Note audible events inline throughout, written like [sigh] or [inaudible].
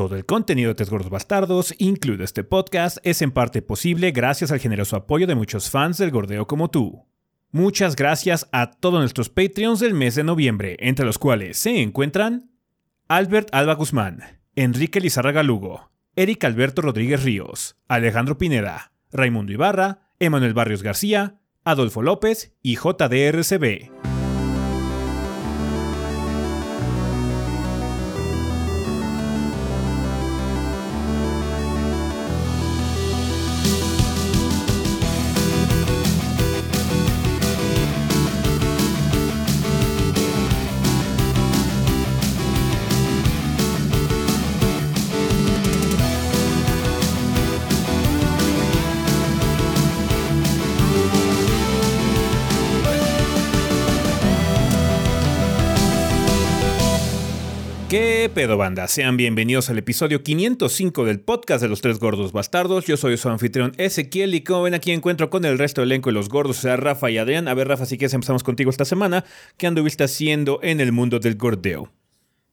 Todo el contenido de Tres Gordos Bastardos, incluido este podcast, es en parte posible gracias al generoso apoyo de muchos fans del gordeo como tú. Muchas gracias a todos nuestros Patreons del mes de noviembre, entre los cuales se encuentran Albert Alba Guzmán, Enrique Lizarraga Lugo, Eric Alberto Rodríguez Ríos, Alejandro Pineda, Raimundo Ibarra, Emanuel Barrios García, Adolfo López y JDRCB. Banda? Sean bienvenidos al episodio 505 del podcast de los tres gordos bastardos. Yo soy su anfitrión Ezequiel y como ven aquí encuentro con el resto del elenco de los gordos, o sea, Rafa y Adrián. A ver, Rafa, si quieres empezamos contigo esta semana. ¿Qué anduviste haciendo en el mundo del gordeo?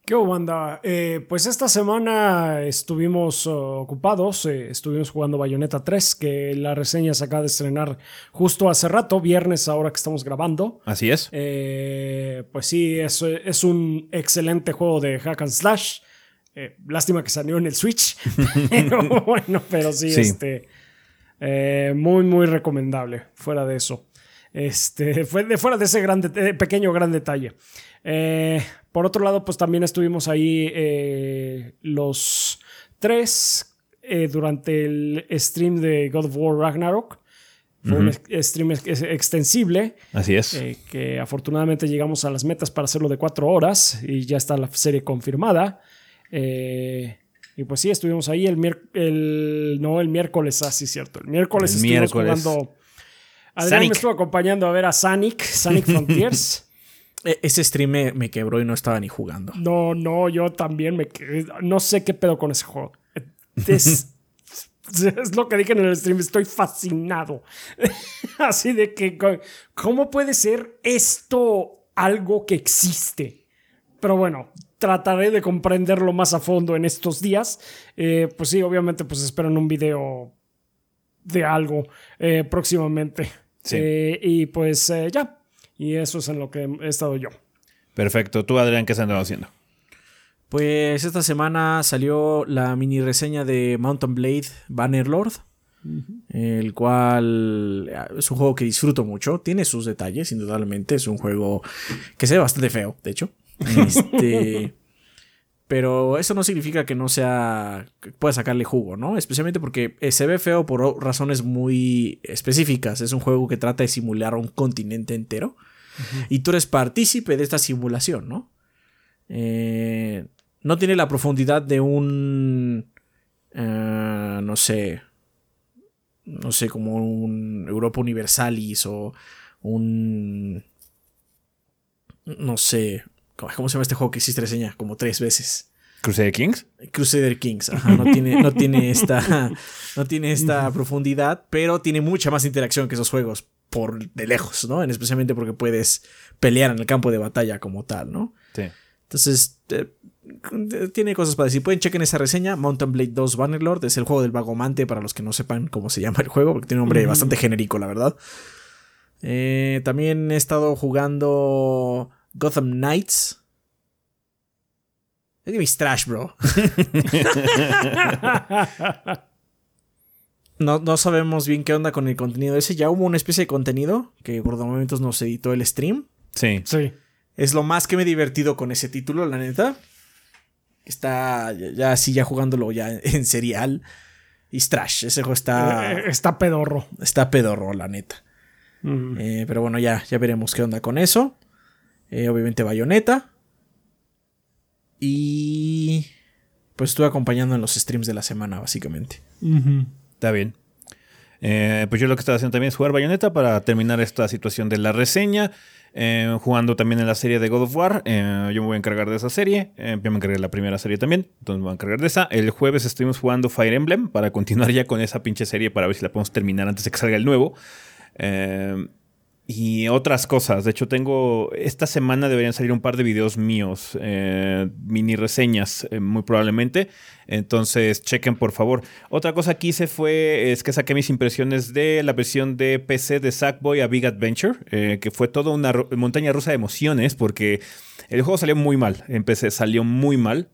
¿Qué banda? Eh, pues esta semana estuvimos uh, ocupados, eh, estuvimos jugando Bayonetta 3, que la reseña se acaba de estrenar justo hace rato, viernes ahora que estamos grabando. Así es. Eh, pues sí, es, es, un excelente juego de hack and slash. lástima que salió en el Switch, [laughs] pero [laughs] bueno, pero sí, este, muy, muy recomendable, fuera de eso. Este, fue de fuera de ese grande, pequeño gran detalle. Eh, por otro lado, pues también estuvimos ahí eh, los tres eh, durante el stream de God of War Ragnarok. Fue un stream extensible. Así es. que afortunadamente llegamos a las metas para hacerlo de cuatro horas y ya está la serie confirmada. y pues sí, estuvimos ahí el, el no el miércoles, así ah, cierto. El miércoles estuvimos jugando. Adrián me estuvo acompañando a ver a Sonic, Sonic [laughs] Frontiers. E, ese stream me, quebró y no estaba ni jugando. No, no, yo también me No sé qué pedo con ese juego. Es, [laughs] es lo que dije en el stream, estoy fascinado. [laughs] Así de que, ¿cómo puede ser esto algo que existe? Pero bueno, trataré de comprenderlo más a fondo en estos días. Eh, pues sí, obviamente, pues esperan un video de algo eh, próximamente. Sí. Eh, y pues ya, y eso es en lo que he estado yo. Perfecto. ¿Tú, Adrián, qué has andado haciendo? Pues esta semana salió la mini reseña de Mountain Blade Bannerlord. El cual eh, es un juego que disfruto mucho. Tiene sus detalles, indudablemente. Es un juego que se ve bastante feo, de hecho. [laughs] Este, pero eso no significa que no sea. que pueda sacarle jugo, ¿no? Especialmente porque eh, se ve feo por razones muy específicas. Es un juego que trata de simular un continente entero. Y tú eres partícipe de esta simulación, ¿no? Eh, no tiene la profundidad de un... Eh, no sé... No sé, como un Europa Universalis o un... No sé. ¿Cómo se llama este juego que hiciste reseña? Como tres veces. ¿Crusader Kings? Crusader Kings, ajá, [laughs] no tiene, no tiene esta, no tiene esta profundidad, pero tiene mucha más interacción que esos juegos por de lejos, ¿no? especialmente porque puedes pelear en el campo de batalla como tal, ¿no? Sí. Entonces, eh, tiene cosas para decir. Pueden chequen esa reseña. Mountain Blade 2 Bannerlord es el juego del vagomante para los que no sepan cómo se llama el juego, porque tiene un nombre bastante genérico, la verdad. Eh, también he estado jugando Gotham Knights. Es trash, bro. [laughs] [laughs] No, sabemos bien qué onda con el contenido ese. Ya hubo una especie de contenido que por momentos nos editó el stream. Sí. Sí. Es lo más que me he divertido con ese título, la neta. Está ya así, ya jugándolo ya [laughs] en serial. Y trash. Ese juego está. Eh, está pedorro. Está pedorro, la neta. Mm. Eh, pero bueno, ya, ya veremos qué onda con eso. Eh, obviamente Bayonetta. Y. Pues estuve acompañando en los streams de la semana, básicamente. Está bien. Eh, pues yo lo que estaba haciendo también es jugar Bayonetta para terminar esta situación de la reseña. Eh, jugando también en la serie de God of War. Eh, yo me voy a encargar de esa serie. yo me encargué de la primera serie también. Entonces me voy a encargar de esa. El jueves estuvimos jugando Fire Emblem para continuar ya con esa pinche serie para ver si la podemos terminar antes de que salga el nuevo. y otras cosas. De hecho, tengo. Esta semana deberían salir un par de videos míos, eh, mini reseñas, eh, muy probablemente. Entonces, chequen por favor. Otra cosa que hice fue. Es que saqué mis impresiones de la versión de PC de Sackboy a Big Adventure, eh, que fue toda una montaña rusa de emociones, porque el juego salió muy mal. En PC salió muy mal.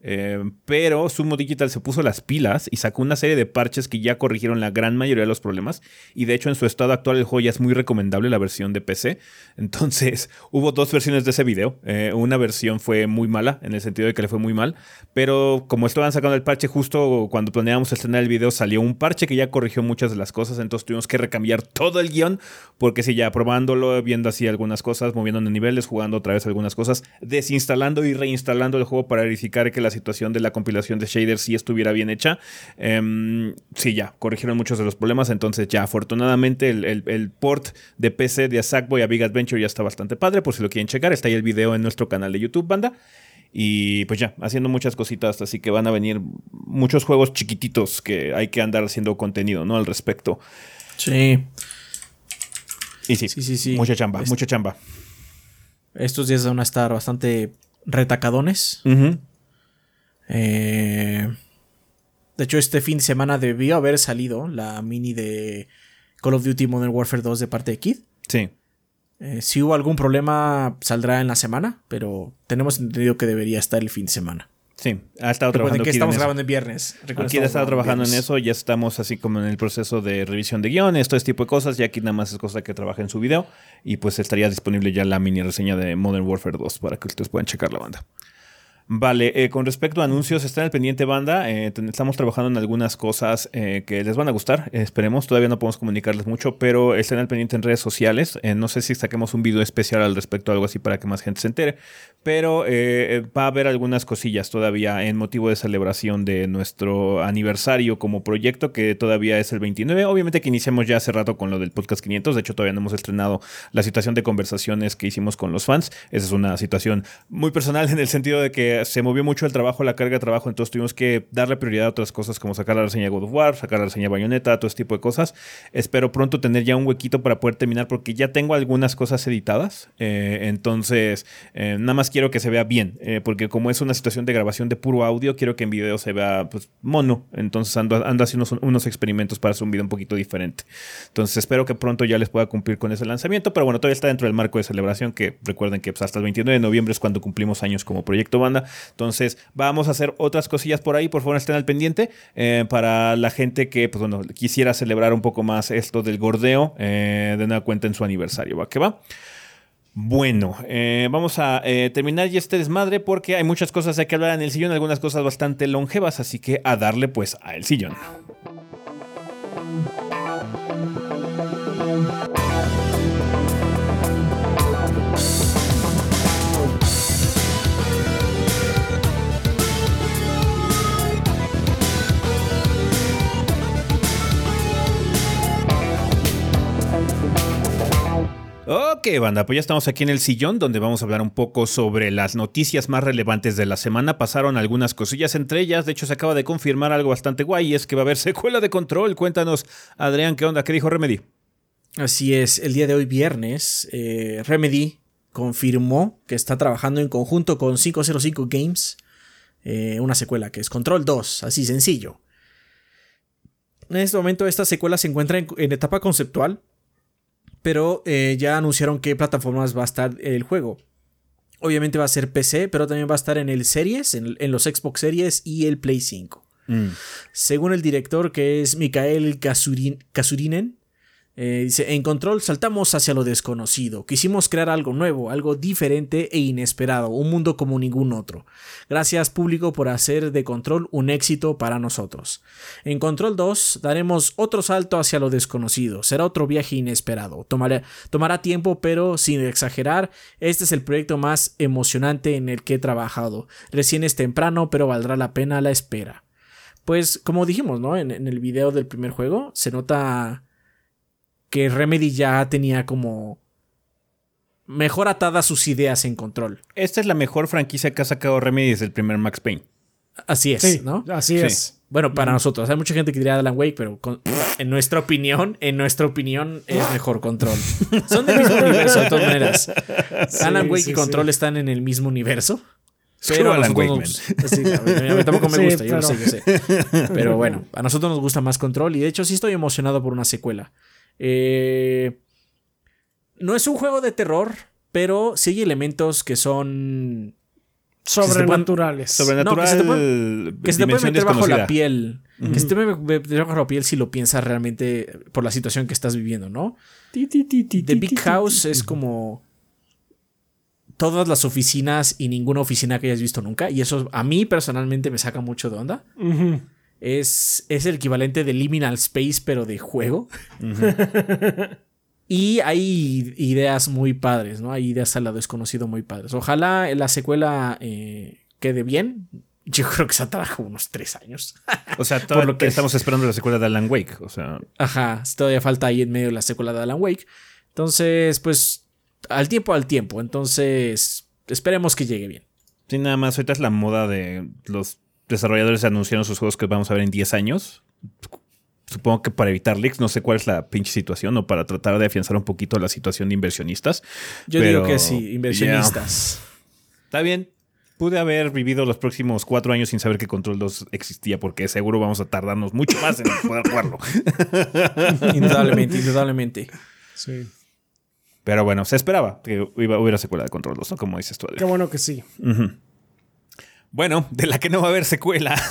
pero Sumo Digital se puso las pilas y sacó una serie de parches que ya corrigieron la gran mayoría de los problemas. Y de hecho, en su estado actual, el juego ya es muy recomendable la versión de PC. [laughs] Entonces, hubo dos versiones de ese video. Eh, una versión fue muy mala, en el sentido de que le fue muy mal, pero como estaban sacando el parche justo cuando planeábamos estrenar el video, salió un parche que ya corrigió muchas de las cosas, entonces tuvimos que recambiar todo el guion, porque si ya probándolo, viendo así algunas cosas, moviendo niveles, jugando otra vez algunas cosas, desinstalando y reinstalando el juego para verificar que la situación de la compilación de shaders sí estuviera bien hecha. Em, sí, ya, corrigieron muchos de los problemas, entonces ya, afortunadamente el, el port de PC de Sackboy a Big Adventure ya está bastante padre, por si lo quieren checar. Está ahí el video en nuestro canal de YouTube, banda. Y pues ya, haciendo muchas cositas, así que van a venir muchos juegos chiquititos que hay que andar haciendo contenido, ¿no? Al respecto. Sí. Y sí, sí, sí, sí. mucha chamba, mucha chamba. Estos días van a estar bastante retacadones. Eh, de hecho, este fin de semana debió haber salido la mini de Call of Duty Modern Warfare 2 de parte de Kid. Sí. Eh, si hubo algún problema, saldrá en la semana, pero tenemos entendido que debería estar el fin de semana. Sí, ha estado trabajando. que estamos grabando en viernes. aquí ha estado trabajando en eso, ya estamos así como en el proceso de revisión de guiones, todo este tipo de cosas. Y aquí nada más es cosa que trabaja en su video. Y pues estaría disponible ya la mini reseña de Modern Warfare 2 para que ustedes puedan checar la banda. Vale, eh, con respecto a anuncios, está en el pendiente banda. Eh, estamos trabajando en algunas cosas eh, que les van a gustar. esperemos, todavía no podemos comunicarles mucho, pero estén al pendiente en redes sociales. no sé si saquemos un video especial al respecto, algo así para que más gente se entere. Pero va a haber algunas cosillas todavía en motivo de celebración de nuestro aniversario como proyecto, que todavía es el 29. Obviamente que iniciamos ya hace rato con lo del podcast 500. De hecho, todavía no hemos estrenado la situación de conversaciones que hicimos con los fans. Esa es una situación muy personal en el sentido de que se movió mucho el trabajo, la carga de trabajo, entonces tuvimos que darle prioridad a otras cosas como sacar la reseña de God of War, sacar la reseña de Bayonetta, todo ese tipo de cosas. Espero pronto tener ya un huequito para poder terminar porque ya tengo algunas cosas editadas. Eh, entonces, eh, nada más quiero que se vea bien, eh, porque como es una situación de grabación de puro audio, quiero que en video se vea pues, mono. Entonces ando, haciendo unos, unos experimentos para hacer un video un poquito diferente. Entonces espero que pronto ya les pueda cumplir con ese lanzamiento, pero bueno, todavía está dentro del marco de celebración que recuerden que pues, hasta el 29 de noviembre es cuando cumplimos años como proyecto banda. Entonces, vamos a hacer otras cosillas por ahí. Por favor, estén al pendiente. Eh, para la gente que, pues bueno, quisiera celebrar un poco más esto del gordeo, eh, de una cuenta en su aniversario. ¿Va que va? Bueno, eh, vamos a terminar ya este desmadre porque hay muchas cosas que hablar en el sillón, algunas cosas bastante longevas, así que a darle pues a el sillón. Ok, banda, pues ya estamos aquí en el sillón donde vamos a hablar un poco sobre las noticias más relevantes de la semana. Pasaron algunas cosillas entre ellas, de hecho se acaba de confirmar algo bastante guay es que va a haber [laughs] secuela de control. Cuéntanos, Adrián, ¿qué onda? ¿Qué dijo Remedy? Así es, el día de hoy viernes, eh, Remedy confirmó que está trabajando en conjunto con 505 Games eh, una secuela que es Control 2, así sencillo. En este momento esta secuela se encuentra en etapa conceptual pero eh, ya anunciaron qué plataformas va a estar el juego. Obviamente va a ser PC, pero también va a estar en el Series, en, los Xbox Series y el Play 5. Mm. Según el director, que es Mikael Kasurinen, eh, dice, en Control saltamos hacia lo desconocido. Quisimos crear algo nuevo, algo diferente e inesperado, un mundo como ningún otro. Gracias público por hacer de Control un éxito para nosotros. En Control 2 daremos otro salto hacia lo desconocido. Será otro viaje inesperado. Tomará, tomará tiempo, pero sin exagerar, este es el proyecto más emocionante en el que he trabajado. Recién es temprano, pero valdrá la pena la espera. Pues como dijimos, ¿no? En, en el video del primer juego se nota que Remedy ya tenía como mejor atadas sus ideas en control. Esta es la mejor franquicia que ha sacado Remedy desde el primer Max Payne. Así es, ¿no? Así es. Bueno, para nosotros. Hay mucha gente que diría Alan Wake, pero en nuestra opinión, en nuestra opinión, es mejor Control. [laughs] Son del mismo universo, de todas maneras. Alan Wake y Control están en el mismo universo. Pero Alan Wake, nos, sí, a mí tampoco me gusta, yo sé, yo sé. Pero bueno, a nosotros nos gusta más Control y de hecho sí estoy emocionado por una secuela. Eh, no es un juego de terror, pero sí hay elementos que son sobrenaturales. Sobrenatural. que se te puede, meter bajo la piel. Que se te puede meter bajo la piel si lo piensas realmente por la situación que estás viviendo, ¿no? The Big House es como todas las oficinas y ninguna oficina que hayas visto nunca. Y eso a mí personalmente me saca mucho de onda. Es, es, el equivalente de Liminal Space, pero de juego. [laughs] Y hay ideas muy padres, ¿no? Hay ideas a lo desconocido muy padres. Ojalá la secuela eh, quede bien. Yo creo que se trabajo unos tres años. [laughs] O sea, todo lo que estamos esperando la secuela de Alan Wake. O sea. Ajá, todavía falta ahí en medio la secuela de Alan Wake. Entonces, pues, al tiempo al tiempo. Entonces, esperemos que llegue bien. Sí, nada más. Ahorita es la moda de los desarrolladores anunciando sus juegos que vamos a ver en 10 años supongo que para evitar leaks, no sé cuál es la pinche situación o para tratar de afianzar un poquito la situación de inversionistas. Yo digo que sí, inversionistas. Está bien. Pude haber vivido los próximos cuatro años sin saber que Control 2 existía, porque seguro vamos a tardarnos mucho más en poder jugarlo. [laughs] indudablemente, indudablemente. Sí. Pero bueno, se esperaba que iba, hubiera secuela de Control 2, ¿no? Como dices tú. Qué bueno que sí. Bueno, de la que no va a haber secuela [laughs]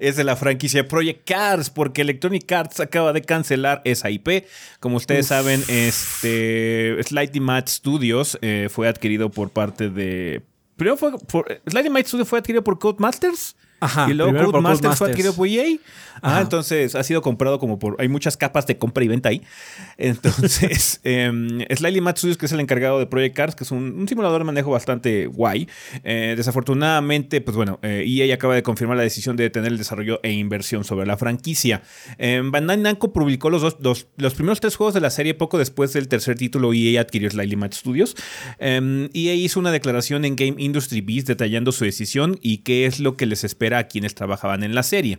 es de la franquicia Project Cars, porque Electronic Arts acaba de cancelar esa IP. Como ustedes saben, este Slightly Mad Studios eh, fue adquirido por parte de. Primero fue. Slightly Mad Studios fue adquirido por Codemasters. Ajá, y luego Codemasters fue adquirido por EA. Entonces ha sido comprado como por. Hay muchas capas de compra y venta ahí. Entonces, [laughs] eh, Slightly Mad Studios, que es el encargado de Project Cars, que es un, simulador de manejo bastante guay. Eh, desafortunadamente, pues bueno, EA eh, e acaba de confirmar la decisión de detener el desarrollo e inversión sobre la franquicia. Eh, Bandai Namco publicó los, dos, los primeros tres juegos de la serie poco después del tercer título. EA adquirió Slightly Mad Studios. EA e hizo una declaración en Game Industry Beast detallando su decisión y qué es lo que les espera a quienes trabajaban en la serie.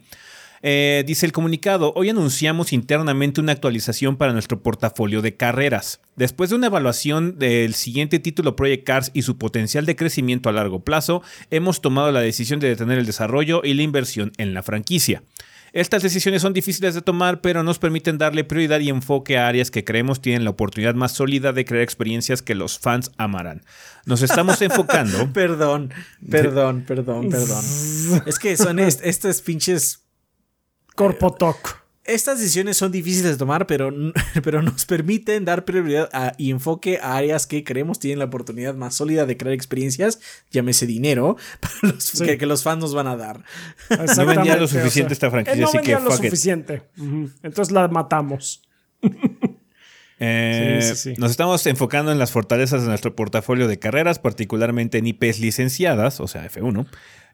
Eh, dice el comunicado, hoy anunciamos internamente una actualización para nuestro portafolio de carreras. Después de una evaluación del siguiente título Project Cars y su potencial de crecimiento a largo plazo, hemos tomado la decisión de detener el desarrollo y la inversión en la franquicia. Estas decisiones son difíciles de tomar, pero nos permiten darle prioridad y enfoque a áreas que creemos tienen la oportunidad más sólida de crear experiencias que los fans amarán. Nos estamos enfocando. [laughs] perdón, perdón, perdón, perdón. es que son estos pinches Corpo Talk. Estas decisiones son difíciles de tomar, pero, [laughs] pero nos permiten dar prioridad y enfoque a áreas que creemos tienen la oportunidad más sólida de crear experiencias, llámese dinero, [laughs] para los, que, los fans nos van a dar. No vendía lo suficiente esta franquicia, no así que lo suficiente. Entonces la matamos. [laughs] Eh, nos estamos enfocando en las fortalezas de nuestro portafolio de carreras, particularmente en IPs licenciadas, o sea, F1,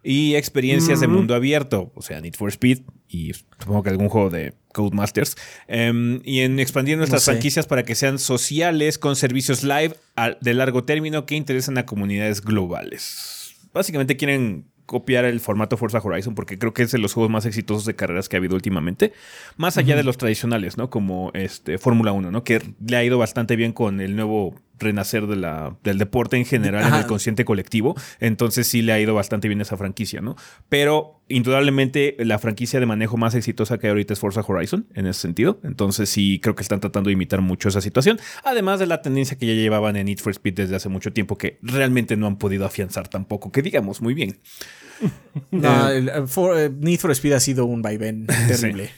y experiencias de mundo abierto, o sea, Need for Speed y supongo que algún juego de Codemasters, em, y en expandir nuestras franquicias para que sean sociales con servicios live de largo término que interesan a comunidades globales. Básicamente quieren copiar el formato Forza Horizon porque creo que es de los juegos más exitosos de carreras que ha habido últimamente, más allá de los tradicionales, ¿no? Como este Fórmula 1, ¿no? Que le ha ido bastante bien con el nuevo renacer de la, del deporte en general en el consciente colectivo. Entonces sí le ha ido bastante bien esa franquicia, ¿no? Pero indudablemente la franquicia de manejo más exitosa que hay ahorita es Forza Horizon en ese sentido. Entonces sí creo que están tratando de imitar mucho esa situación. Además de la tendencia que ya llevaban en Need for Speed desde hace mucho tiempo que realmente no han podido afianzar tampoco, que digamos muy bien. [laughs] No, eh, eh, Need for Speed ha sido un vaivén [laughs] terrible.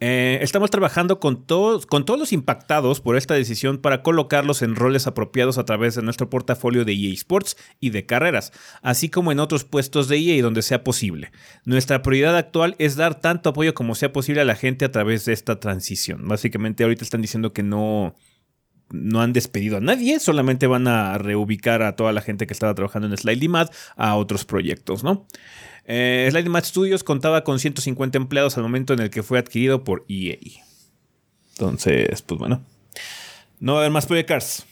Eh, estamos trabajando con todos, con todos los impactados por esta decisión para colocarlos en roles apropiados a través de nuestro portafolio de EA Sports y de carreras, así como en otros puestos de EA donde sea posible. Nuestra prioridad actual es dar tanto apoyo como sea posible a la gente a través de esta transición. Básicamente ahorita están diciendo que no, no han despedido a nadie, solamente van a reubicar a toda la gente que estaba trabajando en Slightly Mad a otros proyectos, ¿no? Eh, Sliding Match Studios contaba con 150 empleados al momento en el que fue adquirido por EA. Entonces, pues bueno. No va a haber más Project Cars.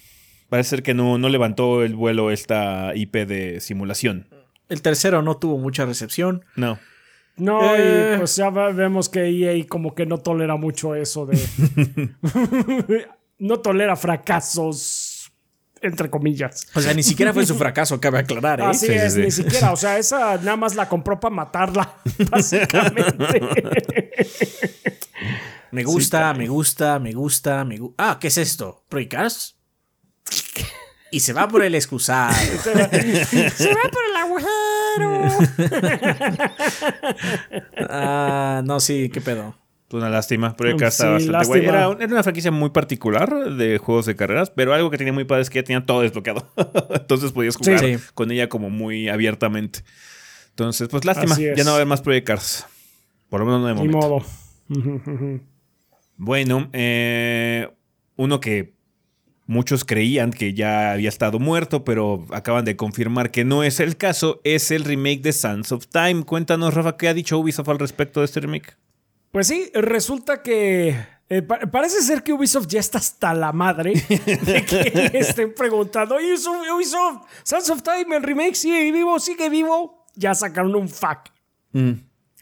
Parece ser que no, no levantó el vuelo esta IP de simulación. El tercero no tuvo mucha recepción. No. No, y Eh. pues ya ve- vemos que EA como que no tolera mucho eso de... [laughs] [laughs] no tolera fracasos, entre comillas. O sea, ni siquiera fue su fracaso, cabe aclarar, ¿eh? Así Sí, es, sí. ni siquiera, o sea, esa nada más la compró para matarla, [laughs] básicamente. Me gusta, me gusta, me gusta, me gusta. Ah, ¿qué es esto? ¿Proyecars? Y se va por el excusado. [laughs] Se va, se va por el agujero. [laughs] Ah, no, sí, qué pedo. Una lástima, porque acá Sí, bastante guay. Era, un- era una franquicia muy particular de juegos de carreras, pero algo que tenía muy padre es que ya tenía todo desbloqueado. [laughs] Entonces podías jugar Sí. con ella como muy abiertamente. Entonces, pues lástima, ya no va a haber más Project Cars. Por lo menos no de Ni momento. modo. [laughs] Bueno, eh, uno que muchos creían que ya había estado muerto, pero acaban de confirmar que no es el caso, es el remake de Sands of Time. Cuéntanos, Rafa, ¿qué ha dicho Ubisoft al respecto de este remake? Pues sí, resulta que eh, pa- parece ser que Ubisoft ya está hasta la madre de que [laughs] le estén preguntando, "Oye, Ubisoft, Ubisoft, Sands of Time, el remake sigue vivo, sigue vivo. Ya sacaron un FAQ.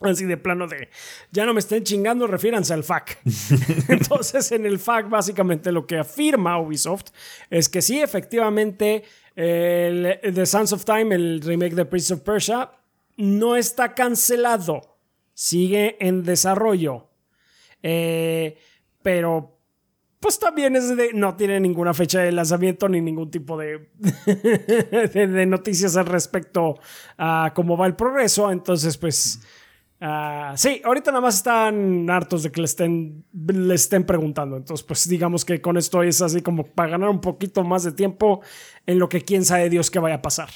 Así de plano de, ya no me estén chingando, refiéranse al FAQ. [laughs] Entonces, en el FAQ, básicamente lo que afirma Ubisoft es que sí, efectivamente, el, el The Sands of Time, el remake de Prince of Persia, no está cancelado. Sigue en desarrollo. Eh, pero, pues también es de, no tiene ninguna fecha de lanzamiento ni ningún tipo [laughs] de, noticias al respecto a cómo va el progreso. Entonces, pues, ah, sí, ahorita nada más están hartos de que le estén, le estén preguntando. Entonces, pues, digamos que con esto es así como para ganar un poquito más de tiempo en lo que quién sabe Dios que vaya a pasar.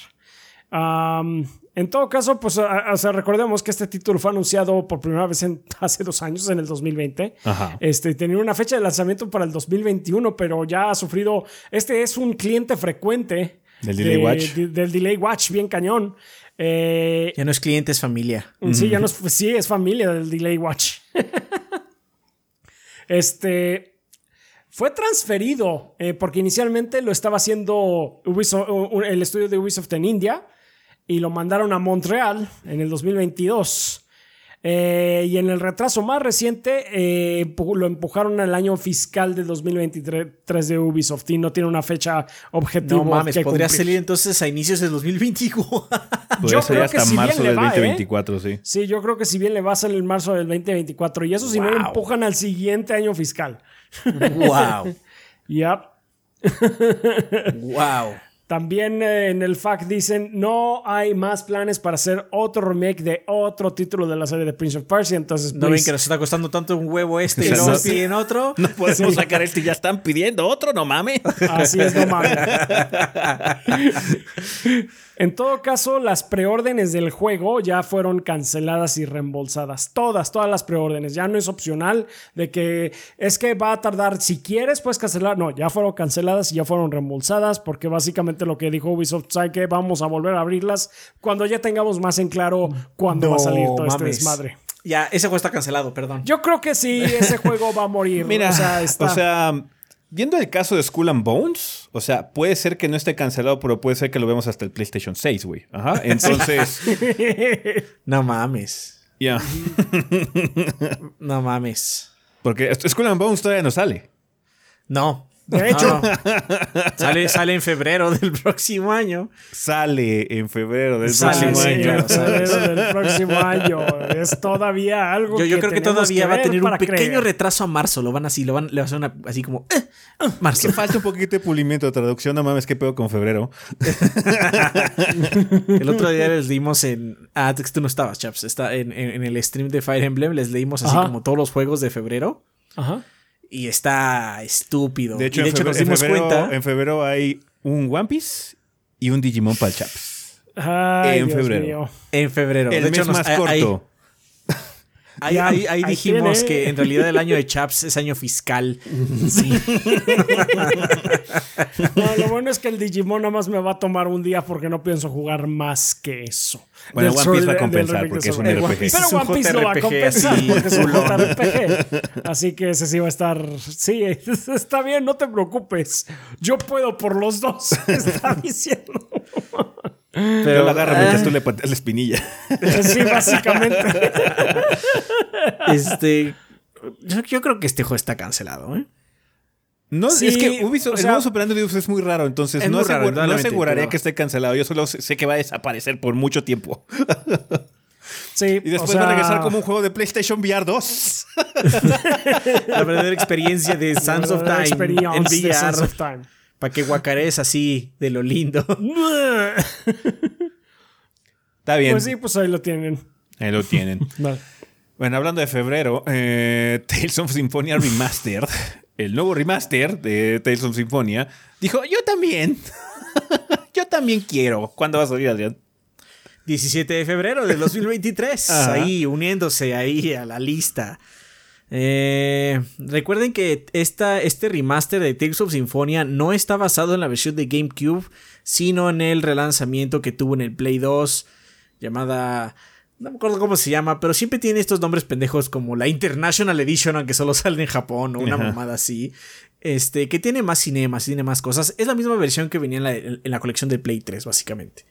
Am, en todo caso, pues, a- a- recordemos que este título fue anunciado por primera vez en, [laughs] hace dos años, en el 2020. Ajá. Este, tenía una fecha de lanzamiento para el 2021, pero ya ha sufrido. Este es un cliente frecuente Del Delay de- Watch. de- del Delay Watch, bien cañón. Eh, Ya no es cliente, es familia. Sí, ya no es, sí, es familia del Delay Watch. [laughs] este. Fue transferido eh, porque inicialmente lo estaba haciendo Ubisoft- el estudio de Ubisoft en India y lo mandaron a Montreal en el 2022. Eh, y en el retraso más reciente eh, lo empujaron al año fiscal de 2023 de Ubisoft y no tiene una fecha objetiva. No mames, que podría cumplir. salir entonces a inicios del 2021. Podría [laughs] Yo ser creo hasta que si bien marzo le del va, ¿eh? 2024, sí. Sí, yo creo que si bien le va a salir en marzo del 2024 y eso si no lo empujan al siguiente año fiscal. wow. [laughs] Yep. [laughs] Wow. También eh, en el FAQ dicen no hay más planes para hacer otro remake de otro título de la serie de Prince of Persia. Entonces, ¿No ven please, que nos está costando tanto un huevo este y luego no- piden otro? [laughs] No podemos sacar este, ya están pidiendo otro, no mames. Así es, no mames. [laughs] En todo caso, las preórdenes del juego ya fueron canceladas y reembolsadas. Todas, todas las preórdenes. Ya no es opcional de que es que va a tardar. Si quieres, puedes cancelar. No, ya fueron canceladas y ya fueron reembolsadas porque básicamente lo que dijo Ubisoft, ¿sabe que Vamos a volver a abrirlas cuando ya tengamos más en claro cuándo va a salir todo este mames. desmadre. Ya, ese juego está cancelado, perdón. Yo creo que sí, ese juego va a morir. [laughs] Mira, o sea, está... o sea, viendo el caso de Skull and Bones, o sea, puede ser que no esté cancelado, pero puede ser que lo vemos hasta el PlayStation 6, güey. Ajá. [laughs] Entonces, No mames. ya. No mames. Porque Skull and Bones todavía no sale. No. De hecho. [laughs] Sale, sale en febrero del próximo año. Sale en febrero del Sale, próximo sí, año. [laughs] febrero del próximo año. Es todavía algo Yo, yo creo que todavía va a tener un pequeño creer. retraso a marzo. Lo van así, lo van, le va a hacer una, así como. eh, ah, marzo. Que falta un poquito de pulimento de traducción. No mames, qué pedo con febrero. [laughs] El otro día les leímos en. Ah, es que tú no estabas, chaps. Está en, en- en el stream de Fire Emblem. Les leímos así Ajá. como todos los juegos de febrero. Ajá. Y está estúpido. De hecho, y de en, hecho febrero, nos dimos en febrero- cuenta. en febrero hay un One Piece y un Digimon para el Chaps. Ay, En Dios febrero. mío. En febrero. El de hecho, mes nos- más corto. Ahí, Ya, ahí- ahí ahí dijimos tiene. que en realidad el año de Chaps es año fiscal. [laughs] Sí. No, lo bueno es que el Digimon nada más me va a tomar un día porque no pienso jugar más que eso. Bueno, Del One Piece va a compensar porque es un RPG. Pero One Piece lo va a compensar así, porque es un. [laughs] JRPG. Así que ese sí va a estar. Sí, [laughs] está bien, no te preocupes. Yo puedo por los dos. Está diciendo. Pero la agarra mientras tú le pateas la espinilla. [laughs] sí, básicamente. [laughs] este. Yo, creo que este juego está cancelado, ¿eh? No, es que Ubisoft, el modo superando de Ubisoft es muy raro, entonces no, aseguraría que esté cancelado. Yo solo sé que va a desaparecer por mucho tiempo. Sí, [laughs] y después va a regresar como un juego de PlayStation VR 2. La verdadera experiencia de Sons of Time en VR. Para que guacarees así de lo lindo. [laughs] Está bien. Pues sí, pues ahí lo tienen. Ahí lo tienen. [laughs] Bueno, hablando de febrero, eh, [laughs] Tales of Symphonia Remastered, el nuevo remaster de Tales of Symphonia, dijo, yo también. yo también quiero. ¿Cuándo va a salir, Adrián? 17 de febrero del 2023. ahí, uniéndose ahí a la lista. Eh, recuerden que esta, este remaster de Tales of Symphonia no está basado en la versión de GameCube, sino en el relanzamiento que tuvo en el Play 2, llamada... No me acuerdo cómo se llama, pero siempre tiene estos nombres pendejos como la International Edition, aunque solo [laughs] sale en Japón o una mamada así. Este, que tiene más cinemas, tiene más cosas. Es la misma versión que venía en la, en la colección de Play 3, básicamente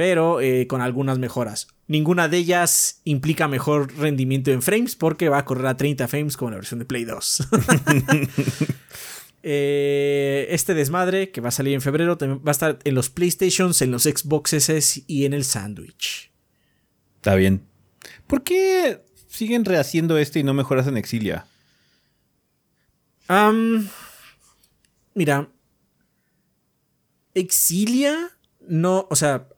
pero eh, con algunas mejoras. Ninguna de ellas implica mejor rendimiento en frames porque va a correr a 30 frames como la versión de Play 2. [laughs] Eh, este desmadre que va a salir en febrero va a estar en los PlayStations, en los Xboxes y en el Sandwich. Está bien. ¿Por qué siguen rehaciendo este y no mejoras en Exilia? mira, Exilia no, o sea,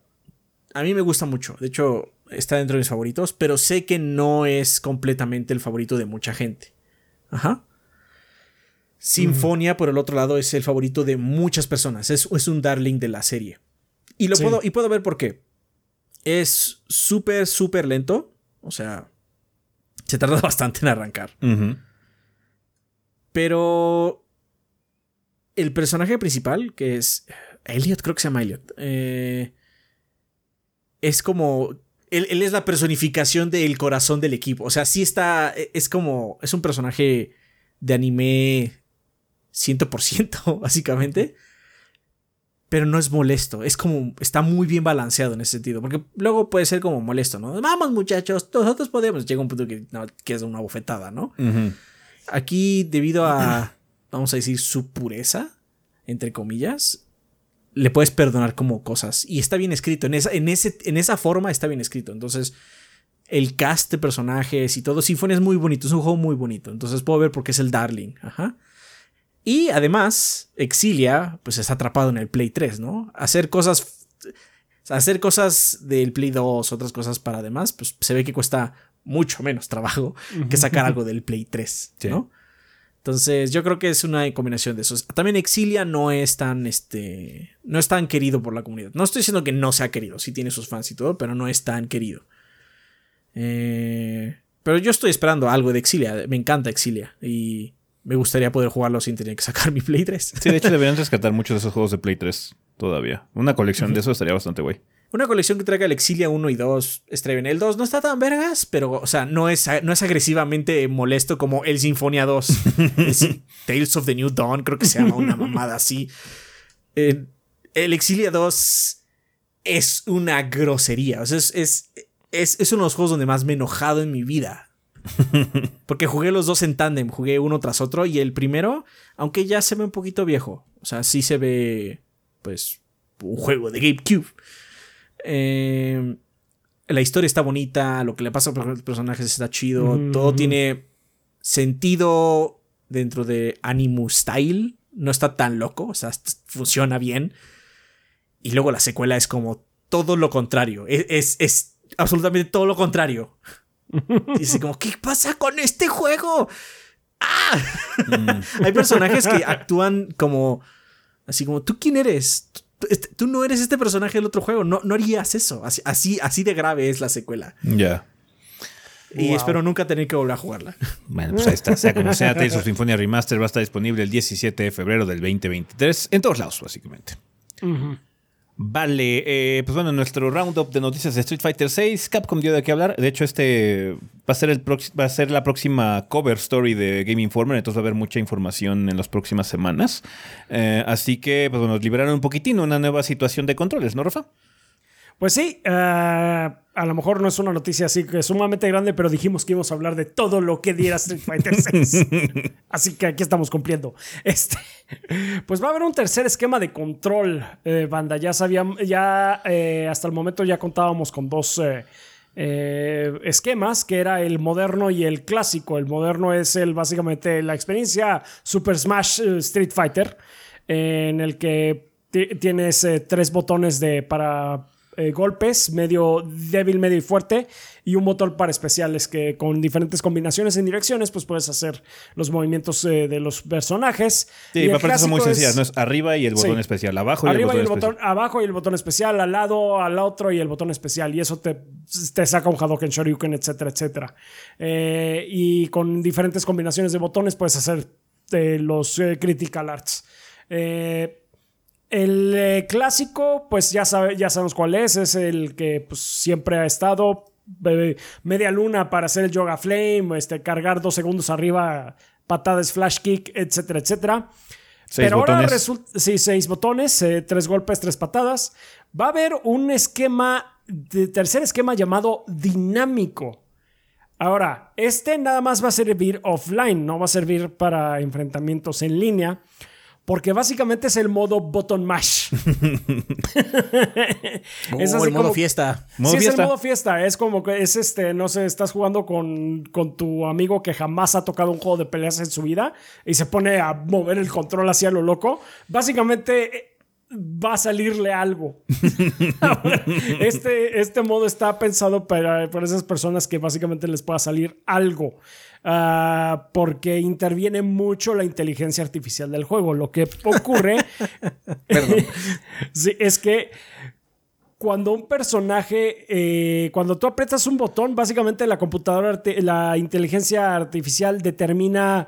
a mí me gusta mucho. De hecho, está dentro de mis favoritos, pero sé que no es completamente el favorito de mucha gente. Ajá. Sinfonia, por el otro lado, es el favorito de muchas personas. Es, es un darling de la serie. Y lo puedo, y puedo ver por qué. Es súper, súper lento. O sea, se tarda [laughs] bastante en arrancar. Pero el personaje principal, que es Elliot, creo que se llama Elliot, eh, es como él, es la personificación del corazón del equipo. O sea, sí está. Es como. Es un personaje de anime 100%, [laughs] básicamente. Pero no es molesto. Es como. Está muy bien balanceado en ese sentido. Porque luego puede ser como molesto, ¿no? Vamos, muchachos, nosotros podemos. Llega un punto que, que es una bofetada, ¿no? Aquí, debido a. Vamos a decir, su pureza, entre comillas, le puedes perdonar como cosas. Y está bien escrito. En esa, en ese, en esa forma está bien escrito. Entonces, el cast de personajes y todo. Symphony es muy bonito. Es un juego muy bonito. Entonces puedo ver por qué es el Darling. Ajá. Y además, Exilia, pues está atrapado en el Play 3, ¿no? Hacer cosas. Hacer cosas del Play 2, otras cosas para además, pues se ve que cuesta mucho menos trabajo que sacar [laughs] algo del Play 3, ¿no? Entonces, yo creo que es una combinación de esos. También Exilia no es tan, este, no es tan querido por la comunidad. No estoy diciendo que no sea querido, sí tiene sus fans y todo, pero no es tan querido. Eh, pero yo estoy esperando algo de Exilia. Me encanta Exilia y me gustaría poder jugarlo sin tener que sacar [laughs] mi Play 3. Sí, de hecho deberían rescatar muchos de esos juegos de Play 3 todavía. Una colección de eso estaría bastante guay. Una colección que traiga el Exilia 1 y 2 está bien. El 2 no está tan vergas, pero, o sea, no es, no es agresivamente molesto como el Sinfonia 2. [laughs] Tales of the New Dawn, creo que se llama una mamada así. Eh, el Exilia 2 es una grosería. O sea, es, es, es, uno de los juegos donde más me he enojado en mi vida. [laughs] Porque jugué los dos en tándem, jugué uno tras otro y el primero, aunque ya se ve un poquito viejo, o sea, sí se ve, pues, un juego de GameCube. Eh, la historia está bonita, lo que le pasa a los personajes está chido, todo tiene sentido dentro de Animus Style, no está tan loco, o sea, funciona bien. Y luego la secuela es como todo lo contrario, e-, es, es, absolutamente todo lo contrario. [laughs] Dice como, ¿qué pasa con este juego? ¡Ah! Mm. [laughs] Hay personajes que actúan como, así como, ¿tú quién eres? Este, tú no eres este personaje del otro juego, no, no harías eso. Así, así, de grave es la secuela. Ya. Y espero nunca tener que volver a jugarla. [laughs] Bueno, pues ahí está. Sea como sea, Tales of Symphonia Remaster va a estar disponible el 17 de febrero del 2023 en todos lados, básicamente. Vale, eh, pues bueno, nuestro roundup de noticias de Street Fighter VI, Capcom dio de qué hablar. De hecho, este va a ser, el va a ser la próxima cover story de Game Informer, entonces va a haber mucha información en las próximas semanas. Eh, así que, pues bueno, liberaron un poquitín una nueva situación de controles, ¿no, Rafa? Pues sí, eh, a lo mejor no es una noticia así que sumamente grande, pero dijimos que íbamos a hablar de todo lo que diera Street Fighter [laughs] 6. así que aquí estamos cumpliendo. Este, pues va a haber un tercer esquema de control, eh, banda. Ya sabíamos, ya eh, hasta el momento ya contábamos con dos esquemas, que era el moderno y el clásico. El moderno es el básicamente la experiencia Super Smash Street Fighter, en el que tienes tres botones de para eh, golpes, medio débil, medio y fuerte, y un botón para especiales que con diferentes combinaciones en direcciones, pues puedes hacer los movimientos eh, de los personajes. Sí, me parece muy sencillas, ¿no? Es arriba y el botón especial, abajo y arriba el botón, y el botón abajo y el botón especial, al lado, al otro y el botón especial, y eso te, te saca un Hadouken, Shoryuken, etcétera, etcétera. Eh, y con diferentes combinaciones de botones puedes hacer los Critical Arts. Eh, el eh, clásico, pues ya, ya sabemos cuál es, es el que pues, siempre ha estado media luna para hacer el yoga flame, este, cargar dos segundos arriba, patadas, flash kick, etcétera, etcétera. Pero ahora resulta, sí, seis botones, eh, tres golpes, tres patadas. Va a haber un esquema, de, tercer esquema llamado dinámico. Ahora, este nada más va a servir offline, no va a servir para enfrentamientos en línea. Porque básicamente es el modo button mash. [laughs] es el modo fiesta. sí, es el modo fiesta. Es como que es este, no sé, estás jugando con, con, tu amigo que jamás ha tocado un juego de peleas en su vida y se pone a mover el control hacia lo loco. Básicamente eh, va a salirle algo. [laughs] este, este modo está pensado para, para esas personas que básicamente les pueda salir algo. Ah, porque interviene mucho la inteligencia artificial del juego. Lo que ocurre [laughs] [laughs] es que cuando un personaje, eh, cuando tú aprietas un botón, básicamente la computadora, la inteligencia artificial determina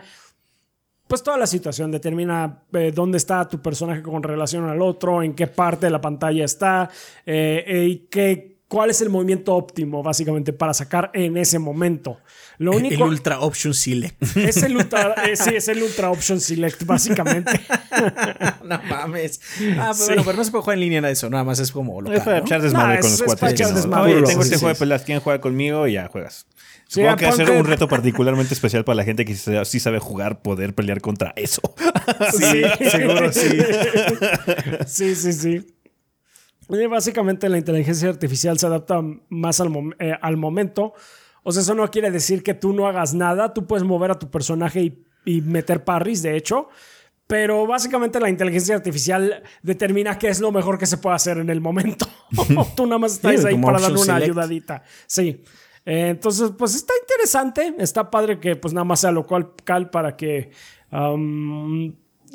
pues toda la situación determina eh, dónde está tu personaje con relación al otro, en qué parte de la pantalla está eh, y qué cuál es el movimiento óptimo, básicamente, para sacar en ese momento. Lo único, el Ultra Option Select. Es el Ultra, eh, sí, es el Ultra Option Select, básicamente. [laughs] no mames. Ah, pero, bueno, pero no se puede jugar en línea de eso, nada más es como local, Es para echar desmadre con los cuatro. Oye, tengo este juego de pelas, ¿quién juega conmigo? Y ya juegas. Supongo que hacer un [laughs] reto particularmente especial para la gente que sí sabe jugar, poder pelear contra eso. sí, [laughs] seguro, sí. sí, sí, sí. Básicamente la inteligencia artificial se adapta más eh, al, momento. O sea, eso no quiere decir que tú no hagas nada. Tú puedes mover a tu personaje y, meter parries, de hecho. Pero básicamente la inteligencia artificial determina qué es lo mejor que se puede hacer en el momento. [laughs] [laughs] tú nada más estás ahí para darle una ayudadita. Sí. Eh, entonces, pues está interesante. Está padre que pues nada más sea local para que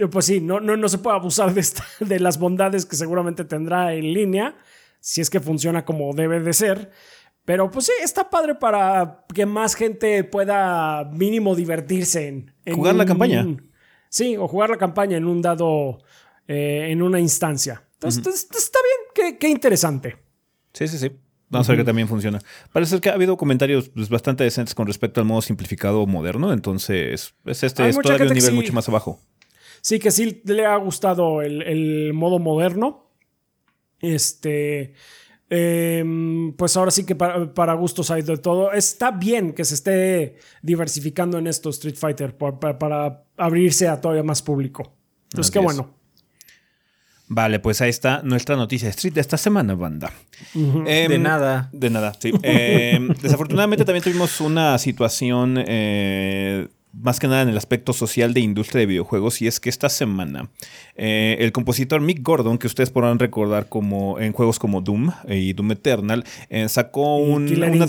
pues sí, no, no, no se puede abusar de, de las bondades que seguramente tendrá en línea, si es que funciona como debe de ser. Pero pues sí, está padre para que más gente pueda mínimo divertirse en... jugar la campaña. sí, o jugar la campaña en un dado, eh, en una instancia. Entonces, está bien, qué, interesante. Sí, sí, sí. Vamos a ver que también funciona. Parece que ha habido comentarios pues, bastante decentes con respecto al modo simplificado moderno, entonces pues, este es todavía un nivel mucho más abajo sí que sí le ha gustado el, modo moderno. Este. Em, pues ahora sí que para, gustos hay de todo. Está bien que se esté diversificando en esto Street Fighter para, abrirse a todavía más público. Entonces, qué bueno. Vale, pues ahí está nuestra noticia Street de esta semana, banda. Em, de nada. De nada, sí. Em, [laughs] desafortunadamente también tuvimos una situación eh, más que nada en el aspecto social de industria de videojuegos y es que esta semana eh, el compositor Mick Gordon, que ustedes podrán recordar como en juegos como Doom y Doom Eternal, eh, sacó una,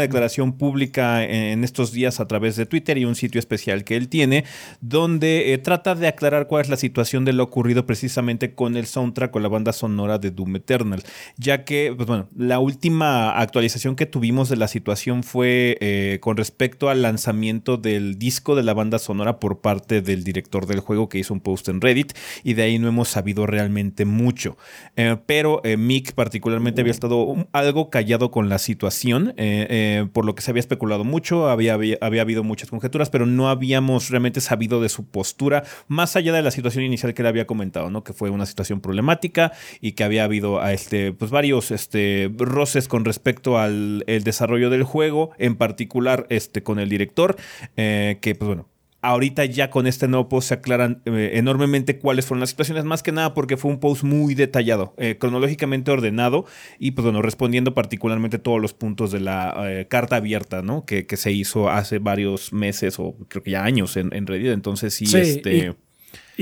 declaración pública en estos días a través de Twitter y un sitio especial que él tiene donde eh, trata de aclarar cuál es la situación de lo ocurrido precisamente con el soundtrack o la banda sonora de Doom Eternal, ya que, pues bueno, la última actualización que tuvimos de la situación fue con respecto al lanzamiento del disco de la banda sonora por parte del director del juego que hizo un post en Reddit y de ahí no hemos sabido realmente mucho. Eh, pero eh, Mick particularmente había estado algo callado con la situación, eh, por lo que se había especulado mucho, había, había, habido muchas conjeturas, pero no habíamos realmente sabido de su postura, más allá de la situación inicial que le había comentado, ¿no? que fue una situación problemática y que había habido a este, pues, varios este, roces con respecto al el desarrollo del juego, en particular este, con el director, que pues bueno, ahorita ya con este nuevo post se aclaran eh, enormemente cuáles fueron las situaciones, más que nada porque fue un post muy detallado, eh, cronológicamente ordenado y pues bueno, respondiendo particularmente todos los puntos de la eh, carta abierta, ¿no? Que, que, se hizo hace varios meses o creo que ya años en, en Reddit, entonces sí, este... Y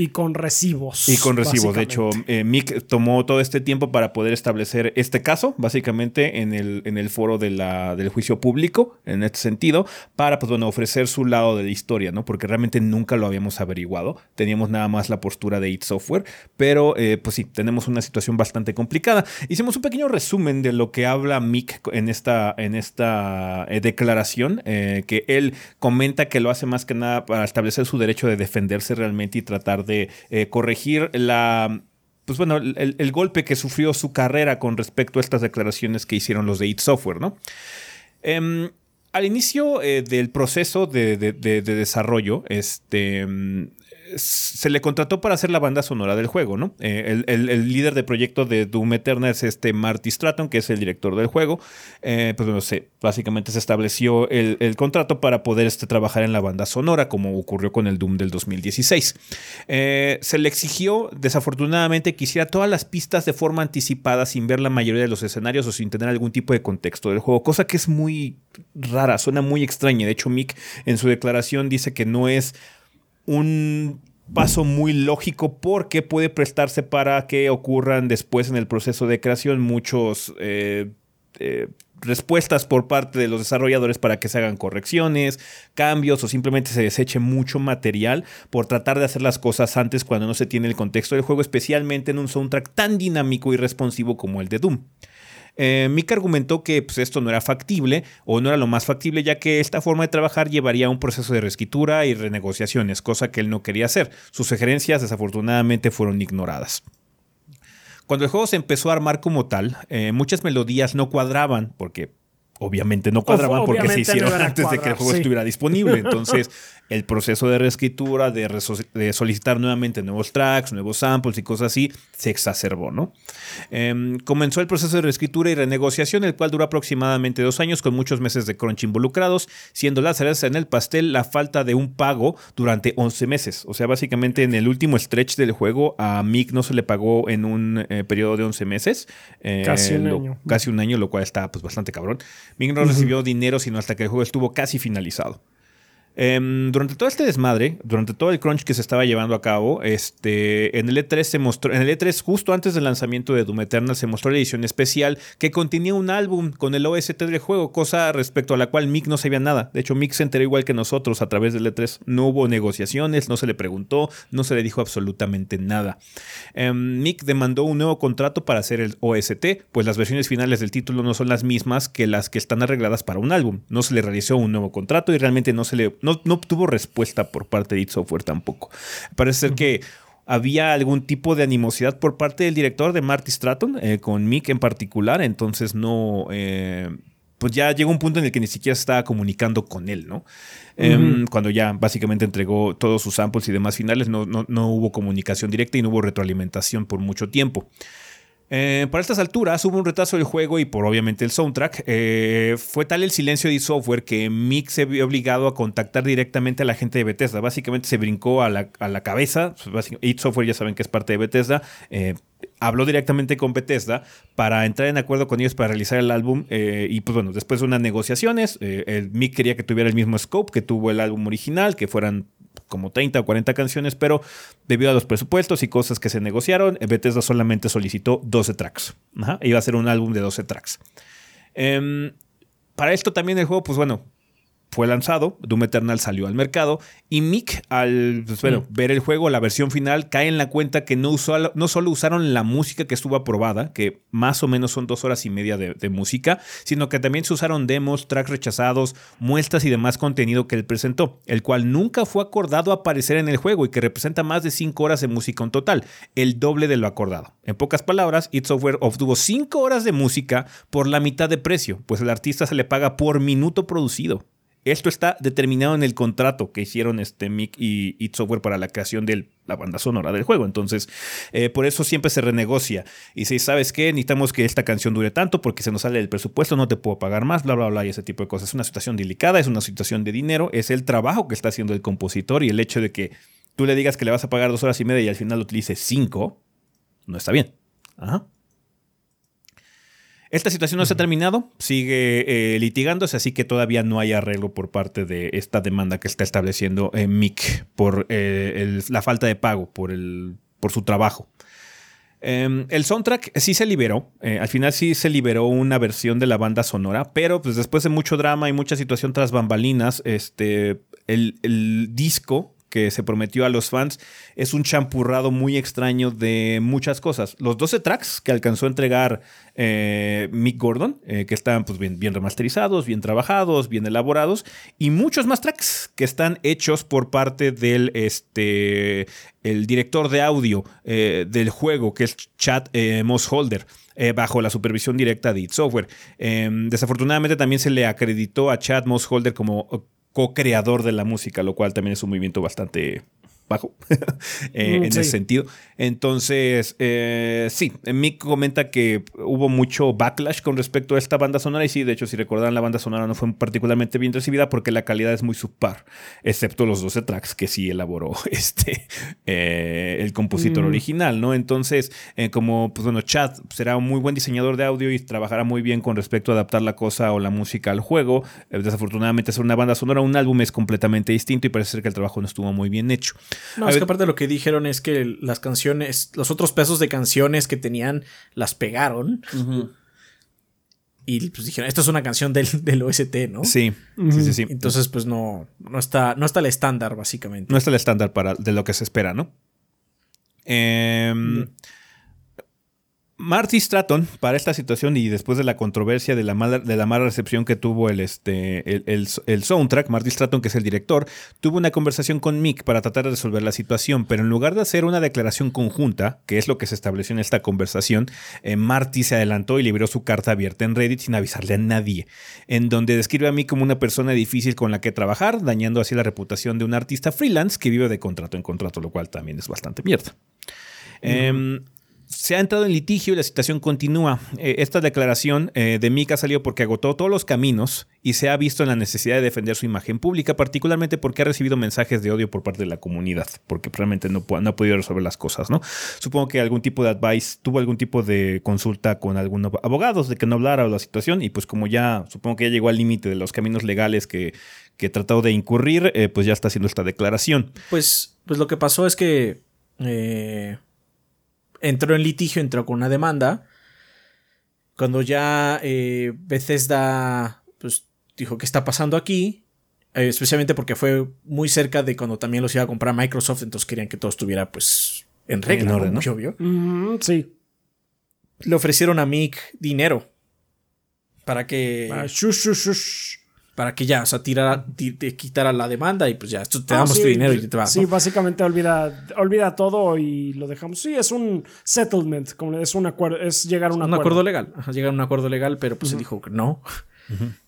con recibos. Y con recibos. De hecho, eh, Mick tomó todo este tiempo para poder establecer este caso, básicamente en el, en el foro de la, del juicio público, en este sentido, para pues, bueno, ofrecer su lado de la historia, ¿no? Porque realmente nunca lo habíamos averiguado. Teníamos nada más la postura de It Software, pero eh, pues sí, tenemos una situación bastante complicada. Hicimos un pequeño resumen de lo que habla Mick en esta, en esta eh, declaración, que él comenta que lo hace más que nada para establecer su derecho de defenderse realmente y tratar de de eh, corregir la pues bueno, el, golpe que sufrió su carrera con respecto a estas declaraciones que hicieron los de It Software, ¿no? Em, al inicio eh, del proceso de, desarrollo, este, se le contrató para hacer la banda sonora del juego, ¿no? Eh, el, líder de proyecto de Doom Eternal es este Marty Stratton, que es el director del juego. Eh, pues bueno, se, básicamente se estableció el, contrato para poder este, trabajar en la banda sonora, como ocurrió con el Doom del 2016. Eh, se le exigió, desafortunadamente, que hiciera todas las pistas de forma anticipada, sin ver la mayoría de los escenarios o sin tener algún tipo de contexto del juego, cosa que es muy rara, suena muy extraña. De hecho, Mick en su declaración dice que no es un paso muy lógico porque puede prestarse para que ocurran después en el proceso de creación muchos eh, eh, respuestas por parte de los desarrolladores para que se hagan correcciones, cambios o simplemente se deseche mucho material por tratar de hacer las cosas antes cuando no se tiene el contexto del juego, especialmente en un soundtrack tan dinámico y responsivo como el de Doom. Eh, Mick argumentó que pues, esto no era factible o no era lo más factible, ya que esta forma de trabajar llevaría a un proceso de reescritura y renegociaciones, cosa que él no quería hacer. Sus sugerencias desafortunadamente fueron ignoradas. Cuando el juego se empezó a armar como tal, eh, muchas melodías no cuadraban, porque obviamente no cuadraban porque se hicieron antes de que el juego estuviera disponible. Entonces, [laughs] el proceso de reescritura, de, solicitar nuevamente nuevos tracks, nuevos samples y cosas así, se exacerbó, ¿no? Em, comenzó el proceso de reescritura y renegociación, el cual duró aproximadamente dos años, con muchos meses de crunch involucrados, siendo la cereza en el pastel la falta de un pago durante 11 meses. O sea, básicamente en el último stretch del juego, a Mick no se le pagó en un eh, periodo de 11 meses. Eh, casi un año. Casi un año, lo cual está pues, bastante cabrón. Mick no recibió dinero sino hasta que el juego estuvo casi finalizado. Em, durante todo este desmadre, durante todo el crunch que se estaba llevando a cabo, este, en el E3 se mostró, en el E3 justo antes del lanzamiento de Doom Eternal se mostró la edición especial que contenía un álbum con el OST del juego, cosa respecto a la cual Mick no sabía nada. De hecho, Mick se enteró igual que nosotros a través del E3. No hubo negociaciones, no se le preguntó, no se le dijo absolutamente nada. Em, Mick demandó un nuevo contrato para hacer el OST, pues las versiones finales del título no son las mismas que las que están arregladas para un álbum. No se le realizó un nuevo contrato y realmente no se le no, obtuvo respuesta por parte de id Software tampoco. Parece ser que había algún tipo de animosidad por parte del director de Marty Stratton, eh, con Mick en particular, entonces no... Eh, pues ya llegó un punto en el que ni siquiera estaba comunicando con él, ¿no? Em, cuando ya básicamente entregó todos sus samples y demás finales, no, no, no hubo comunicación directa y no hubo retroalimentación por mucho tiempo. Eh, para estas alturas hubo un retraso del juego y por obviamente el soundtrack. Eh, fue tal el silencio de software que Mick se vio obligado a contactar directamente a la gente de Bethesda. Básicamente se brincó a la, a la cabeza. id Software ya saben que es parte de Bethesda. Eh, habló directamente con Bethesda para entrar en acuerdo con ellos para realizar el álbum. y pues bueno, después de unas negociaciones, Mick quería que tuviera el mismo scope que tuvo el álbum original, que fueran como 30 o 40 canciones, pero debido a los presupuestos y cosas que se negociaron, Bethesda solamente solicitó 12 tracks. Iba a ser un álbum de 12 tracks. Em, para esto también el juego, pues bueno, fue lanzado, Doom Eternal salió al mercado y Mick al pues, bueno, mm. ver el juego, la versión final, cae en la cuenta que no, usó, no solo usaron la música que estuvo aprobada, que más o menos son dos horas y media de, música, sino que también se usaron demos, tracks rechazados, muestras y demás contenido que él presentó, el cual nunca fue acordado aparecer en el juego y que representa más de cinco horas de música en total, el doble de lo acordado. En pocas palabras, It Software obtuvo cinco horas de música por la mitad de precio, pues el artista se le paga por minuto producido. Esto está determinado en el contrato que hicieron este Mick y It Software para la creación de la banda sonora del juego. Entonces, eh, por eso siempre se renegocia. Y si sabes qué, necesitamos que esta canción dure tanto porque se nos sale el presupuesto, no te puedo pagar más, bla, bla, bla, y ese tipo de cosas. Es una situación delicada, es una situación de dinero, es el trabajo que está haciendo el compositor y el hecho de que tú le digas que le vas a pagar dos horas y media y al final lo utilices cinco, no está bien. Ajá. Esta situación no se ha terminado, sigue eh, litigándose, así que todavía no hay arreglo por parte de esta demanda que está estableciendo eh, Mick por eh, la falta de pago, por, el, por su trabajo. Em, el soundtrack sí se liberó, al final sí se liberó una versión de la banda sonora, pero pues después de mucho drama y mucha situación tras bambalinas, este, el, el disco que se prometió a los fans es un champurrado muy extraño de muchas cosas. Los 12 tracks que alcanzó a entregar eh, Mick Gordon, eh, que están pues, bien, bien, remasterizados, bien trabajados, bien elaborados, y muchos más tracks que están hechos por parte del este, el director de audio eh, del juego, que es Chad Mossholder. bajo la supervisión directa de It Software. Em, desafortunadamente también se le acreditó a Chad Mossholder como co-creador de la música, lo cual también es un movimiento bastante bajo [laughs] eh, mm, en ese sentido. Entonces, eh, sí, Mick comenta que hubo mucho backlash con respecto a esta banda sonora y sí, de hecho, si recordan, la banda sonora no fue particularmente bien recibida porque la calidad es muy subpar, excepto los 12 tracks que sí elaboró [laughs] este, eh, el compositor mm. original, ¿no? Entonces, como, pues bueno, Chad será un muy buen diseñador de audio y trabajará muy bien con respecto a adaptar la cosa o la música al juego. desafortunadamente, hacer una banda sonora, un álbum es completamente distinto y parece ser que el trabajo no estuvo muy bien hecho. No, es que aparte lo que dijeron es que las canciones, los otros pesos de canciones que tenían, las pegaron. Y pues dijeron, esto es una canción del, del OST, ¿no? Sí, sí, sí, Entonces, pues no, no está, no está el estándar, básicamente. No está el estándar para de lo que se espera, ¿no? Eh, Marty Stratton, para esta situación y después de la controversia de la mala, de la mala recepción que tuvo el, este, el, soundtrack, Marty Stratton, que es el director, tuvo una conversación con Mick para tratar de resolver la situación, pero en lugar de hacer una declaración conjunta, que es lo que se estableció en esta conversación, eh, Marty se adelantó y liberó su carta abierta en Reddit sin avisarle a nadie, en donde describe a Mick como una persona difícil con la que trabajar, dañando así la reputación de un artista freelance que vive de contrato en contrato, lo cual también es bastante mierda se ha entrado en litigio y la situación continúa. Eh, esta declaración eh, de Mika salió porque agotó todos los caminos y se ha visto en la necesidad de defender su imagen pública, particularmente porque ha recibido mensajes de odio por parte de la comunidad, porque realmente no, no ha podido resolver las cosas, ¿no? Supongo que algún tipo de advice, tuvo algún tipo de consulta con algunos abogados de que no hablara de la situación y pues como ya, supongo que ya llegó al límite de los caminos legales que, que tratado de incurrir, eh, pues ya está haciendo esta declaración. Pues, pues lo que pasó es que entró en litigio, entró con una demanda. Cuando ya eh, Bethesda pues, dijo qué está pasando aquí, eh, especialmente porque fue muy cerca de cuando también los iba a comprar Microsoft, entonces querían que todo estuviera pues en regla, en orden, ¿no? obvio. sí. Le ofrecieron a Mick dinero para que ah, shush, shush, shush para que ya, o sea, tirara, quitara la demanda y pues ya, te ah, damos tu dinero y te vas. Sí, básicamente olvida, olvida todo y lo dejamos. Sí, es un settlement, como es un acuerdo, es llegar a un, un acuerdo. legal, llegar a un acuerdo legal, pero pues se dijo que no.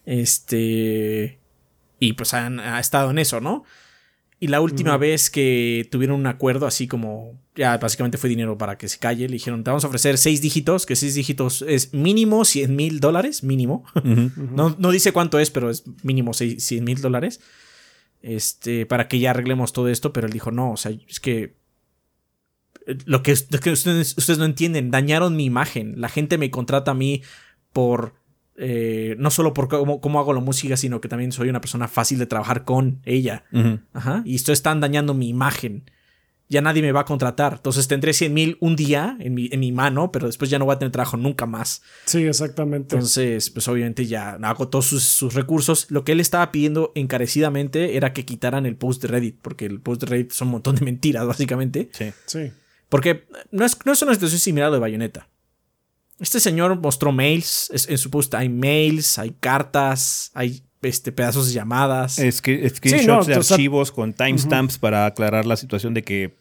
Este. Y pues han, ha estado en eso, ¿no? Y la última vez que tuvieron un acuerdo, así como ya básicamente fue dinero para que se calle, le dijeron, te vamos a ofrecer seis dígitos, que seis dígitos es mínimo 100 mil dólares, mínimo. [laughs] no, no, dice cuánto es, pero es mínimo 100 mil dólares. Este, para que ya arreglemos todo esto, pero él dijo, no, o sea, es que eh, lo que, que ustedes, ustedes no entienden, dañaron mi imagen. La gente me contrata a mí por eh, no solo por cómo, hago la música, sino que también soy una persona fácil de trabajar con ella. Ajá. Y esto están dañando mi imagen. ya nadie me va a contratar. Entonces tendré 100 mil un día en mi, en mi mano, pero después ya no voy a tener trabajo nunca más. Sí, exactamente. Entonces, pues obviamente ya agotó sus, sus recursos. Lo que él estaba pidiendo encarecidamente era que quitaran el post de Reddit, porque el post de Reddit son un montón de [laughs] mentiras, básicamente. Sí. Sí. Porque no es, no es una situación similar a lo de Bayonetta. Este señor mostró mails, es- en su post hay mails, hay cartas, hay este, pedazos de llamadas. Es que screenshots Sí, no, de o sea- archivos con timestamps para aclarar la situación de que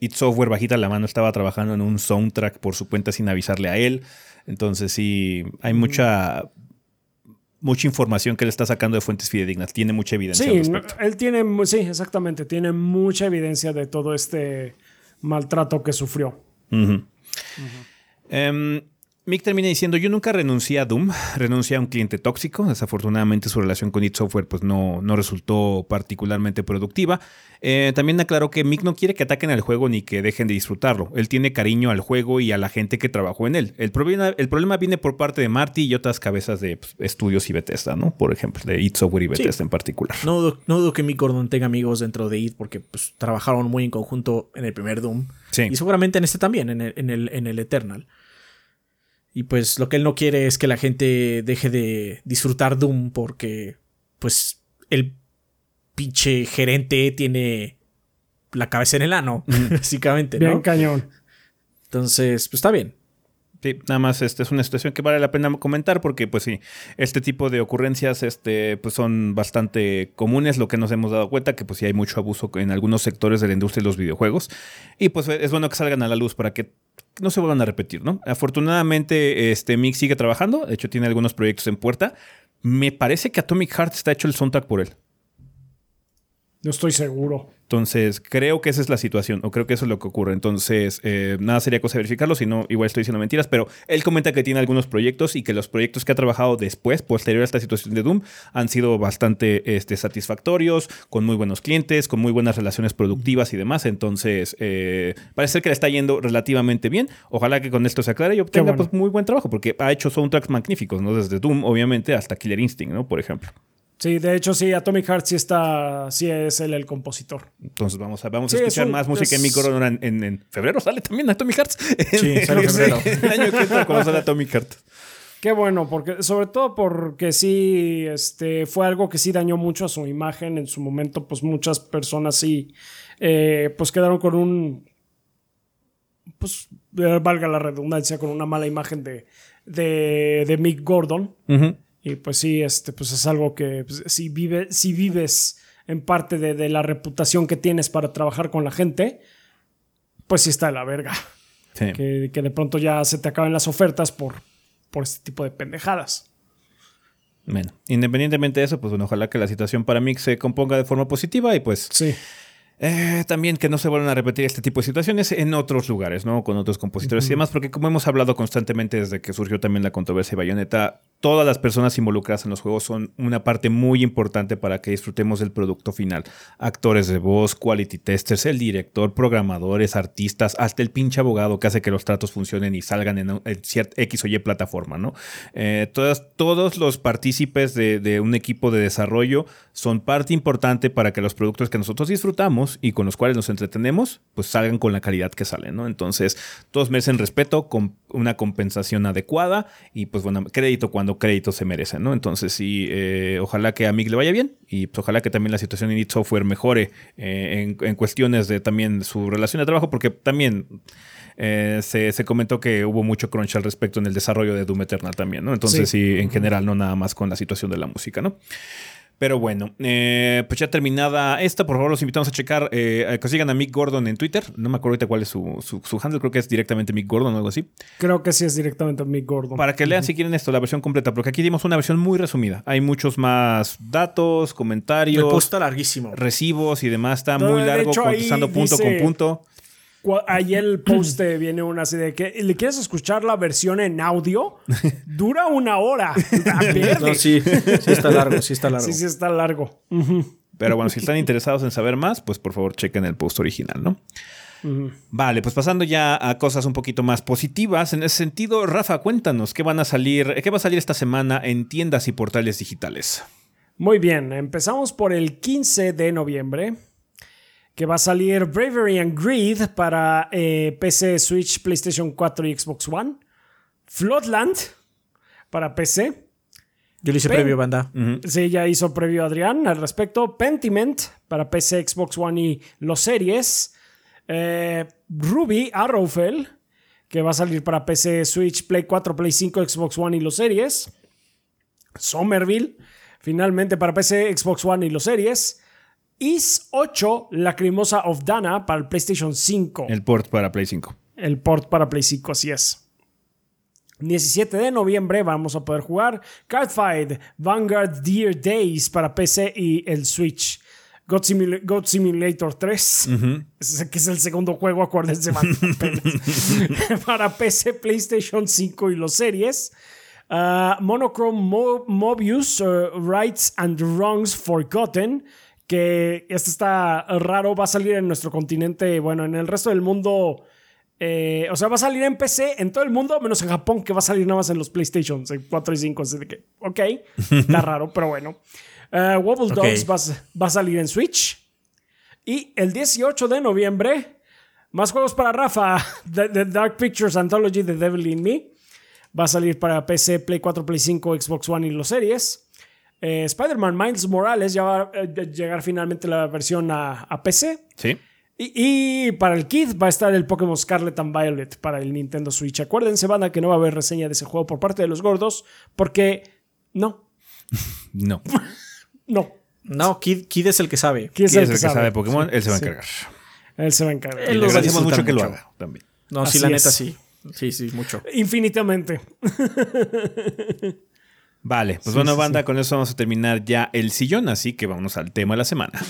id Software bajita la mano estaba trabajando en un soundtrack por su cuenta sin avisarle a él. Entonces sí, hay mucha mucha información que él está sacando de fuentes fidedignas. Tiene mucha evidencia Sí, al respecto. él tiene, sí, exactamente, tiene mucha evidencia de todo este maltrato que sufrió. Em, Mick termina diciendo, yo nunca renuncié a Doom, renuncié a un cliente tóxico, desafortunadamente su relación con id Software pues no, no resultó particularmente productiva. Eh, también aclaró que Mick no quiere que ataquen al juego ni que dejen de disfrutarlo, él tiene cariño al juego y a la gente que trabajó en él. El problema, el problema viene por parte de Marty y otras cabezas de pues, estudios y Bethesda, ¿no? Por ejemplo, de id Software y Bethesda en particular. No dudo, no dudo que Mick Gordon tenga amigos dentro de IT porque pues, trabajaron muy en conjunto en el primer Doom. Sí. Y seguramente en este también, en el, en el, en el Eternal. Y pues lo que él no quiere es que la gente deje de disfrutar Doom porque pues el pinche gerente tiene la cabeza en el ano, [laughs] básicamente, Bien ¿no? cañón. Entonces, pues está bien. Sí, nada más este es una situación que vale la pena comentar porque pues sí, este tipo de ocurrencias este pues son bastante comunes, lo que nos hemos dado cuenta que pues sí hay mucho abuso en algunos sectores de la industria de los videojuegos y pues es bueno que salgan a la luz para que no se vuelvan a repetir, ¿no? Afortunadamente este Mick sigue trabajando, de hecho tiene algunos proyectos en puerta. Me parece que Atomic Heart está hecho el soundtrack por él. No estoy seguro. Entonces, creo que esa es la situación, o creo que eso es lo que ocurre. Entonces, eh, nada sería cosa de verificarlo, si no, igual estoy diciendo mentiras, pero él comenta que tiene algunos proyectos y que los proyectos que ha trabajado después, posterior a esta situación de Doom, han sido bastante este, satisfactorios, con muy buenos clientes, con muy buenas relaciones productivas y demás. Entonces, eh, parece ser que le está yendo relativamente bien. Ojalá que con esto se aclare y obtenga bueno. pues, muy buen trabajo, porque ha hecho soundtracks magníficos, ¿no? Desde Doom, obviamente, hasta Killer Instinct, ¿no? Por ejemplo. Sí, de hecho, sí, Atomic Heart sí está, sí es él el compositor. Entonces vamos a, vamos Sí, a escuchar es un- más música en mi es- corona en, en- en febrero. ¿Sale también Atomic Hearts? Sí, sale en [laughs] febrero. El año que entra cuando sale Atomic Heart. Qué bueno, porque sobre todo porque sí, este, fue algo que sí dañó mucho a su imagen. En su momento, pues muchas personas sí, eh, pues quedaron con un, pues eh, valga la redundancia, con una mala imagen de, de, de Mick Gordon. Y pues sí, este, pues es algo que pues, si, vive, si vives en parte de, de la reputación que tienes para trabajar con la gente, pues sí está de la verga. Sí. Que, que de pronto ya se te acaben las ofertas por, por este tipo de pendejadas. Bueno, independientemente de eso, pues bueno, ojalá que la situación para Mick se componga de forma positiva y pues Sí. Eh, también que no se vuelvan a repetir este tipo de situaciones en otros lugares, ¿no? Con otros compositores y demás, porque como hemos hablado constantemente desde que surgió también la controversia de Bayonetta, todas las personas involucradas en los juegos son una parte muy importante para que disfrutemos del producto final. Actores de voz, quality testers, el director, programadores, artistas, hasta el pinche abogado que hace que los tratos funcionen y salgan en, en cierta X o Y plataforma, ¿no? Eh, todas, todos los partícipes de, de un equipo de desarrollo son parte importante para que los productos que nosotros disfrutamos y con los cuales nos entretenemos, pues salgan con la calidad que salen, ¿no? Entonces, todos merecen respeto, con una compensación adecuada y pues bueno, crédito cuando crédito se merece, ¿no? Entonces, sí, eh, ojalá que a Mick le vaya bien y pues, ojalá que también la situación en id Software mejore eh, en, en cuestiones de también su relación de trabajo, porque también eh, se, se comentó que hubo mucho crunch al respecto en el desarrollo de Doom Eternal también, ¿no? Entonces, sí, en general, no nada más con la situación de la música, ¿no? Pero bueno, eh, pues ya terminada esta, por favor los invitamos a checar, eh, a que sigan a Mick Gordon en Twitter. No me acuerdo ahorita cuál es su, su, su handle, creo que es directamente Mick Gordon o algo así. Creo que sí es directamente Mick Gordon. Para que lean si quieren esto, la versión completa, porque aquí dimos una versión muy resumida. Hay muchos más datos, El comentarios, post está larguísimo. recibos y demás. Está muy largo, hecho, contestando punto dice- con punto. Ahí el post viene una así de que le quieres escuchar la versión en audio, [laughs] dura una hora. No, sí, sí está largo, sí está largo. Sí, sí, está largo. Pero bueno, si están interesados en saber más, pues por favor chequen el post original, ¿no? Vale, pues pasando ya a cosas un poquito más positivas. En ese sentido, Rafa, cuéntanos qué van a salir, qué va a salir esta semana en tiendas y portales digitales. Muy bien, empezamos por el 15 de noviembre, que va a salir Bravery and Greed para eh, PC, Switch, PlayStation 4 y Xbox One. Floodland para PC. Yo le hice previo, banda. Sí, ya hizo previo Adrián al respecto. Pentiment para PC, Xbox One y los series. Eh, Ruby Arrowfell, que va a salir para PC, Switch, Play 4, Play 5, Xbox One y los series. Somerville, finalmente para PC, Xbox One y los series. Is 8, Lacrimosa of Dana para el PlayStation 5. El port para Play 5. El port para Play 5, así es. 17 de noviembre vamos a poder jugar Cardfight Vanguard Dear Days para PC y el Switch. God, Simulator 3, que es el segundo juego, acuérdense, [laughs] para PC, PlayStation 5 y los series. Uh, Monochrome Mobius, uh, Rights and Wrongs Forgotten, que este está raro, va a salir en nuestro continente, bueno, en el resto del mundo eh, o sea, va a salir en PC en todo el mundo, menos en Japón, que va a salir nada más en los PlayStation 4 y 5. Así de que, ok, está raro, pero bueno. Uh, Wobble Dogs va, a salir en Switch. Y el 18 de noviembre, más juegos para Rafa. [laughs] The, Dark Pictures Anthology The Devil in Me. Va a salir para PC, Play 4, Play 5, Xbox One y los series. Eh, Spider-Man Miles Morales ya va a llegar finalmente la versión a, a PC. Sí. Y, para el Kid va a estar el Pokémon Scarlet and Violet para el Nintendo Switch. Acuérdense, banda, que no va a haber reseña de ese juego por parte de los gordos, porque no. [laughs] [laughs] no. no. No, Kid, es el que sabe. Kid es, el, que, sabe. Pokémon, él se va a encargar. Él se va a encargar. Él le agradecemos mucho que lo haga también. No, sí, la neta sí. Sí, sí, mucho. Infinitamente. [laughs] Vale, pues bueno, banda, con eso vamos a terminar ya el sillón, así que vamos al tema de la semana.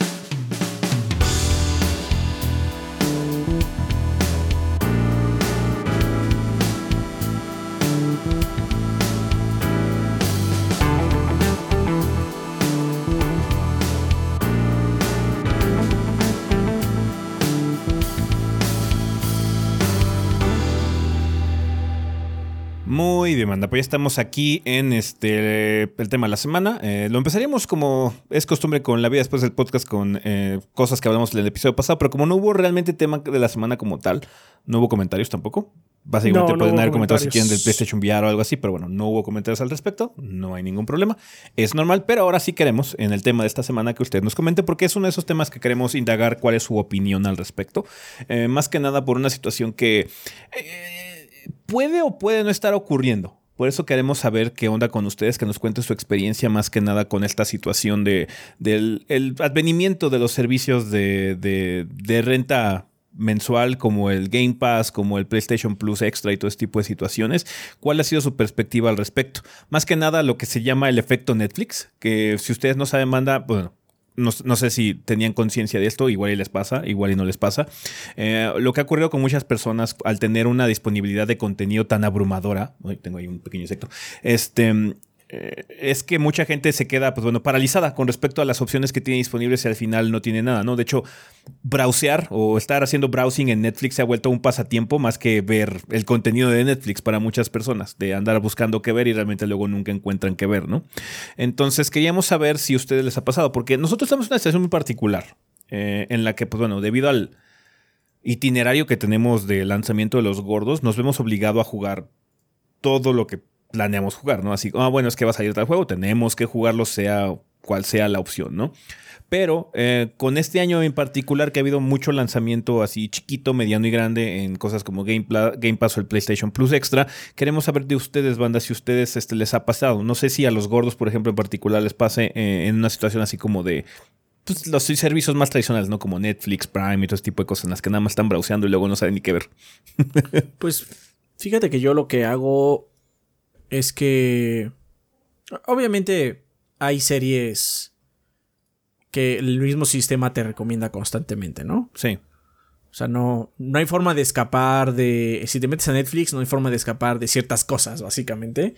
Muy bien, manda. Pues ya estamos aquí en este el tema de la semana. Eh, lo empezaríamos como es costumbre con la vida después del podcast con eh, cosas que hablamos en el episodio pasado, pero como no hubo realmente tema de la semana como tal, no hubo comentarios tampoco. Básicamente pueden haber comentarios si quieren del PlayStation VR o algo así, pero bueno, no hubo comentarios al respecto, no hay ningún problema. Es normal, pero ahora sí queremos en el tema de esta semana que usted nos comente, porque es uno de esos temas que queremos indagar cuál es su opinión al respecto. Eh, más que nada por una situación que puede o puede no estar ocurriendo. Por eso queremos saber qué onda con ustedes, que nos cuenten su experiencia más que nada con esta situación de, del el advenimiento de los servicios de, de, renta mensual como el Game Pass, como el PlayStation Plus Extra y todo este tipo de situaciones. ¿Cuál ha sido su perspectiva al respecto? Más que nada lo que se llama el efecto Netflix, que si ustedes no saben, manda, bueno, no, sé si tenían conciencia de esto, igual y les pasa, igual y no les pasa. Eh, lo que ha ocurrido con muchas personas al tener una disponibilidad de contenido tan abrumadora, tengo ahí un pequeño insecto, este, eh, es que mucha gente se queda, pues bueno, paralizada con respecto a las opciones que tiene disponibles y al final no tiene nada, ¿no? De hecho, browsear o estar haciendo browsing en Netflix se ha vuelto un pasatiempo más que ver el contenido de Netflix para muchas personas, de andar buscando qué ver y realmente luego nunca encuentran qué ver, ¿no? Entonces, queríamos saber si a ustedes les ha pasado, porque nosotros estamos en una situación muy particular, eh, en la que, pues bueno, debido al itinerario que tenemos de lanzamiento de los gordos, nos vemos obligados a jugar todo lo que planeamos jugar, ¿no? Así, ah, bueno, es que va a salir tal juego, tenemos que jugarlo sea cual sea la opción, ¿no? Pero eh, con este año en particular que ha habido mucho lanzamiento así chiquito, mediano y grande en cosas como Game, Game Pass o el PlayStation Plus Extra, queremos saber de ustedes, banda, si ustedes este, les ha pasado. No sé si a los gordos, por ejemplo, en particular les pase eh, en una situación así como de pues, los servicios más tradicionales, ¿no? Como Netflix, Prime y todo ese tipo de cosas en las que nada más están browseando y luego no saben ni qué ver. [laughs] pues fíjate que yo lo que hago es que obviamente hay series que el mismo sistema te recomienda constantemente, ¿no? Sí. O sea, no, no hay forma de escapar de... Si te metes a Netflix, no hay forma de escapar de ciertas cosas, básicamente.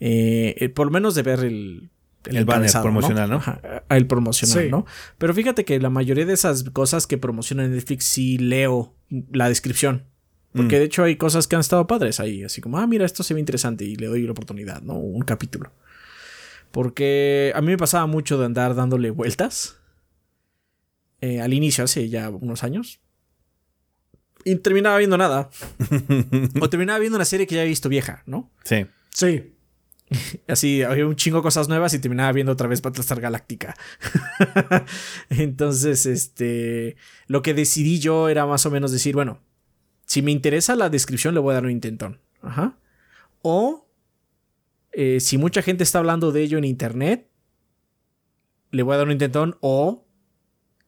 Eh, eh, por lo menos de ver el... El, banner promocional, ¿no? el promocional, ¿no? Pero fíjate que la mayoría de esas cosas que promocionan Netflix sí leo la descripción. Porque mm. de hecho hay cosas que han estado padres ahí, así como, ah, mira, esto se ve interesante y le doy la oportunidad, ¿no? Un capítulo. Porque a mí me pasaba mucho de andar dándole vueltas. eh, al inicio, hace ya unos años. Y terminaba viendo nada. [laughs] o terminaba viendo una serie que ya he visto vieja, ¿no? Sí. Sí. [laughs] Así, había un chingo de cosas nuevas y terminaba viendo otra vez Battlestar Galáctica. [laughs] Entonces, este. Lo que decidí yo era más o menos decir, bueno, si me interesa la descripción, le voy a dar un intentón. Ajá. O. Eh, si mucha gente está hablando de ello en internet, le voy a dar un intentón. O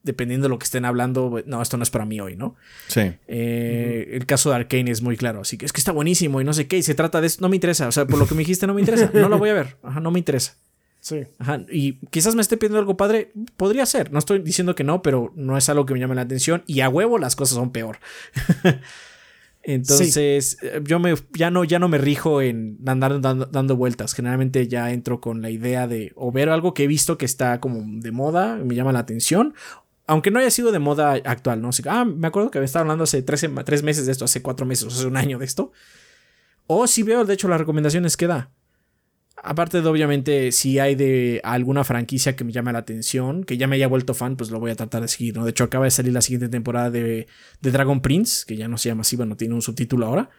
dependiendo de lo que estén hablando, no, esto no es para mí hoy, ¿no? Sí. Eh, el caso de Arkane es muy claro, así que es que está buenísimo y no sé qué, y se trata de esto, no me interesa, o sea, por lo que me dijiste no me interesa, no lo voy a ver, ajá, no me interesa. Sí. Ajá, y quizás me esté pidiendo algo padre, podría ser, no estoy diciendo que no, pero no es algo que me llame la atención y a huevo las cosas son peor. [laughs] Entonces, eh, yo me, ya, no, ya no me rijo en andar dando, dando, vueltas. Generalmente ya entro con la idea de o ver algo que he visto que está como de moda, me llama la atención, aunque no haya sido de moda actual, ¿no? ah, me acuerdo que me estaba hablando hace tres, tres, meses de esto, hace cuatro meses, hace un año de esto. O si veo, de hecho, las recomendaciones que da. Aparte de, obviamente, si hay de alguna franquicia que me llame la atención, que ya me haya vuelto fan, pues lo voy a tratar de seguir, ¿no? De hecho, acaba de salir la siguiente temporada de, de Dragon Prince, que ya no se llama así, bueno, tiene un subtítulo ahora.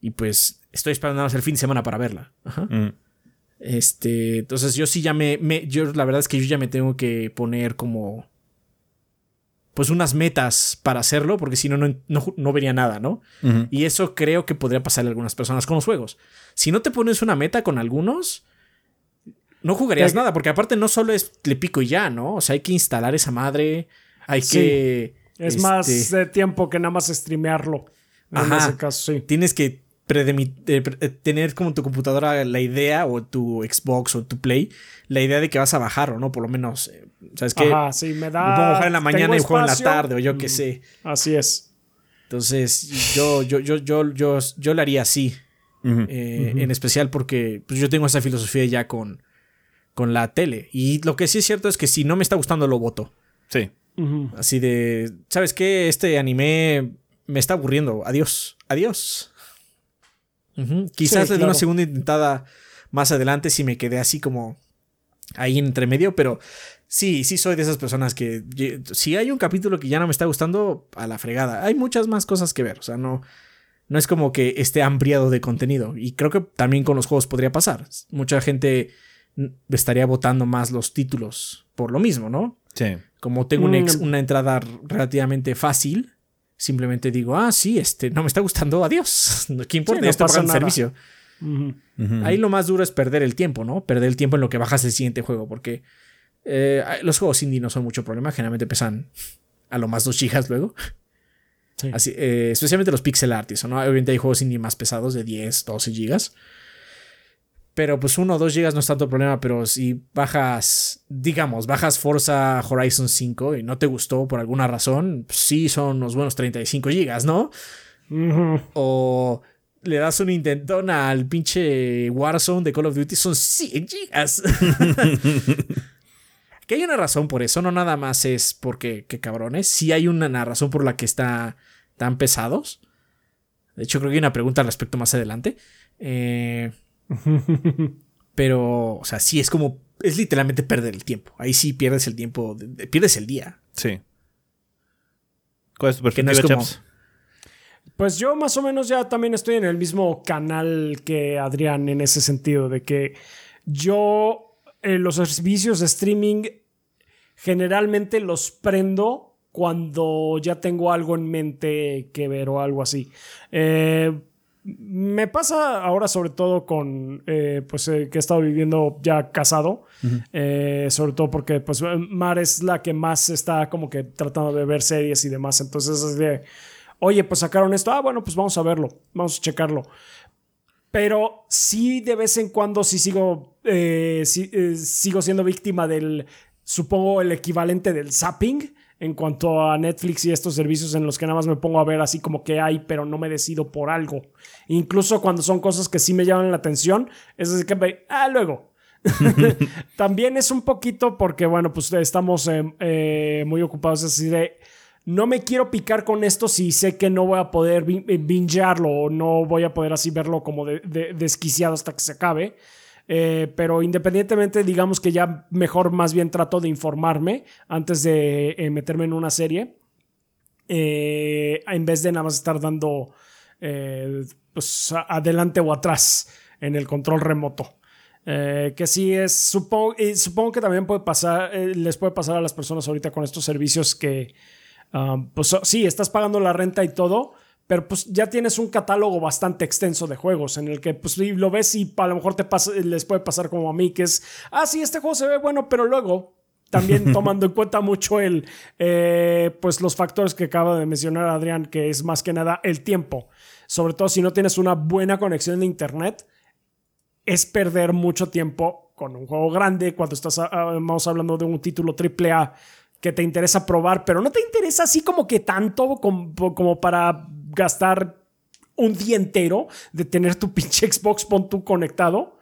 Y pues estoy esperando el fin de semana para verla. Ajá. Mm. Este, entonces yo sí ya me, me, yo la verdad es que yo ya me tengo que poner como pues unas metas para hacerlo, porque si no, no, vería nada, ¿no? Y eso creo que podría pasarle a algunas personas con los juegos. Si no te pones una meta con algunos, no jugarías nada, porque aparte no solo es le pico y ya, ¿no? O sea, hay que instalar esa madre, hay que... Es más este de tiempo que nada más streamearlo. En ese caso, sí. Tienes que eh, tener como tu computadora la idea o tu Xbox o tu Play la idea de que vas a bajar o no por lo menos eh, sabes que Ajá, sí, me da me puedo bajar en la mañana y juego en la tarde o yo qué mm, sé. así es. Entonces yo yo yo yo yo, yo lo haría así eh, en especial porque pues, yo tengo esa filosofía ya con con la tele. Y lo que sí es cierto es que si no me está gustando lo voto. Sí. Así de sabes qué este anime me está aburriendo. Adiós. Adiós Quizás le dé una segunda intentada más adelante si me quedé así como ahí entre medio, pero sí, sí soy de esas personas que si hay un capítulo que ya no me está gustando, a la fregada. Hay muchas más cosas que ver, o sea, no, no es como que esté hambriado de contenido. Y creo que también con los juegos podría pasar. Mucha gente estaría votando más los títulos por lo mismo, ¿no? Sí. Como tengo una, mm. una entrada relativamente fácil, simplemente digo, ah, sí, este, no me está gustando, adiós. [laughs] ¿Qué importa? ya está pagando servicio. Ahí lo más duro es perder el tiempo, ¿no? Perder el tiempo en lo que bajas el siguiente juego, porque eh, los juegos indie no son mucho problema, generalmente pesan a lo más 2 gigas luego. Así, eh, especialmente los pixel art, ¿no? Obviamente hay juegos indie más pesados de 10, 12 gigas. Pero pues uno o dos gigas no es tanto problema, pero si bajas, digamos, bajas Forza Horizon 5 y no te gustó por alguna razón, pues sí son unos buenos 35 gigas, ¿no? O le das un intentón al pinche Warzone de Call of Duty, son 100 gigas. [laughs] que hay una razón por eso, no nada más es porque, qué cabrones, sí hay una razón por la que está tan pesados. De hecho, creo que hay una pregunta al respecto más adelante. Eh, [laughs] Pero, o sea, sí es como. Es literalmente perder el tiempo. Ahí sí pierdes el tiempo. pierdes el día. Sí. ¿Cuál es tu perspectiva, Pues yo más o menos ya también estoy en el mismo canal que Adrián en ese sentido, de que yo eh, los servicios de streaming generalmente los prendo cuando ya tengo algo en mente que ver o algo así. Eh, me pasa ahora sobre todo con, eh, pues, eh, que he estado viviendo ya casado, eh, sobre todo porque, pues, Mar es la que más está como que tratando de ver series y demás, entonces es de, oye, pues sacaron esto, ah, bueno, pues vamos a verlo, vamos a checarlo. Pero sí, de vez en cuando sí sigo, sigo siendo víctima del, supongo, el equivalente del zapping, en cuanto a Netflix y estos servicios en los que nada más me pongo a ver así como que hay, pero no me decido por algo. Incluso cuando son cosas que sí me llaman la atención, es decir, que, ah, luego. [laughs] También es un poquito porque, bueno, pues estamos eh, eh, muy ocupados así de, no me quiero picar con esto si sé que no voy a poder bingearlo o no voy a poder así verlo como desquiciado hasta que se acabe. Eh, pero independientemente, digamos que ya mejor más bien trato de informarme antes de eh, meterme en una serie. Eh, en vez de nada más estar dando pues, adelante o atrás en el control remoto. que sí es, supongo, y supongo que también puede pasar, les puede pasar a las personas ahorita con estos servicios que, um, pues sí, estás pagando la renta y todo, pero pues ya tienes un catálogo bastante extenso de juegos en el que pues lo ves y a lo mejor te pasa, les puede pasar como a mí, que es, ah, sí, este juego se ve bueno, pero luego también [laughs] tomando en cuenta mucho el, eh, pues los factores que acaba de mencionar Adrián, que es más que nada el tiempo. Sobre todo si no tienes una buena conexión de internet, es perder mucho tiempo con un juego grande cuando estás, vamos hablando de un título AAA que te interesa probar, pero no te interesa así como que tanto como para gastar un día entero de tener tu [laughs] pinche Xbox pon tú conectado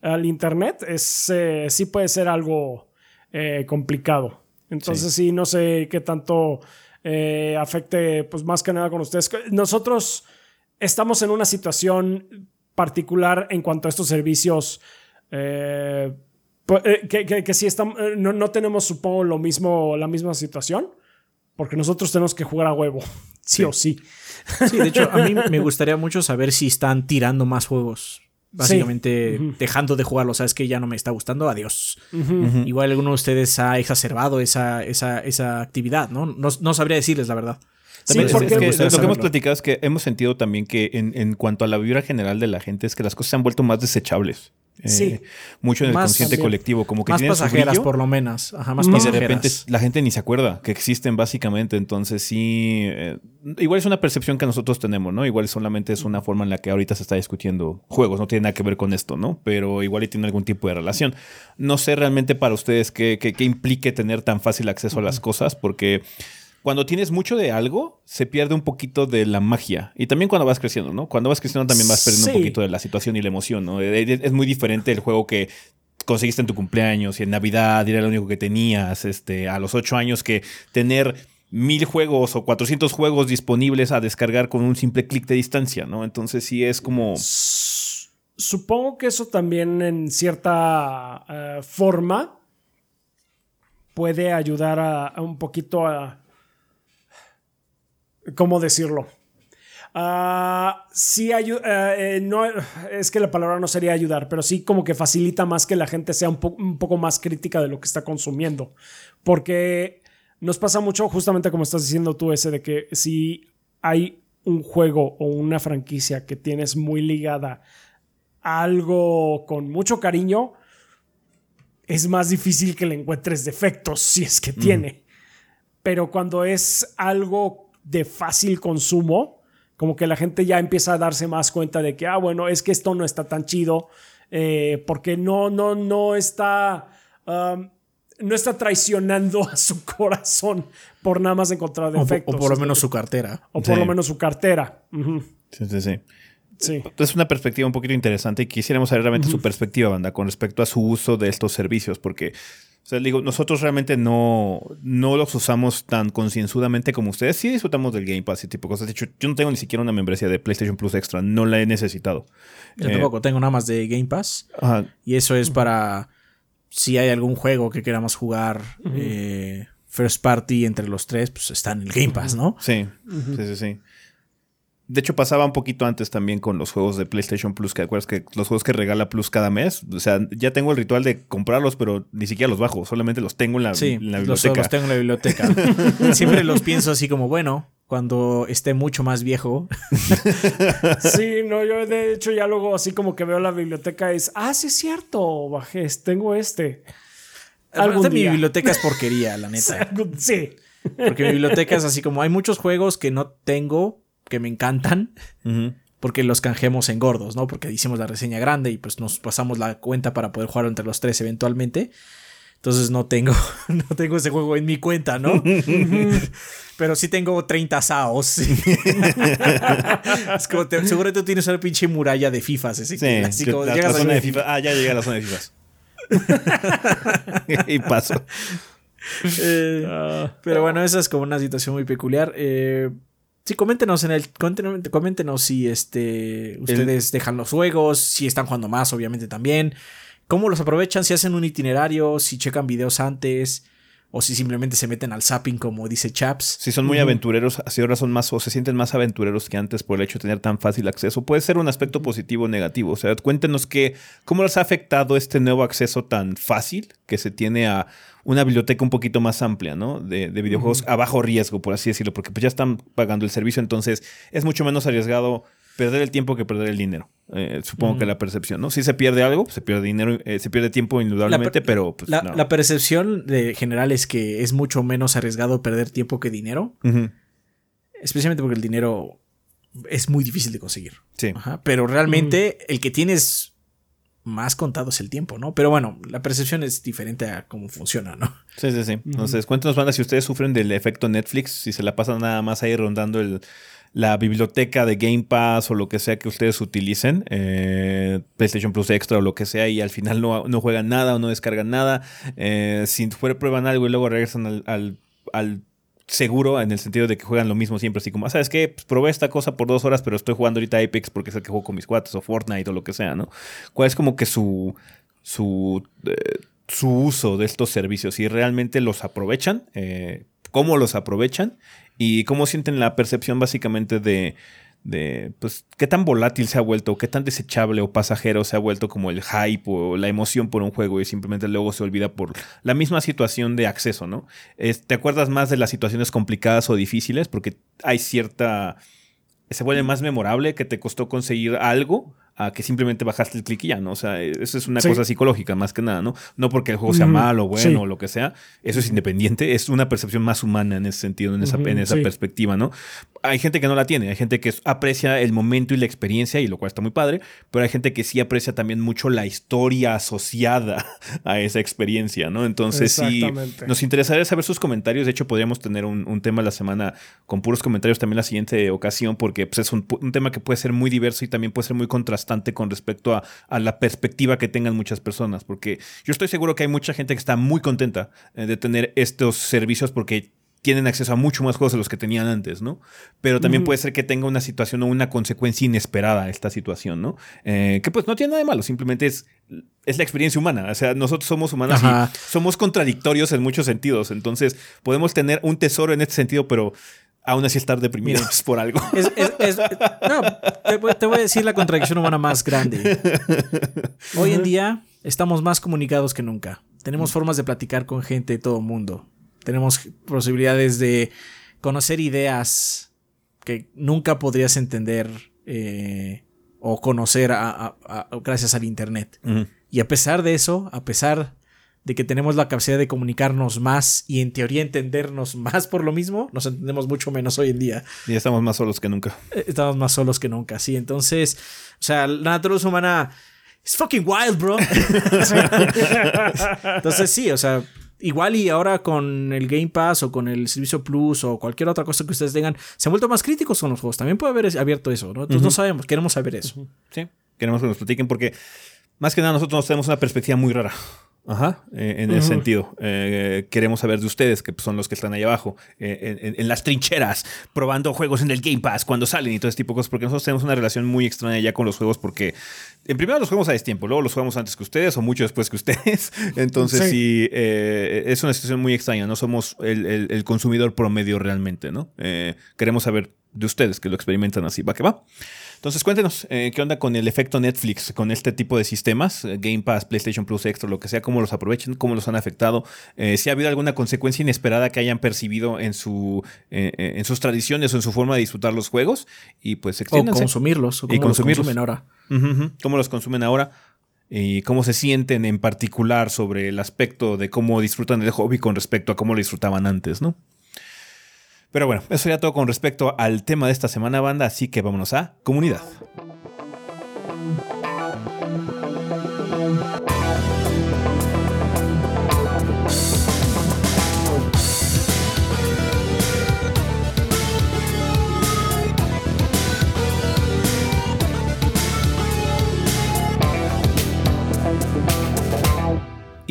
al internet, es, eh, sí puede ser algo eh, complicado. Entonces sí. no sé qué tanto eh, afecte, pues más que nada con ustedes. Nosotros estamos en una situación particular en cuanto a estos servicios. que, que, si estamos, no, no, tenemos, supongo, lo mismo, la misma situación, porque nosotros tenemos que jugar a huevo, [laughs] sí. o sí. Sí, de hecho, a mí [laughs] me gustaría mucho saber si están tirando más juegos. Básicamente dejando de jugarlo. Sabes que ya no me está gustando. Adiós. Igual alguno de ustedes ha exacerbado esa, esa, esa actividad, ¿no? ¿no? ¿no? sabría decirles la verdad. También sí, porque es que lo que hemos platicado es que hemos sentido también que en, en, cuanto a la vibra general de la gente es que las cosas se han vuelto más desechables. Sí. Eh, mucho en el consciente colectivo. Como que más pasajeras, por lo menos. Ajá, más y de repente la gente ni se acuerda que existen, básicamente. Entonces, sí. Eh, igual es una percepción que nosotros tenemos, ¿no? Igual solamente es una forma en la que ahorita se está discutiendo juegos. No tiene nada que ver con esto, ¿no? Pero igual tiene algún tipo de relación. No sé realmente para ustedes qué, qué, implique tener tan fácil acceso a las cosas, porque cuando tienes mucho de algo, se pierde un poquito de la magia. Y también cuando vas creciendo, ¿no? Cuando vas creciendo también vas perdiendo un poquito de la situación y la emoción, ¿no? Eh, eh, es muy diferente el juego que conseguiste en tu cumpleaños y en Navidad y era lo único que tenías, este, a los ocho años que tener mil juegos o 400 juegos disponibles a descargar con un simple clic de distancia, ¿no? Entonces sí es como... Supongo que eso también en cierta eh, forma puede ayudar a un poquito a ¿Cómo decirlo? Uh, sí ayuda, eh, no, es que la palabra no sería ayudar, pero sí como que facilita más que la gente sea un, un, poco más crítica de lo que está consumiendo. Porque nos pasa mucho, justamente como estás diciendo tú, ese de que si hay un juego o una franquicia que tienes muy ligada a algo con mucho cariño, es más difícil que le encuentres defectos si es que tiene. Pero cuando es algo de fácil consumo, como que la gente ya empieza a darse más cuenta de que, ah, bueno, es que esto no está tan chido, eh, porque no, no, no está, um, no está traicionando a su [laughs] corazón por nada más encontrar defectos. O, por lo menos su cartera. O por lo menos su cartera. Sí, sí, sí. Sí. Es una perspectiva un poquito interesante y quisiéramos saber realmente su perspectiva, banda, con respecto a su uso de estos servicios, porque o sea, digo, nosotros realmente no, no los usamos tan concienzudamente como ustedes. Sí disfrutamos del Game Pass y tipo de cosas. De hecho, yo no tengo ni siquiera una membresía de PlayStation Plus Extra. No la he necesitado. Yo eh, tampoco tengo nada más de Game Pass. Y eso es para si hay algún juego que queramos jugar eh, first party entre los tres, pues está en el Game Pass, ¿no? Sí, sí, sí, sí. De hecho, pasaba un poquito antes también con los juegos de PlayStation Plus, que acuerdas que los juegos que regala Plus cada mes. O sea, ya tengo el ritual de comprarlos, pero ni siquiera los bajo, solamente los tengo en la, sí, la biblioteca. Los, tengo en la biblioteca. [laughs] Siempre los pienso así como, bueno, cuando esté mucho más viejo. [laughs] sí, no, yo de hecho ya luego así como que veo la biblioteca y es, ah, sí es cierto, bajé, tengo este. Algún mi biblioteca es [laughs] porquería, la neta. Sí. Porque mi biblioteca es así como hay muchos juegos que no tengo que me encantan. Porque los canjeamos en gordos, ¿no? Porque hicimos la reseña grande y pues nos pasamos la cuenta para poder jugar entre los tres eventualmente. Entonces no tengo, [laughs] no tengo ese juego en mi cuenta, ¿no? [laughs] Pero sí tengo 30 SAOs. [laughs] es como seguro tú tienes una pinche muralla de FIFAs. Así, sí, como llegas a de FIFA. Ah, ya llegué a la zona de FIFAs. y paso. Eh, ah. pero bueno, esa es como una situación muy peculiar. Eh, Sí, coméntenos en el. Coméntenos si este. Ustedes dejan los juegos. Si están jugando más, obviamente también. cómo los aprovechan, si hacen un itinerario, si checan videos antes, o si simplemente se meten al zapping como dice Chaps. Si son muy aventureros, así ahora son más o se sienten más aventureros que antes por el hecho de tener tan fácil acceso. Puede ser un aspecto positivo o negativo. O sea, cuéntenos que, cómo les ha afectado este nuevo acceso tan fácil que se tiene a una biblioteca un poquito más amplia, ¿no? De, videojuegos a bajo riesgo, por así decirlo, porque pues ya están pagando el servicio, entonces es mucho menos arriesgado perder el tiempo que perder el dinero. Eh, supongo que la percepción, ¿no? Si se pierde algo, se pierde dinero, eh, se pierde tiempo indudablemente, pero pues, la, percepción de general es que es mucho menos arriesgado perder tiempo que dinero. Especialmente porque el dinero es muy difícil de conseguir. Sí. pero realmente el que tienes más contado es el tiempo, ¿no? Pero bueno, la percepción es diferente a cómo funciona, ¿no? Sí, sí, sí. Entonces, cuéntanos, banda, si ustedes sufren del efecto Netflix, si se la pasan nada más ahí rondando el la biblioteca de Game Pass o lo que sea que ustedes utilicen, eh, PlayStation Plus Extra o lo que sea, y al final no, juegan nada o no descargan nada, eh, si fuera prueban algo y luego regresan al, seguro en el sentido de que juegan lo mismo siempre, así como, ah, ¿sabes qué? Pues probé esta cosa por dos horas, pero estoy jugando ahorita Apex porque es el que juego con mis cuates o Fortnite o lo que sea, ¿no? ¿Cuál es como que su, su, eh, su uso de estos servicios? Si realmente los aprovechan, cómo los aprovechan y cómo sienten la percepción básicamente de, de pues, qué tan volátil se ha vuelto, qué tan desechable o pasajero se ha vuelto como el hype o la emoción por un juego y simplemente luego se olvida por la misma situación de acceso, ¿no? ¿Te acuerdas más de las situaciones complicadas o difíciles? Porque hay cierta... se vuelve más memorable que te costó conseguir algo a que simplemente bajaste el clic y ya, ¿no? O sea, eso es una cosa psicológica más que nada, ¿no? No porque el juego sea malo, bueno o lo que sea, eso es independiente, es una percepción más humana en ese sentido, en esa, en esa perspectiva, ¿no? Hay gente que no la tiene, hay gente que aprecia el momento y la experiencia, y lo cual está muy padre, pero hay gente que sí aprecia también mucho la historia asociada [laughs] a esa experiencia, ¿no? Entonces sí, nos interesaría saber sus comentarios, de hecho podríamos tener un, tema la semana con puros comentarios también la siguiente ocasión, porque pues, es un, un tema que puede ser muy diverso y también puede ser muy contrastante con respecto a, la perspectiva que tengan muchas personas, porque yo estoy seguro que hay mucha gente que está muy contenta eh, de tener estos servicios porque tienen acceso a mucho más juegos de los que tenían antes, ¿no? Pero también puede ser que tenga una situación o una consecuencia inesperada esta situación, ¿no? Eh, que pues no tiene nada de malo, simplemente es, es la experiencia humana. O sea, nosotros somos humanos y somos contradictorios en muchos sentidos. Entonces, podemos tener un tesoro en este sentido, pero aún así estar deprimidos [laughs] por algo. no, te, voy a decir la contradicción humana más grande. [laughs] Hoy en día estamos más comunicados que nunca. Tenemos formas de platicar con gente de todo el mundo. Tenemos posibilidades de conocer ideas que nunca podrías entender eh, o conocer gracias al Internet. Y a pesar de eso, a pesar de que tenemos la capacidad de comunicarnos más y en teoría entendernos [laughs] más por lo mismo, nos entendemos mucho menos hoy en día. Y estamos más solos que nunca. Eh, estamos más solos que nunca, sí. Entonces, o sea, la naturaleza humana es fucking wild, bro. [laughs] [laughs] Entonces, sí, o sea, igual y ahora con el Game Pass o con el Servicio Plus o cualquier otra cosa que ustedes tengan, se han vuelto más críticos con los juegos. También puede haber abierto eso, ¿no? Entonces no sabemos, queremos saber eso. Sí, queremos que nos platiquen porque más que nada nosotros tenemos una perspectiva muy rara. Ajá, eh, en ese sentido. Eh, queremos saber de ustedes, que son los que están ahí abajo, eh, en, las trincheras, probando juegos en el Game Pass cuando salen y todo ese tipo de cosas, porque nosotros tenemos una relación muy extraña ya con los juegos, porque en primero los jugamos a destiempo, luego los jugamos antes que ustedes o mucho después que ustedes. [laughs] Entonces, sí, es una situación muy extraña, no somos el, consumidor promedio realmente, ¿no? queremos saber de ustedes que lo experimentan así, va que va. Entonces, cuéntenos, eh, ¿qué onda con el efecto Netflix, con este tipo de sistemas, eh, Game Pass, PlayStation Plus Extra, lo que sea, cómo los aprovechan, cómo los han afectado? Eh, si ha habido alguna consecuencia inesperada que hayan percibido en, su, en sus tradiciones o en su forma de disfrutar los juegos, y pues O consumirlos, o cómo los consumen ahora. ¿Cómo los consumen ahora? y cómo se sienten en particular sobre el aspecto de cómo disfrutan el hobby con respecto a cómo lo disfrutaban antes, ¿no? Pero bueno, eso ya todo con respecto al tema de esta semana, banda, así que vámonos a comunidad.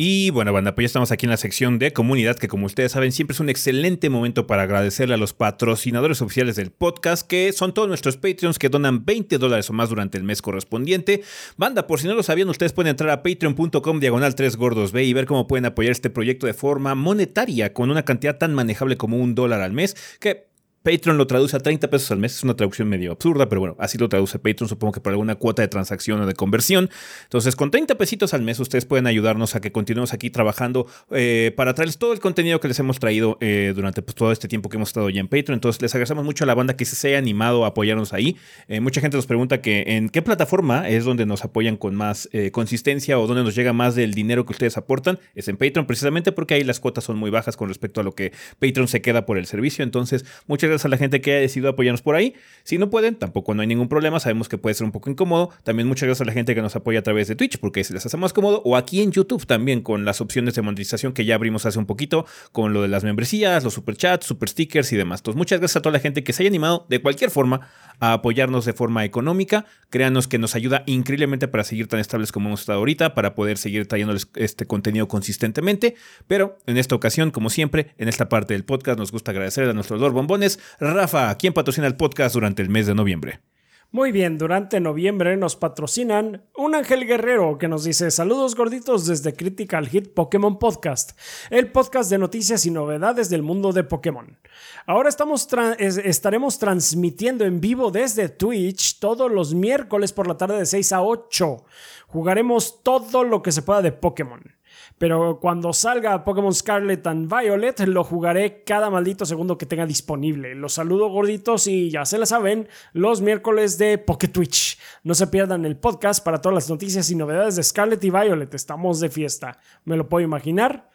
Y bueno, banda, pues ya estamos aquí en la sección de comunidad, que como ustedes saben, siempre es un excelente momento para agradecerle a los patrocinadores oficiales del podcast, que son todos nuestros Patreons que donan 20 dólares o más durante el mes correspondiente. Banda, por si no lo sabían, ustedes pueden entrar a patreon.com diagonal 3 gordos B y ver cómo pueden apoyar este proyecto de forma monetaria con una cantidad tan manejable como un dólar al mes, que Patreon lo traduce a 30 pesos al mes, es una traducción medio absurda, pero bueno, así lo traduce Patreon, supongo que por alguna cuota de transacción o de conversión. Entonces, con 30 pesitos al mes, ustedes pueden ayudarnos a que continuemos aquí trabajando eh, para traerles todo el contenido que les hemos traído eh, durante pues, todo este tiempo que hemos estado ya en Patreon. Entonces, les agradecemos mucho a la banda que se haya animado a apoyarnos ahí. Eh, mucha gente nos pregunta que en qué plataforma es donde nos apoyan con más consistencia o donde nos llega más del dinero que ustedes aportan. Es en Patreon, precisamente porque ahí las cuotas son muy bajas con respecto a lo que Patreon se queda por el servicio. Entonces, muchas gracias a la gente que haya decidido apoyarnos por ahí. Si no pueden, tampoco no hay ningún problema. Sabemos que puede ser un poco incómodo. También muchas gracias a la gente que nos apoya a través de Twitch, porque se les hace más cómodo. O aquí en YouTube también, con las opciones de monetización que ya abrimos hace un poquito, con lo de las membresías, los super chats, super stickers y demás. Entonces, muchas gracias a toda la gente que se haya animado de cualquier forma a apoyarnos de forma económica. Créanos que nos ayuda increíblemente para seguir tan estables como hemos estado ahorita, para poder seguir trayéndoles este contenido consistentemente. Pero en esta ocasión, como siempre, en esta parte del podcast nos gusta agradecer a nuestros dos bombones. Rafa, ¿quién patrocina el podcast durante el mes de noviembre? Muy bien, durante noviembre nos patrocinan un Ángel Guerrero que nos dice saludos gorditos desde Critical Hit Pokémon Podcast, el podcast de noticias y novedades del mundo de Pokémon. Ahora estaremos transmitiendo en vivo desde Twitch todos los miércoles por la tarde de 6 a 8. Jugaremos todo lo que se pueda de Pokémon. Pero cuando salga Pokémon Scarlet and Violet, lo jugaré cada maldito segundo que tenga disponible. Los saludo gorditos y ya se la saben, los miércoles de Poké Twitch. No se pierdan el podcast para todas las noticias y novedades de Scarlet y Violet. Estamos de fiesta. Me lo puedo imaginar.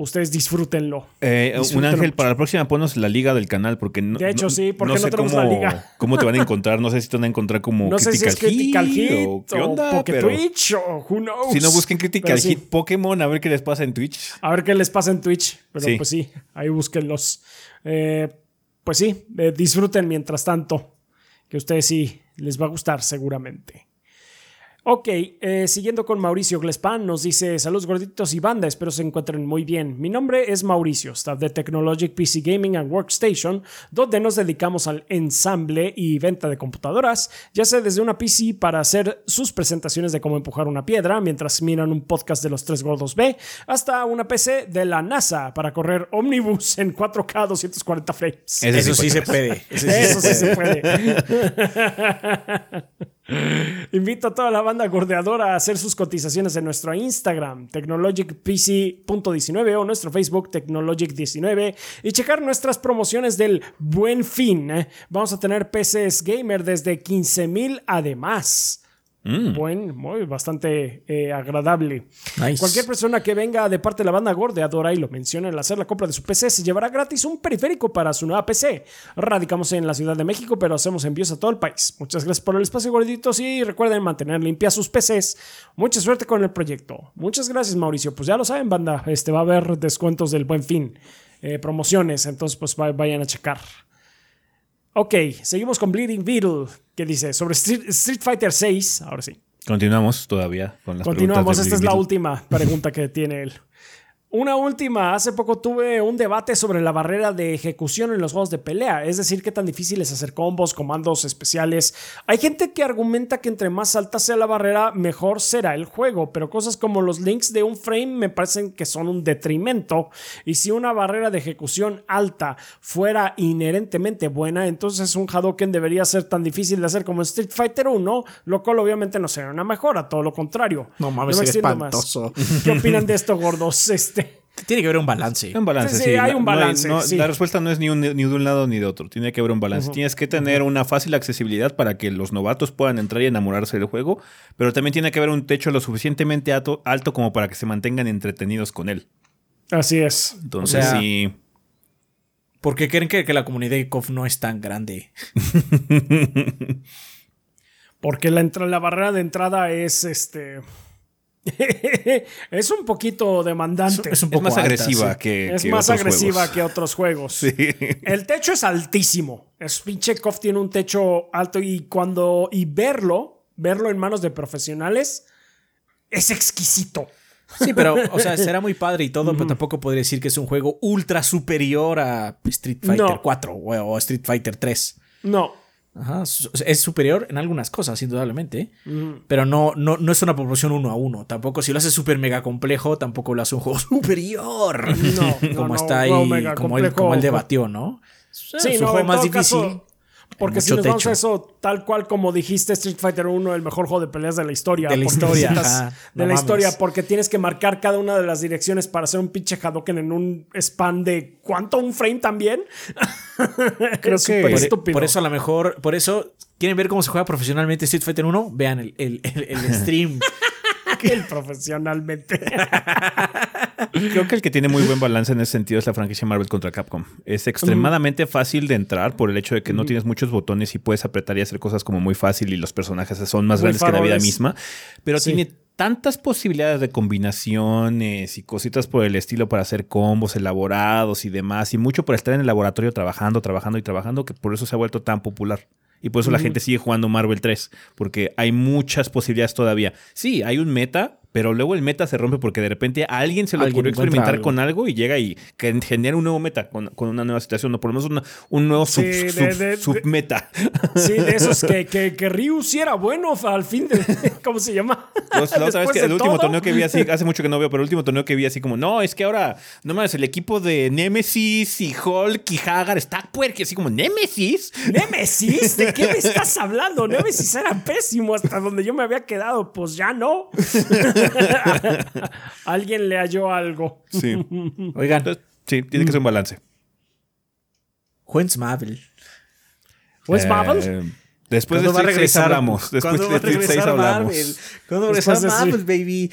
Ustedes disfrútenlo. Eh, un ángel, para la próxima ponos la liga del canal, porque no. De hecho, sí, porque no, sé tenemos cómo, la liga. [laughs] ¿Cómo te van a encontrar? No sé si te van a encontrar como no Critical, sé si es Critical Hit, o qué onda. Twitch o who knows. Si no busquen Critical Hit Pokémon, a ver qué les pasa en Twitch. A ver qué les pasa en Twitch. Pero pues sí, ahí búsquenlos. Eh, pues sí, eh, disfruten mientras tanto. Que a ustedes sí les va a gustar seguramente. Ok, eh, siguiendo con Mauricio Glespan, nos dice: Saludos gorditos y banda, espero se encuentren muy bien. Mi nombre es Mauricio, staff de Technologic PC Gaming and Workstation, donde nos dedicamos al ensamble y venta de computadoras, ya sea desde una PC para hacer sus presentaciones de cómo empujar una piedra mientras miran un podcast de los tres gordos B, hasta una PC de la NASA para correr Omnibus en 4K 240 frames. [laughs] Eso, sí, se puede. Eso sí se puede. Invito a toda la banda gordeadora a hacer sus cotizaciones en nuestro Instagram, technologicpc.19 o nuestro Facebook, technologic19 y checar nuestras promociones del buen fin. Vamos a tener PCs gamer desde 15.000 además. Mm. Buen, muy, bastante eh, agradable. Cualquier persona que venga de parte de la banda gordeadora y lo mencione al hacer la compra de su PC se llevará gratis un periférico para su nueva PC. Radicamos en la Ciudad de México, pero hacemos envíos a todo el país. Muchas gracias por el espacio, gorditos, y recuerden mantener limpias sus PCs. Mucha suerte con el proyecto. Muchas gracias, Mauricio. Pues ya lo saben, banda, este va a haber descuentos del buen fin, eh, promociones, entonces pues vayan a checar. Ok, seguimos con Bleeding Beetle, que dice sobre Street, Fighter 6. Ahora sí. Continuamos todavía con las Continuamos, esta es la última pregunta que tiene él. Una última, hace poco tuve un debate sobre la barrera de ejecución en los juegos de pelea, es decir, qué tan difícil es hacer combos, comandos especiales. Hay gente que argumenta que entre más alta sea la barrera, mejor será el juego, pero cosas como los links de un frame me parecen que son un detrimento. Y si una barrera de ejecución alta fuera inherentemente buena, entonces un Hadoken debería ser tan difícil de hacer como Street Fighter 1, lo cual obviamente no sería una mejora, todo lo contrario. No mames, es espantoso. ¿Qué opinan de esto, gordos? Este, tiene que haber un balance. Un balance, sí. hay un balance. La respuesta no es ni, ni, de un lado ni de otro. Tiene que haber un balance. Tienes que tener una fácil accesibilidad para que los novatos puedan entrar y enamorarse del juego, pero también tiene que haber un techo lo suficientemente alto, alto como para que se mantengan entretenidos con él. Así es. Entonces, sí. ¿Por qué creen que, que la comunidad de KOF no es tan grande? [laughs] Porque la, la barrera de entrada es este [laughs] es un poquito demandante. Es, un poco más agresiva que. Es más agresiva que otros juegos. [laughs] El techo es altísimo. Es pinche KOF tiene un techo alto y cuando. Y verlo, verlo en manos de profesionales, es exquisito. Sí, pero, o sea, [laughs] será muy padre y todo, pero tampoco podría decir que es un juego ultra superior a Street Fighter 4 o Street Fighter 3. No. Ajá, es superior en algunas cosas, indudablemente, pero no, no, no es una proporción uno a uno. Tampoco si lo hace súper mega complejo, tampoco lo hace un juego [laughs] superior. No, como está ahí, como, él, como, él, debatió, ¿no? Sí, es un juego más difícil. Porque si nos vamos a eso, tal cual como dijiste, Street Fighter 1, el mejor juego de peleas de la historia. De la historia. de la historia, porque tienes que marcar cada una de las direcciones para hacer un pinche Hadoken en un span de ¿cuánto? ¿Un frame también? [laughs] Creo que por, estúpido. por eso a lo mejor, por eso, ¿quieren ver cómo se juega profesionalmente Street Fighter 1? Vean el, el, el [laughs] stream. el profesionalmente. [laughs] Creo que el que tiene muy buen balance en ese sentido es la franquicia Marvel contra Capcom. Es extremadamente fácil de entrar por el hecho de que no tienes muchos botones y puedes apretar y hacer cosas como muy fácil y los personajes son más grandes que la vida misma. Pero tiene tantas posibilidades de combinaciones y cositas por el estilo para hacer combos elaborados y demás, y mucho por estar en el laboratorio trabajando, trabajando y trabajando, que por eso se ha vuelto tan popular. Y por eso la gente sigue jugando Marvel 3, porque hay muchas posibilidades todavía. Sí, hay un meta, pero luego el meta se rompe porque de repente a alguien se le ocurrió experimentar con algo y llega y genera un nuevo meta con, una nueva situación, o por lo menos un nuevo sub, submeta. Sí, de esos que, [laughs] que, que, Ryu sí era bueno al fin de. [laughs] ¿Cómo se llama? la otra vez que el último torneo que vi así, [laughs] hace mucho que no veo, pero el último torneo que vi así como, no, es que ahora, no mames, el equipo de Nemesis y Hulk y Hagar está puerque, así como, ¿Nemesis? ¿Nemesis? ¿De qué me estás hablando? Nemesis era pésimo hasta donde yo me había quedado, pues ya no. [laughs] Alguien le halló algo. Sí. Oigan. sí, tiene que ser un balance. When's Marvel? ¿When's eh, Marvel? Después de Street 6 hablamos. Después de Street 6 hablamos. ¿Cuándo regresa Marvel, baby?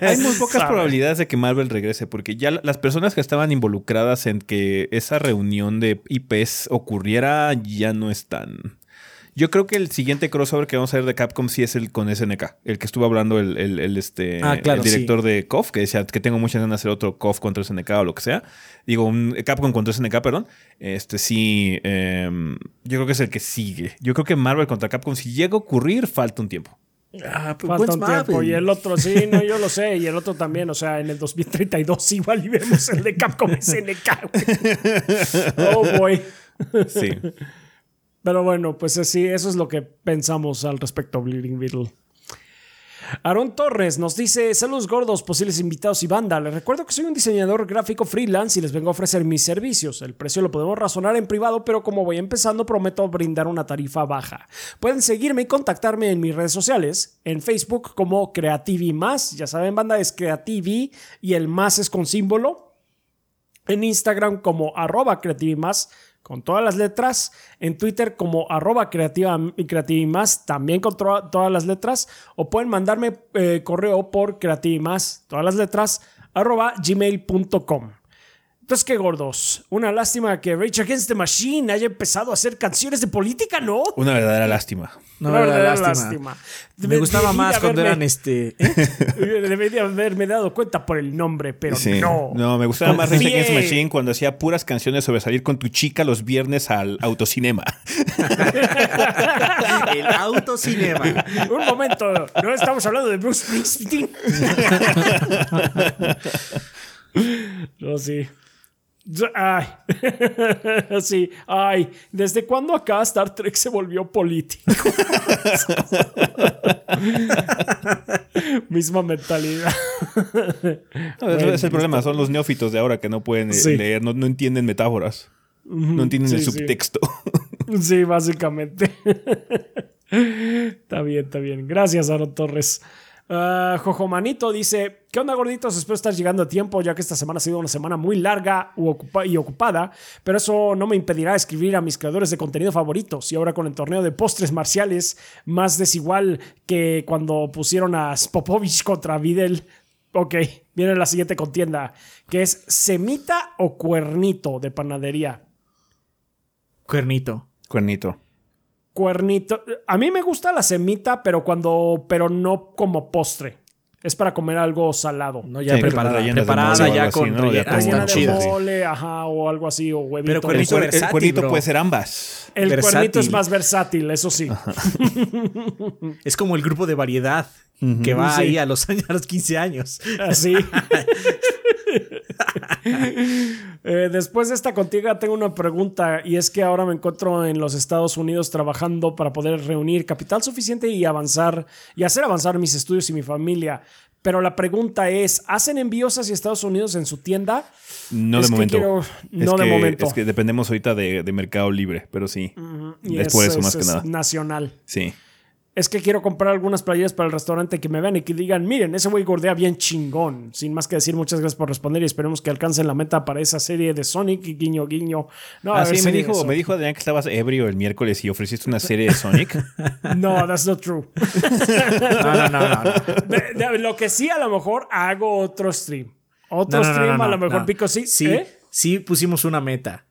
Hay muy [laughs] pocas probabilidades de que Marvel regrese, porque ya las personas que estaban involucradas en que esa reunión de IPs ocurriera ya no están. Yo creo que el siguiente crossover que vamos a ver de Capcom sí es el con SNK, el que estuvo hablando el, el, este, ah, el director de KOF, que decía que tengo muchas ganas de hacer otro KOF contra SNK o lo que sea. Digo, un Capcom contra SNK, perdón. Este sí, em, yo creo que es el que sigue. Yo creo que Marvel contra Capcom, si llega a ocurrir, falta un tiempo. Ah, pues Falta un tiempo. Y el otro, sí, no, yo lo sé. Y el otro también. O sea, en el 2032 [laughs] igual y vemos el de Capcom SNK. [laughs] oh, boy. Sí. Pero bueno, pues así, eso es lo que pensamos al respecto, Bleeding Beetle. Aaron Torres nos dice: Saludos gordos, posibles invitados y banda. Les recuerdo que soy un diseñador gráfico freelance y les vengo a ofrecer mis servicios. El precio lo podemos razonar en privado, pero como voy empezando, prometo brindar una tarifa baja. Pueden seguirme y contactarme en mis redes sociales: en Facebook como Creativi Más. Ya saben, banda es Creativi y el más es con símbolo. En Instagram como arroba Creativi Más con todas las letras, en Twitter como arroba creativa y más, también con todas las letras, o pueden mandarme eh, correo por más todas las letras, arroba gmail.com. Entonces, qué gordos. Una lástima que Rage Against the Machine haya empezado a hacer canciones de política, ¿no? Una verdadera lástima. Una verdadera lástima. Me gustaba más cuando eran este. ¿eh? [laughs] Debería haberme dado cuenta por el nombre, pero no. No, me gustaba más Rage Against the Machine cuando hacía puras canciones sobre salir con tu chica los viernes al autocinema. [laughs] el autocinema. Un momento, no estamos hablando de Bruce Springsteen. [laughs] no, sí. Ay, [laughs] sí, ay, ¿desde cuándo acá Star Trek se volvió político? [laughs] Misma mentalidad. es el problema, son los neófitos de ahora que no pueden eh, leer, no, entienden metáforas, no entienden el subtexto. [laughs] sí, básicamente. está bien, está bien. Gracias, Aaron Torres. Uh, Jojo Manito dice: ¿Qué onda, gorditos? Espero estar llegando a tiempo, ya que esta semana ha sido una semana muy larga y ocupada, pero eso no me impedirá escribir a mis creadores de contenido favoritos. Y ahora con el torneo de postres marciales, más desigual que cuando pusieron a Spopovich contra Videl. Ok, viene la siguiente contienda, que es semita o cuernito de panadería. Cuernito. Cuernito cuernito. A mí me gusta la semita, pero cuando, pero no como postre. Es para comer algo salado. No, ya preparada, preparada ya con, ¿no? ya de mole, ajá, o algo así, o huevito. Pero cuernito, el, cuernito puede ser ambas. El cuernito es más versátil, eso sí. [laughs] es como el grupo de variedad que va ahí a los, [laughs] años, a los 15 años. Así. [laughs] Eh, después de esta contigo tengo una pregunta y es que ahora me encuentro en los Estados Unidos trabajando para poder reunir capital suficiente y avanzar y hacer avanzar mis estudios y mi familia. Pero la pregunta es, ¿hacen envíos hacia Estados Unidos en su tienda? No de momento. no de momento. Es que dependemos ahorita de, Mercado Libre, pero sí. Después eso, más que nada. Nacional. Sí es que quiero comprar algunas playeras para el restaurante que me vean y que digan, miren, ese güey gordea bien chingón. Sin más que decir, muchas gracias por responder y esperemos que alcancen la meta para esa serie de Sonic y guiño guiño. No, ah, sí, me dijo, me dijo Adrián que estabas ebrio el miércoles y ofreciste una serie de Sonic. [laughs] no, that's not true. [laughs] no, no, no, lo que sí, a lo mejor hago otro stream. Otro stream, a lo mejor pico sí. Sí, ¿eh? sí pusimos una meta.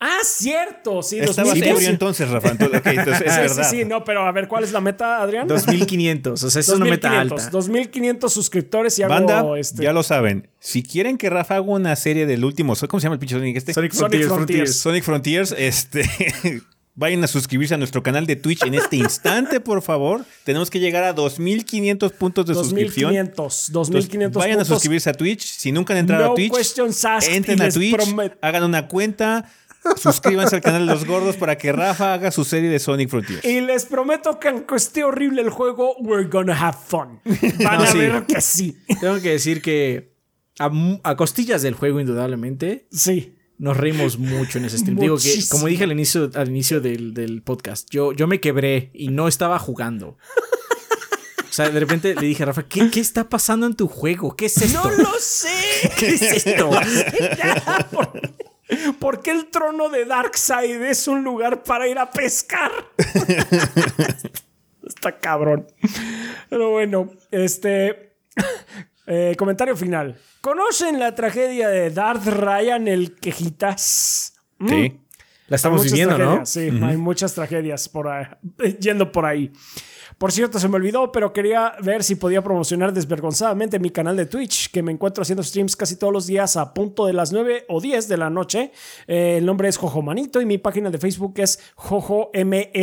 Ah, cierto. Sí, Estabas ebrio entonces, Rafa. Entonces, entonces [laughs] es sí, verdad. Sí, sí, no, pero a ver, ¿cuál es la meta, Adrián? 2500. O sea, es una meta alta. 2500 suscriptores y hago Banda, este... ya lo saben. Si quieren que Rafa haga una serie del último, ¿cómo se llama el pinche Sonic este? Sonic Frontiers. Sonic Frontiers. Sonic Frontiers, este. [laughs] Vayan a suscribirse a nuestro canal de Twitch en este instante, por favor. Tenemos que llegar a 2500 puntos de suscripción. 2500. 2500 Vayan a suscribirse a Twitch. Si nunca han entrado a Twitch, entren a Twitch, hagan una cuenta Suscríbanse al canal de los gordos para que Rafa haga su serie de Sonic Frontiers. Y les prometo que aunque esté horrible el juego, we're gonna have fun. Van a ver que sí. Tengo que decir que a, costillas del juego, indudablemente. Sí. Nos reímos mucho en ese stream. Digo que, como dije al inicio, al inicio del, podcast, yo, yo me quebré y no estaba jugando. O sea, de repente le dije a Rafa, ¿qué, ¿qué, está pasando en tu juego? ¿Qué es esto? ¡No lo sé! [laughs] ¿Qué es esto? [laughs] ¿Por qué el trono de Darkseid es un lugar para ir a pescar? [laughs] Está cabrón. Pero bueno, este. Eh, comentario final. ¿Conocen la tragedia de Darth Ryan el Quejitas? ¿Mm? Sí. La estamos viviendo, ¿no? Sí, hay muchas tragedias por ahí, yendo por ahí. Por cierto, se me olvidó, pero quería ver si podía promocionar desvergonzadamente mi canal de Twitch, que me encuentro haciendo streams casi todos los días a punto de las 9 o 10 de la noche. Eh, el nombre es Jojo Manito y mi página de Facebook es Jojo M-S-N-I-T-O.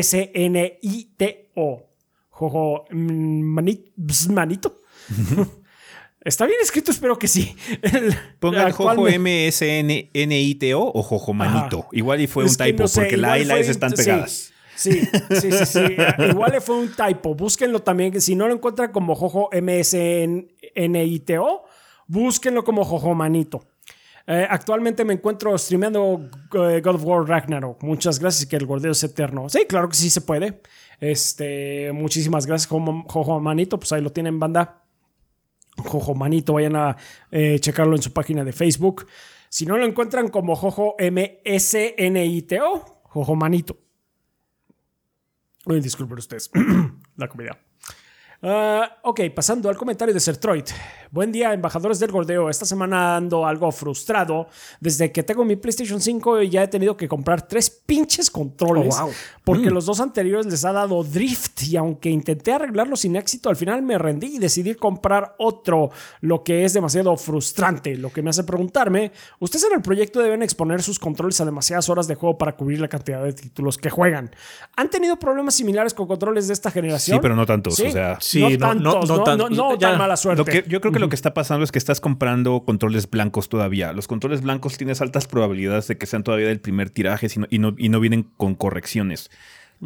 Jojo Manito. [laughs] Está bien escrito, espero que sí. Pongan Jojo M-S-N-I-T-O o Jojo Manito. Igual y fue un typo, porque la A y la S están pegadas. Sí, sí, sí, sí. [laughs] Igual fue un typo. Búsquenlo también. Si no lo encuentran como Jojo MSNITO, búsquenlo como Jojo Manito. Eh, actualmente me encuentro streameando eh, God of War Ragnarok. Muchas gracias, que el gordeo es eterno. Sí, claro que sí se puede. Este, muchísimas gracias, Jojo Manito. Pues ahí lo tienen, banda. Jojo Manito, vayan a eh, checarlo en su página de Facebook. Si no lo encuentran como Jojo MSNITO, Jojo Manito. Disculpen ustedes, [clears throat] la comida. Ah, ok, pasando al comentario de Sertroid. Buen día, embajadores del gordeo. Esta semana ando algo frustrado. Desde que tengo mi PlayStation 5 ya he tenido que comprar tres pinches controles. Oh, porque mm. los dos anteriores les ha dado drift. Y aunque intenté arreglarlo sin éxito, al final me rendí y decidí comprar otro. Lo que es demasiado frustrante. Lo que me hace preguntarme: ¿Ustedes en el proyecto deben exponer sus controles a demasiadas horas de juego para cubrir la cantidad de títulos que juegan? ¿Han tenido problemas similares con controles de esta generación? Sí, pero no tantos. O sea, sí, no, no, no, no, tan mala suerte. yo creo que lo que está pasando es que estás comprando controles blancos todavía. Los controles blancos tienes altas probabilidades de que sean todavía del primer tiraje y no, y no, vienen con correcciones.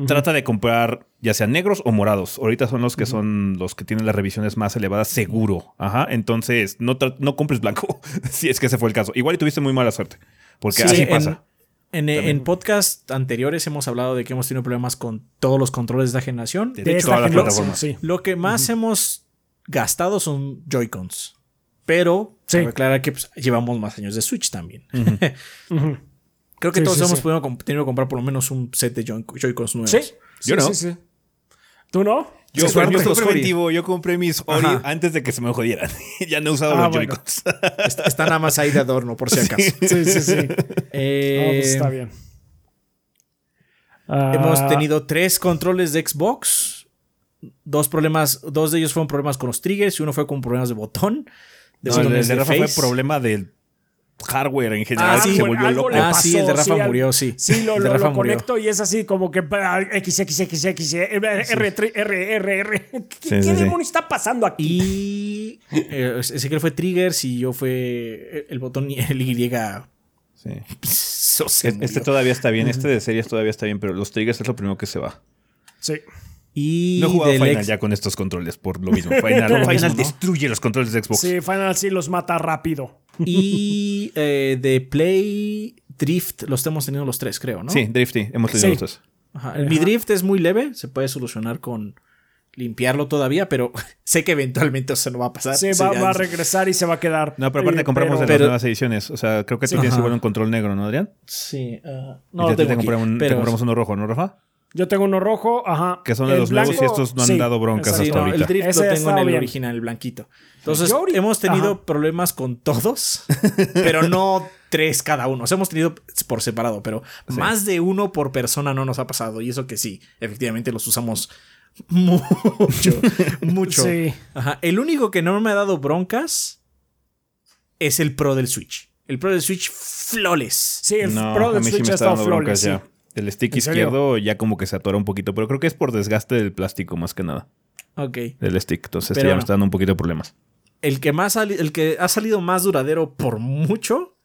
Trata de comprar ya sean negros o morados. Ahorita son los que son los que tienen las revisiones más elevadas, seguro. Ajá. Entonces, no, no compres blanco, [laughs] si es que ese fue el caso. Igual y tuviste muy mala suerte. Porque así pasa. En, en, podcast anteriores hemos hablado de que hemos tenido problemas con todos los controles de la generación. De, hecho, todas las plataformas. Sí. Lo que más hemos gastado son Joy-Cons. Pero, sí. aclarar que pues, llevamos más años de Switch también. [laughs] Creo que todos hemos podido, tenido que comprar por lo menos un set de Joy-Cons nuevos. Sí. Yo no. ¿Tú no? Yo, yo, yo compré mis Ori antes de que se me jodieran. [laughs] ya no he usado ah, los Joy-Cons. [laughs] está, nada más ahí de adorno, por si acaso. [laughs] Sí, sí, sí. Eh, pues está bien. Hemos ah. tenido tres controles de Xbox. Dos problemas, dos de ellos fueron problemas con los triggers y uno fue con problemas de botón. De no, el de Rafa fue problema del hardware en general Ah, que sí, se bueno, volvió loco. Ah, sí, el de Rafa murió, sí. Sí, lo, lo, murió. conecto y es así como que ah, X, X, X, X, R, R, R, R, R, R. ¿Qué, Sí, qué sí, sí. demonios está pasando aquí? Y eh, ese que fue Triggers y yo fue el botón el Y. Sí. Se Este murió. todavía está bien, este de series todavía está bien, pero los triggers es lo primero que se va. Sí. Y No he jugado Final ex- ya con estos controles por lo mismo. Final, [laughs] Final mismo, ¿no? destruye los controles de Xbox. Sí, Final sí los mata rápido. Y eh, de Play Drift los hemos tenido los tres, creo, ¿no? Sí, Drifty, hemos tenido Sí. los dos. Ajá. Mi drift es muy leve, se puede solucionar con limpiarlo todavía, pero [laughs] sé que eventualmente eso no va a pasar. Sí, va, a regresar y se va a quedar. No, pero aparte Eh, compramos de las pero- nuevas ediciones. O sea, creo que tú Sí. tienes Ajá. igual un control negro, ¿no, Adrián? Sí, Y no te- lo te, tengo aquí, compramos un- te pero- compramos uno rojo, ¿no, Rafa? Yo tengo uno rojo, ajá. Que son de los nuevos y blanco, estos no han sí, dado broncas. Sí, hasta no, ahorita. el drift Ese lo tengo en el bien. original, el blanquito. Entonces, ahorita- hemos tenido Ajá. problemas con todos, pero no tres cada uno. O sea, hemos tenido por separado, pero más de uno por persona no nos ha pasado. Y eso que sí, efectivamente los usamos mucho, [laughs] mucho. Sí. Ajá. El único que no me ha dado broncas es el Pro del Switch. El Pro del Switch, flawless. Sí, el No, Pro a del sí Switch me ha está estado flawless. ya. El stick izquierdo ya como que se atora un poquito, pero creo que es por desgaste del plástico más que nada. Ok. Del stick. Entonces Pero ya me está dando un poquito de problemas. el que más el que ha salido más duradero por mucho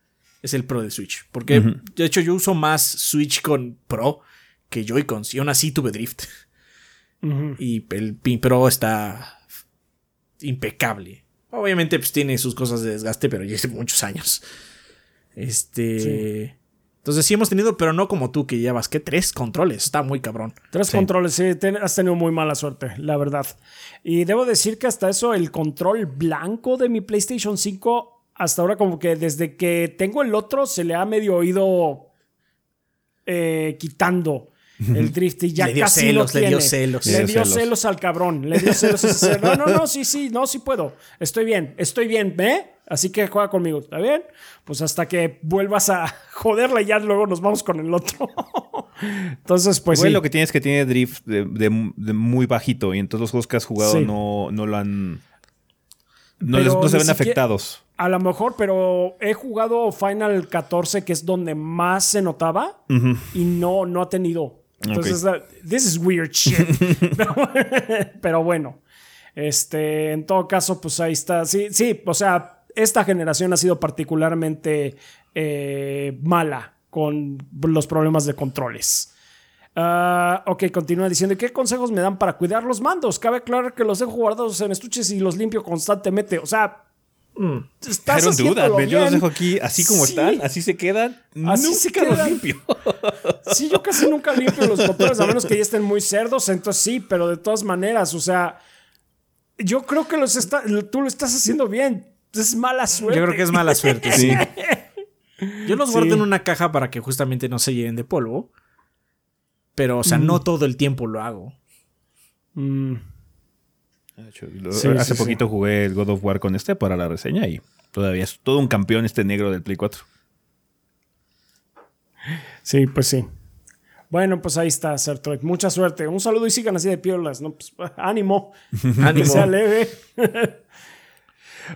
es el Pro de Switch. Porque de hecho yo uso más Switch con Pro que Joy-Cons. Y aún así tuve drift. Y el Pin Pro está impecable. Obviamente, pues tiene sus cosas de desgaste, pero ya hace muchos años. Este. Entonces sí hemos tenido, pero no como tú, que llevas que tres controles. Está muy cabrón. Tres Sí. controles, sí, ten- has tenido muy mala suerte, la verdad. Y debo decir que hasta eso, el control blanco de mi PlayStation 5, hasta ahora como que desde que tengo el otro, se le ha medio ido eh, quitando el drift y ya Le dio casi celos, lo le dio celos. Le Le dio dio celos. celos al cabrón, le dio celos. No, no, no, sí, sí, no, sí puedo. Estoy bien, estoy bien, ¿ve? Así que juega conmigo, ¿está bien? Pues hasta que vuelvas a [laughs] joderle ya luego nos vamos con el otro. [laughs] Entonces, pues Igual sí. lo que tienes es que tiene drift de, de- de muy bajito y entonces los juegos que has jugado Sí. no, no lo han... No, les- no se ven afectados. A lo mejor, pero he jugado Final 14, que es donde más se notaba, y no, no ha tenido. Entonces, uh, this is weird shit. pero, [laughs] pero bueno, este, en todo caso, pues ahí está. Sí, sí, o sea, esta generación ha sido particularmente eh, mala con los problemas de controles. Ah, ok, continúa diciendo, ¿qué consejos me dan para cuidar los mandos? Cabe aclarar que los dejo guardados en estuches y los limpio constantemente. O sea, estás I don't do that. Yo los dejo aquí así como Sí. están, así se quedan. Así Nunca se los quedan. limpio. [laughs] Sí, yo casi nunca limpio los controles, a menos que ya estén muy cerdos, entonces sí, pero de todas maneras, o sea, yo creo que los está, tú lo estás haciendo bien. Es mala suerte. Yo creo que es mala suerte, sí. [laughs] Yo los guardo en una caja para que justamente no se llenen de polvo. Pero, o sea, no todo el tiempo lo hago. Mm, Sí, Hace sí, sí. poquito jugué el God of War con este para la reseña y todavía es todo un campeón este negro del Play 4. sí, pues sí. Bueno, pues ahí está, Sertroid. Mucha suerte. Un saludo y sigan así de piolas, ¿no? Pues, ánimo. [laughs] Que Ánimo. sea leve.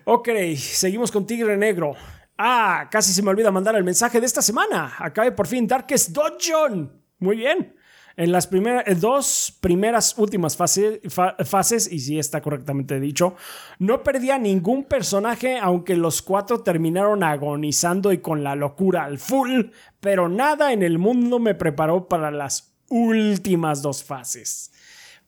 Ok, seguimos con Tigre Negro. Ah, casi se me olvida mandar el mensaje de esta semana. Acabe por fin Darkest Dungeon. Muy bien. En las primeras, dos primeras últimas fase- fa- fases, y si está correctamente dicho, no perdía ningún personaje, aunque los cuatro terminaron agonizando y con la locura al full, pero nada en el mundo me preparó para las últimas dos fases.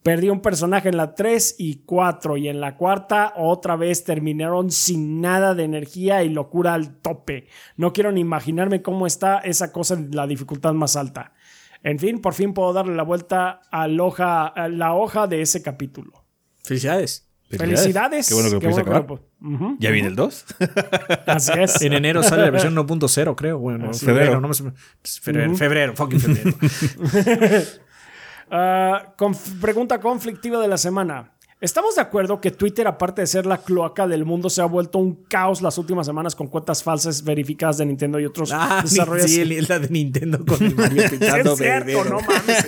Perdí un personaje en la 3 y 4 y en la cuarta otra vez terminaron sin nada de energía y locura al tope. No quiero ni imaginarme cómo está esa cosa en la dificultad más alta. En fin, por fin puedo darle la vuelta a la hoja, a la hoja de ese capítulo. Felicidades. Felicidades. Qué bueno que lo pudiste bueno acabar. que lo- Ujú, ¿Ya viene el 2? [laughs] Así es. En enero sale la versión 1.0, creo. Bueno, febrero, Febrero. no me febrero, febrero, fucking febrero. [laughs] Ah, conf- pregunta conflictiva de la semana. Estamos de acuerdo que Twitter, aparte de ser la cloaca del mundo, se ha vuelto un caos las últimas semanas con cuentas falsas verificadas de Nintendo y otros ah, desarrolladores. Sí, la de Nintendo con el Mario [laughs] es cierto, no mames.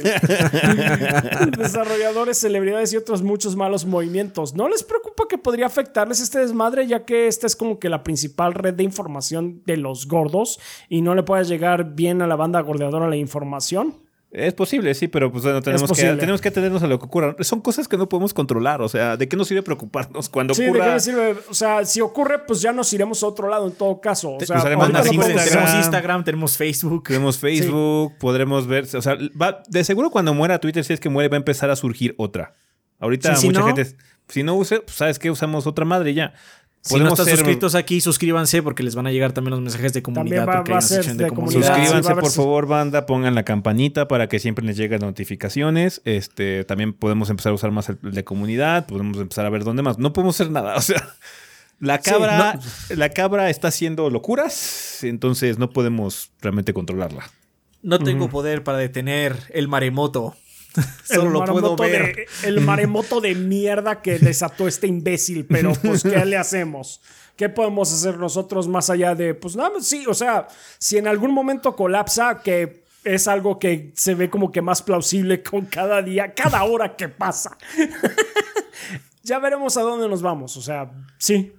[laughs] desarrolladores, celebridades y otros muchos malos movimientos. ¿No les preocupa que podría afectarles este desmadre, ya que esta es como que la principal red de información de los gordos y no le puede llegar bien a la banda gordeadora la información? Es posible, sí, pero pues tenemos, que, tenemos que atendernos a lo que ocurra. Son cosas que no podemos controlar, o sea, ¿de qué nos sirve preocuparnos cuando sí, ocurra? ¿de qué sirve? O sea, si ocurre, pues ya nos iremos a otro lado en todo caso. O sea, tenemos Instagram, tenemos Facebook. Tenemos Facebook, podremos ver, o sea, de seguro cuando muera Twitter, si es que muere, va a empezar a surgir otra. Ahorita mucha gente, si no use, pues sabes que usamos otra madre ya. Si no están suscritos aquí, suscríbanse porque les van a llegar también los mensajes de comunidad. porque hay una de, comunidad. Suscríbanse, por favor, banda. Pongan la campanita para que siempre les lleguen notificaciones. Este, también podemos empezar a usar más el de comunidad. Podemos empezar a ver dónde más. No podemos hacer nada. [laughs] O sea, la cabra, la cabra está haciendo locuras. Entonces no podemos realmente controlarla. No tengo poder para detener el maremoto. [laughs] Solo lo puedo ver. el maremoto de mierda que desató este imbécil, pero pues, ¿qué le hacemos? ¿Qué podemos hacer nosotros más allá de, pues nada, sí, o sea, si en algún momento colapsa, que es algo que se ve como que más plausible con cada día, cada hora que pasa. [laughs] ya veremos a dónde nos vamos, o sea, sí,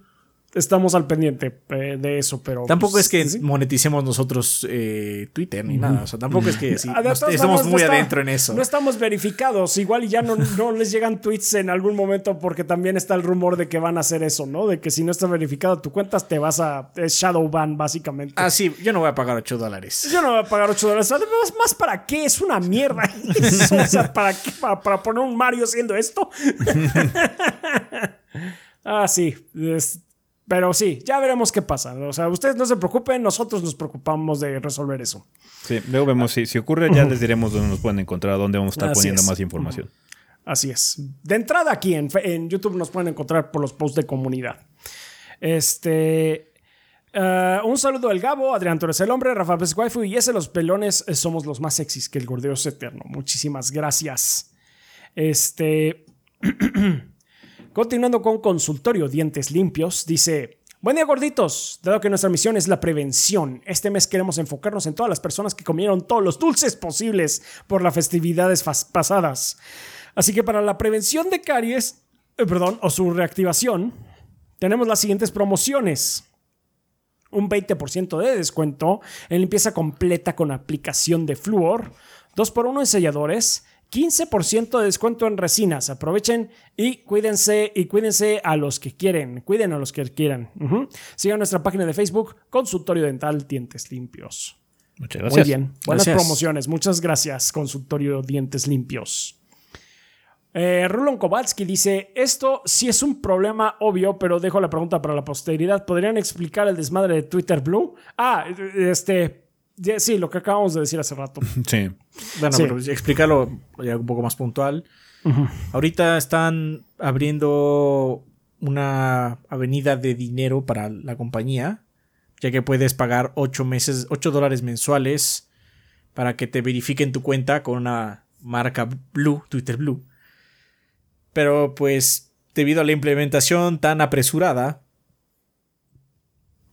estamos al pendiente eh, de eso, pero... Tampoco es que moneticemos nosotros eh, Twitter ni nada, o sea, tampoco es que estamos muy adentro en eso. No estamos verificados, igual ya no, no les llegan tweets en algún momento porque también está el rumor de que van a hacer eso, ¿no? De que si no está verificado tu cuenta te vas a... es shadow ban básicamente. Ah, sí, yo no voy a pagar 8 dólares. Yo no voy a pagar 8 dólares. Además, ¿más para qué? Es una mierda. [laughs] [laughs] o sea, ¿para qué? ¿Para, poner un Mario haciendo esto? [laughs] ah, sí. Pero sí, ya veremos qué pasa. O sea, ustedes no se preocupen, nosotros nos preocupamos de resolver eso. Sí, luego vemos si, si ocurre, ya les diremos dónde nos pueden encontrar, dónde vamos a estar poniendo más información. Así es. De entrada aquí en, en, YouTube nos pueden encontrar por los posts de comunidad. Este. Eh, un saludo al Gabo, Adrián Torres el Hombre, Rafa Pérez Waifu y ese los pelones eh, somos los más sexys que el gordeo es eterno. Muchísimas gracias. Este. [clears throat] Continuando con consultorio dientes limpios, dice, Buen día gorditos, dado que nuestra misión es la prevención, este mes queremos enfocarnos en todas las personas que comieron todos los dulces posibles por las festividades pasadas. Así que para la prevención de caries, eh, perdón, o su reactivación, tenemos las siguientes promociones. Un 20% de descuento en limpieza completa con aplicación de flúor, 2x1 en selladores, 15% de descuento en resinas. Aprovechen y cuídense y cuídense a los que quieren. Cuiden a los que quieran. Sigan nuestra página de Facebook, Consultorio Dental Dientes Limpios. Muchas gracias. Muy bien. Buenas promociones. Muchas gracias, Consultorio Dientes Limpios. Eh, Rulon Kowalski dice: Esto sí es un problema obvio, pero dejo la pregunta para la posteridad. ¿Podrían explicar el desmadre de Twitter Blue? Ah, este. Sí, lo que acabamos de decir hace rato. [laughs] Sí. Bueno, pero explícalo ya un poco más puntual. Ahorita están abriendo una avenida de dinero para la compañía, ya que puedes pagar 8 meses, 8 dólares mensuales para que te verifiquen tu cuenta con una marca Blue, Twitter Blue. Pero pues debido a la implementación tan apresurada,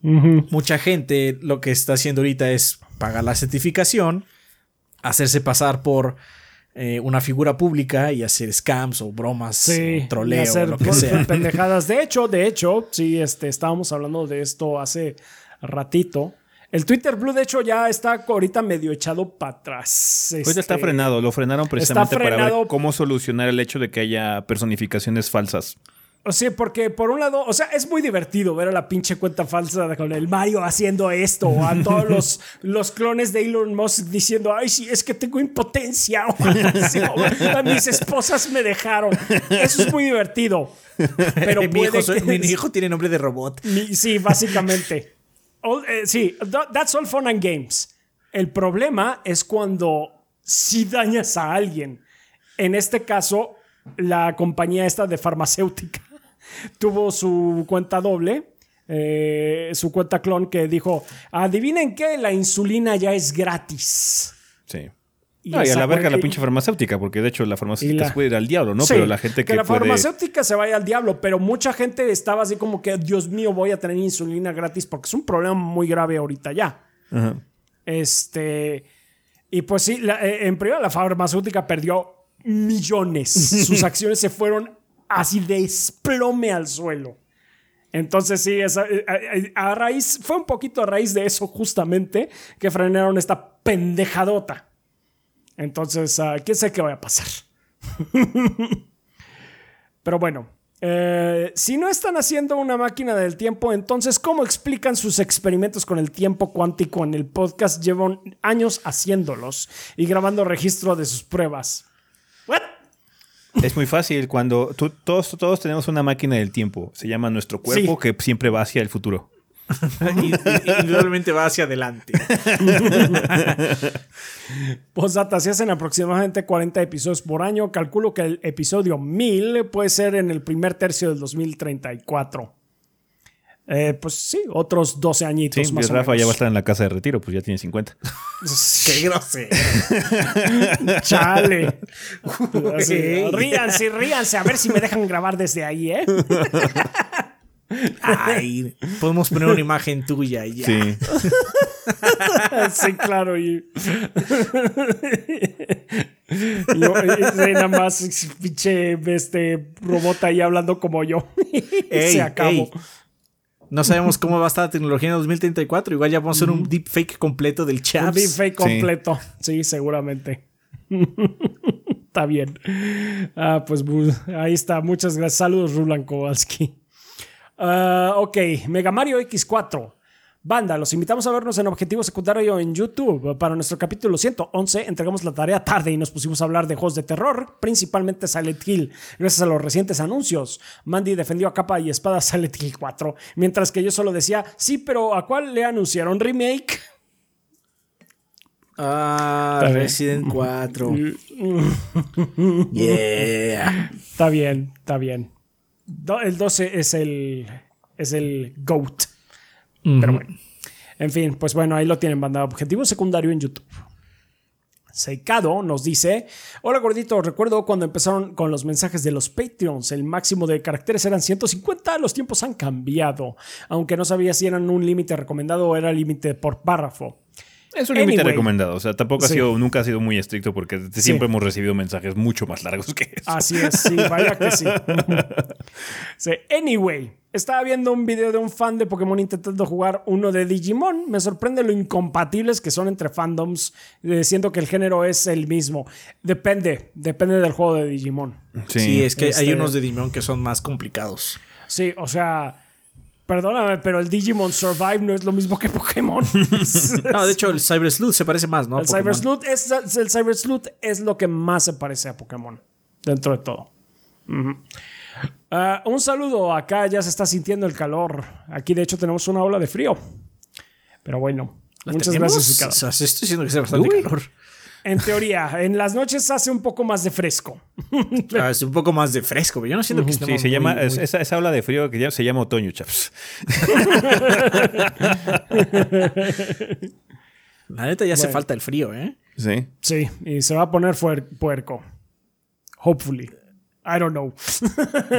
mucha gente lo que está haciendo ahorita es pagar la certificación, hacerse pasar por eh, una figura pública y hacer scams o bromas, o troleo, o lo que sea. [laughs] Pendejadas. [laughs] De hecho, de hecho, sí, este, estábamos hablando de esto hace ratito. El Twitter Blue, de hecho, ya está ahorita medio echado para atrás. Este, está frenado, lo frenaron precisamente para ver cómo solucionar el hecho de que haya personificaciones falsas. O sea, porque por un lado, o sea, es muy divertido ver a la pinche cuenta falsa con el Mario haciendo esto, o a todos [laughs] los, los clones de Elon Musk diciendo, ay, sí, es que tengo impotencia, [laughs] o, mis esposas me dejaron. Eso es muy divertido. Pero [laughs] mi, hijo, mi hijo tiene nombre de robot. sí, básicamente. Eh, sí, that's all fun and games. El problema es cuando si dañas a alguien. En este caso, la compañía esta de farmacéutica tuvo su cuenta doble. Eh, su cuenta clon que dijo, adivinen qué, la insulina ya es gratis. Sí. Y, a la verga la pinche farmacéutica, porque de hecho la farmacéutica se puede ir al diablo, ¿no? pero la gente que. Que la farmacéutica se vaya al diablo, pero mucha gente estaba así como que, Dios mío, voy a tener insulina gratis porque es un problema muy grave ahorita ya. Este. Y pues sí, eh, en primer la farmacéutica perdió millones. [laughs] Sus acciones se fueron así de esplome al suelo. Entonces sí, eh, eh, a, raíz, fue un poquito a raíz de eso justamente que frenaron esta pendejadota. Entonces, uh, quién sabe qué va a pasar. [laughs] Pero bueno, eh, si no están haciendo una máquina del tiempo, entonces, ¿cómo explican sus experimentos con el tiempo cuántico en el podcast? Llevan años haciéndolos y grabando registro de sus pruebas. Es muy fácil cuando todos, todos tenemos una máquina del tiempo. Se llama nuestro cuerpo que siempre va hacia el futuro. [laughs] Indudablemente va hacia adelante. [laughs] Posdata, si hacen aproximadamente 40 episodios por año, calculo que el episodio 1000 puede ser en el primer tercio del 2034. Eh, pues sí, otros 12 añitos sí, más. Rafa ya va a estar en la casa de retiro, pues ya tiene 50. Qué grosero. [laughs] Chale. ríanse, ríanse, a ver si me dejan grabar desde ahí, ¿eh? [laughs] Ay, podemos poner una imagen tuya y ya. Sí. [laughs] sí, claro. Y, y, nada más pinche este robot ahí hablando como yo. Se acabó. No sabemos cómo va a estar la tecnología en 2034. Igual ya vamos a hacer un deepfake completo del chat. Un deepfake completo. Sí, seguramente. [laughs] está bien. Ah, pues ahí está. Muchas gracias. Saludos, Rulan Kowalski. Uh, ok, Mega Mario X4. Banda, los invitamos a vernos en Objetivo Secundario en YouTube. Para nuestro capítulo 111 entregamos la tarea tarde y nos pusimos a hablar de juegos de terror, principalmente Silent Hill. Gracias a los recientes anuncios, Mandy defendió a capa y espada Silent Hill 4, mientras que yo solo decía, sí, pero ¿a cuál le anunciaron remake? Ah, Resident 4. [laughs] yeah. Está bien, está bien. El 12 es el, es el GOAT. Pero bueno. En fin, pues bueno, ahí lo tienen, banda. Objetivo secundario en YouTube. Seicado nos dice: Hola gordito, recuerdo cuando empezaron con los mensajes de los Patreons. El máximo de caracteres eran 150, los tiempos han cambiado. Aunque no sabía si eran un límite recomendado o era límite por párrafo. Es un límite recomendado, o sea, tampoco ha sido, nunca ha sido muy estricto porque siempre hemos recibido mensajes mucho más largos que eso. Así es, sí, vaya que sí. [laughs] sí. Anyway, estaba viendo un video de un fan de Pokémon intentando jugar uno de Digimon. Me sorprende lo incompatibles que son entre fandoms, eh, siendo que el género es el mismo. Depende, depende del juego de Digimon. Sí, es que hay este unos de Digimon que son más complicados. Sí, o sea Perdóname, pero el Digimon Survive no es lo mismo que Pokémon. [laughs] no, de hecho, el Cyber Sleuth se parece más, ¿no? El Cyber, Sleuth es, el Cyber Sleuth es lo que más se parece a Pokémon, dentro de todo. Ah, un saludo, acá ya se está sintiendo el calor. Aquí, de hecho, tenemos una ola de frío. Pero bueno, muchas gracias, Ricardo. O sea, estoy diciendo que hace bastante calor. En teoría, en las noches hace un poco más de fresco. [laughs] Ah, es un poco más de fresco, pero yo no siento que Sí, se llama, Esa, esa, ola de frío que ya se llama otoño, chaps. [laughs] La neta ya hace falta el frío, ¿eh? Sí. Sí, y se va a poner puerco. Hopefully. I don't know.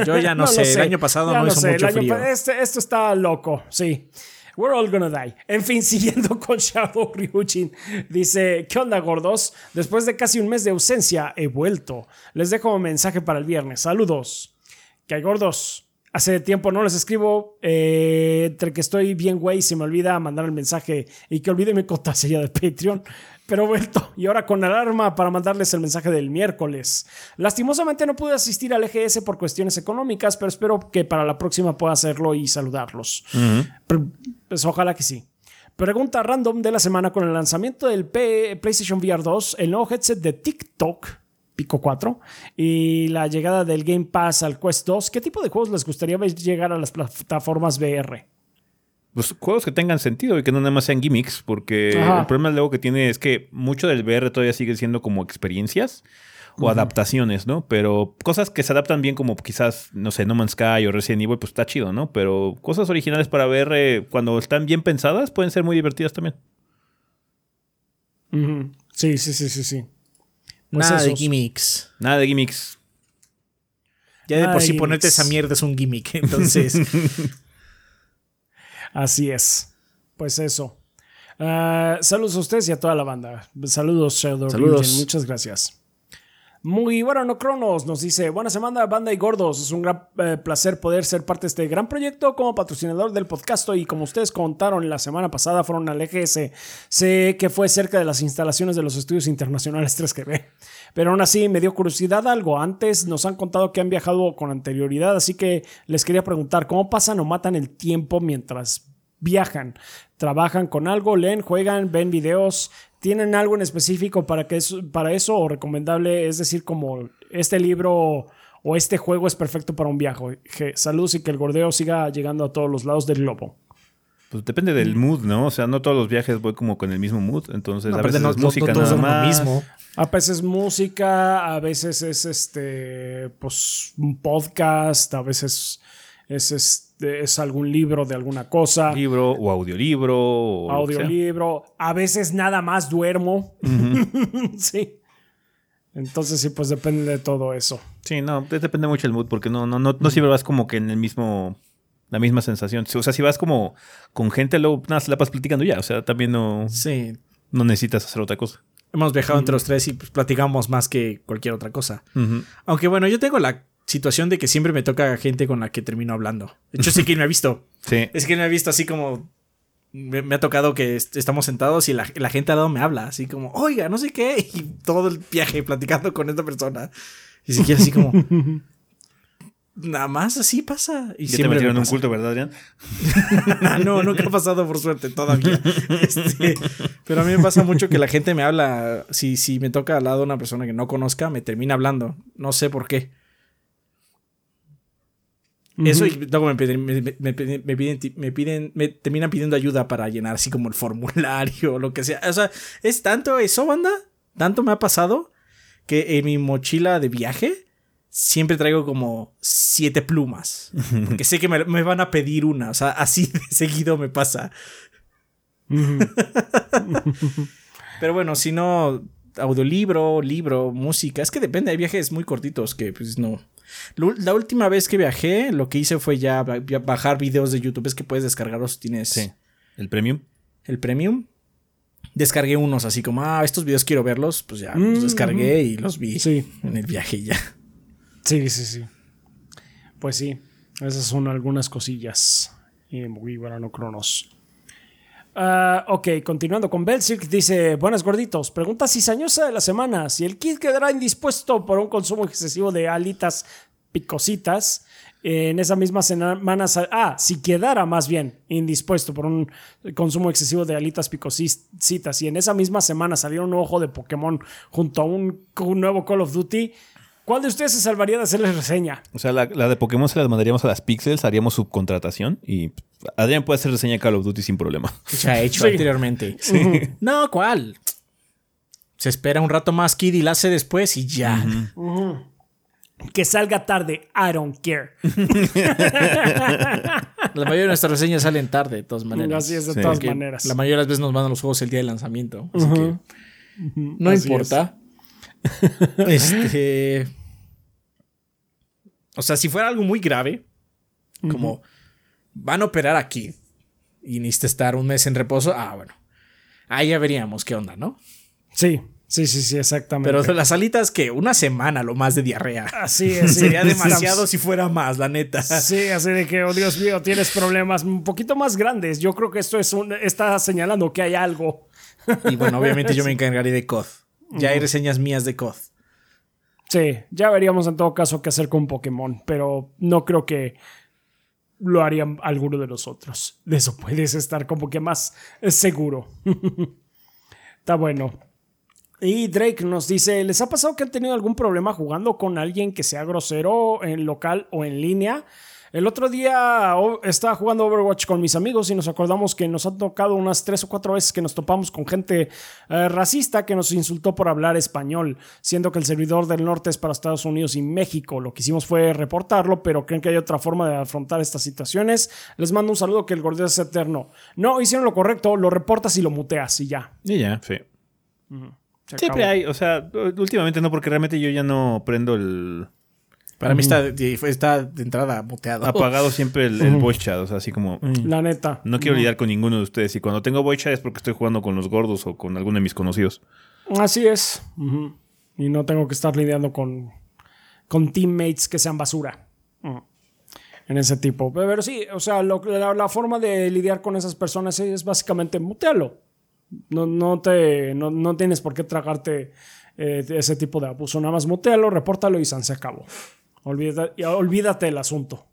Yo ya no, [laughs] sé. El año pasado no, hizo mucho frío. Este, esto está loco, sí. We're all gonna die. En fin, [laughs] siguiendo con Shadow Ryujin, dice: ¿Qué onda, gordos? Después de casi un mes de ausencia, he vuelto. Les dejo un mensaje para el viernes. Saludos. ¿Qué hay, gordos? Hace tiempo no les escribo, eh, entre que estoy bien, güey, se me olvida mandar el mensaje y que olvide mi contraseña de Patreon pero vuelto y ahora con alarma para mandarles el mensaje del miércoles. Lastimosamente no pude asistir al EGS por cuestiones económicas, pero espero que para la próxima pueda hacerlo y saludarlos. Pues ojalá que sí. Pregunta random de la semana con el lanzamiento del PlayStation VR 2, el nuevo headset de TikTok. Pico 4 y la llegada del Game Pass al Quest 2, ¿qué tipo de juegos les gustaría ver llegar a las plataformas VR? Pues, juegos que tengan sentido y que no nada más sean gimmicks, porque el problema luego que tiene es que mucho del VR todavía sigue siendo como experiencias o adaptaciones, ¿no? Pero cosas que se adaptan bien como quizás, no sé, No Man's Sky o Resident Evil, pues está chido, ¿no? Pero cosas originales para VR cuando están bien pensadas pueden ser muy divertidas también. Sí, sí, sí, sí, sí. Pues Nada de gimmicks. Nada de gimmicks. Ya de Nada por de sí ponerte esa mierda es un gimmick. [laughs] Entonces, [laughs] Así es. Pues eso. Ah, saludos a ustedes y a toda la banda. Saludos, Shadow Saludos. Muchas gracias. Muy bueno, no Cronos nos dice, buena semana banda y gordos, es un gran eh, placer poder ser parte de este gran proyecto como patrocinador del podcast y como ustedes contaron la semana pasada fueron al EGS, sé que fue cerca de las instalaciones de los estudios internacionales [laughs] 3GB, pero aún así me dio curiosidad algo, antes nos han contado que han viajado con anterioridad, así que les quería preguntar, ¿cómo pasan o matan el tiempo mientras viajan? ¿Trabajan con algo? ¿Leen? ¿Juegan? ¿Ven videos? ¿Tienen algo en específico para, que eso, para eso o recomendable? Es decir, como este libro o este juego es perfecto para un viaje. Je- Saludos y que el gordeo siga llegando a todos los lados del globo. Pues depende del mood, ¿no? O sea, no todos los viajes voy como con el mismo mood. Entonces, a veces no, es no- música nada más. mismo. A veces música, a veces es este, pues un podcast, a veces es, este, es algún libro de alguna cosa. Libro o audiolibro. O audiolibro, a veces nada más duermo. [laughs] sí. Entonces sí, pues depende de todo eso. Sí, no, de- depende mucho el mood, porque no, no, no, no siempre vas como que en el mismo, la misma sensación. O sea, si vas como con gente, luego nada, se la vas platicando ya. O sea, también no, Sí. no necesitas hacer otra cosa. Hemos viajado entre los tres y pues, platicamos más que cualquier otra cosa. Aunque bueno, yo tengo la situación de que siempre me toca gente con la que termino hablando. De hecho, sí [laughs] que me ha visto. Sí. Es que me ha visto así como. Me, me ha tocado que est- estamos sentados y la, la gente al lado me habla, así como, oiga, no sé qué. [laughs] Y todo el viaje platicando con esta persona. Y siquiera así como. [laughs] Nada más así pasa. Y Ya te metieron me en un culto, ¿verdad, Adrián? No, nunca ha pasado por suerte todavía. Este, pero a mí me pasa mucho que la gente me habla. Si, si me toca al lado una persona que no conozca, me termina hablando. No sé por qué. Eso y luego me piden, me, me- me piden, me piden, me piden- me terminan pidiendo ayuda para llenar así como el formulario o [laughs] lo que sea. O sea, es tanto eso, banda, tanto me ha pasado que en mi mochila de viaje siempre traigo como siete plumas. Porque sé que me, me van a pedir una. O sea, así de [laughs] seguido me pasa. [laughs] Pero bueno, si no, audiolibro, libro, música. Es que depende, hay viajes muy cortitos que pues no. La última vez que viajé, lo que hice fue ya ba- ya bajar videos de YouTube. Es que puedes descargarlos si tienes Sí. El premium. el premium. Descargué unos así como, ah, estos videos quiero verlos. Pues ya Mm, los descargué y los vi Sí. en el viaje ya. Sí, sí, sí. Pues sí, esas son algunas cosillas. Y muy bueno, no cronos. Ah, ok, continuando con Belsic, dice: Buenas gorditos. Pregunta cizañosa de la semana: si el kit quedará indispuesto por un consumo excesivo de alitas picositas. En esa misma semana, ah, si quedara más bien indispuesto por un consumo excesivo de alitas picositas y en esa misma semana saliera un ojo de Pokémon junto a un nuevo Call of Duty, ¿cuál de ustedes se salvaría de hacerles reseña? O sea, la, la de Pokémon se las mandaríamos a las Pixels, haríamos subcontratación y Adrián puede hacer reseña de Call of Duty sin problema. [laughs] Se ha hecho Sí. anteriormente. [laughs] No, ¿cuál? Se espera un rato más, Kid, y la hace después y ya. Que salga tarde, I don't care. [laughs] La mayoría de nuestras reseñas salen tarde, de todas maneras. Así es, de Sí. todas Porque maneras. La mayoría de las veces nos mandan los juegos el día del lanzamiento. Así que no Así importa. [laughs] este. O sea, si fuera algo muy grave, como van a operar aquí y necesita estar un mes en reposo, ah, bueno. Ahí ya veríamos qué onda, ¿no? Sí, sí, sí, sí, exactamente. Pero las alitas que una semana lo más de diarrea. así es. [laughs] Sería demasiado si fuera más, la neta. Sí, así de que, oh Dios mío, tienes problemas un poquito más grandes. Yo creo que esto es un, está señalando que hay algo. Y bueno, obviamente yo me [laughs] encargaré de COD. Ya hay reseñas mías de COD. Sí, ya veríamos en todo caso qué hacer con Pokémon, pero no creo que lo harían alguno de nosotros. De eso puedes estar como que más seguro. [laughs] Está bueno. Y Drake nos dice, ¿les ha pasado que han tenido algún problema jugando con alguien que sea grosero en local o en línea? El otro día estaba jugando Overwatch con mis amigos y nos acordamos que nos han tocado unas tres o cuatro veces que nos topamos con gente eh, racista que nos insultó por hablar español, siendo que el servidor del norte es para Estados Unidos y México. Lo que hicimos fue reportarlo, pero creen que hay otra forma de afrontar estas situaciones. Les mando un saludo que el gordeo es eterno. No, hicieron lo correcto, lo reportas y lo muteas y ya. Y ya, sí. Siempre hay, o sea, últimamente no, porque realmente yo ya no prendo el. Para mí está, está de entrada muteado. Apagado siempre el, el voice chat, o sea, así como. La neta. No quiero lidiar con ninguno de ustedes. Y cuando tengo voice chat es porque estoy jugando con los gordos o con alguno de mis conocidos. Así es. Y no tengo que estar lidiando con, con teammates que sean basura. En ese tipo. Pero sí, o sea, la, forma de lidiar con esas personas es básicamente mutearlo. No, no, te, no, tienes por qué tragarte eh, ese tipo de abuso. Nada más mutealo, repórtalo y se acabó. Olvídate, olvídate del asunto.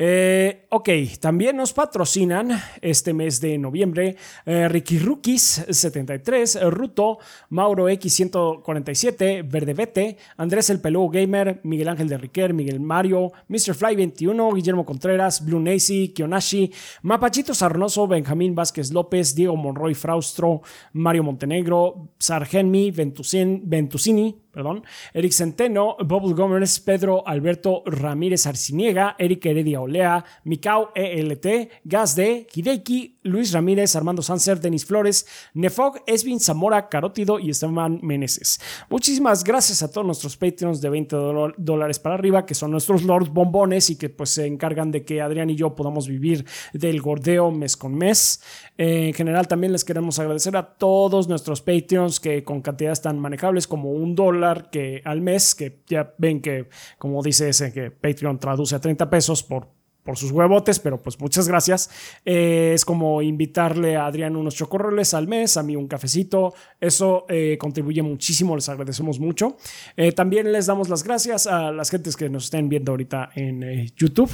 Eh, ok, también nos patrocinan este mes de noviembre eh, Ricky Rookies 73, Ruto, Mauro X147, Verdevete, Andrés el Peludo Gamer, Miguel Ángel de Riquer, Miguel Mario, Mr. Fly 21, Guillermo Contreras, Blue Nacy, Kionashi, Mapachito Sarnoso, Benjamín Vázquez López, Diego Monroy Fraustro, Mario Montenegro, Sargenmi, Ventusini, perdón, Eric Centeno, Bubble Gomers, Pedro Alberto Ramírez Arciniega, Eric Heredia Olea, Mikao ELT, Gas D, Hideki, Luis Ramírez, Armando Sanser, Denis Flores, Nefog, Esvin Zamora, Carótido y Esteban Meneses. Muchísimas gracias a todos nuestros Patreons de 20 dólares para arriba, que son nuestros Lord Bombones y que pues se encargan de que Adrián y yo podamos vivir del gordeo mes con mes. Eh, en general también les queremos agradecer a todos nuestros Patreons que con cantidades tan manejables como un dólar que al mes, que ya ven que como dice ese que Patreon traduce a 30 pesos por por sus huevotes, pero pues muchas gracias. Eh, es como invitarle a Adrián unos chocorroles al mes, a mí un cafecito. Eso eh, contribuye muchísimo, les agradecemos mucho. Eh, también les damos las gracias a las gentes que nos estén viendo ahorita en YouTube.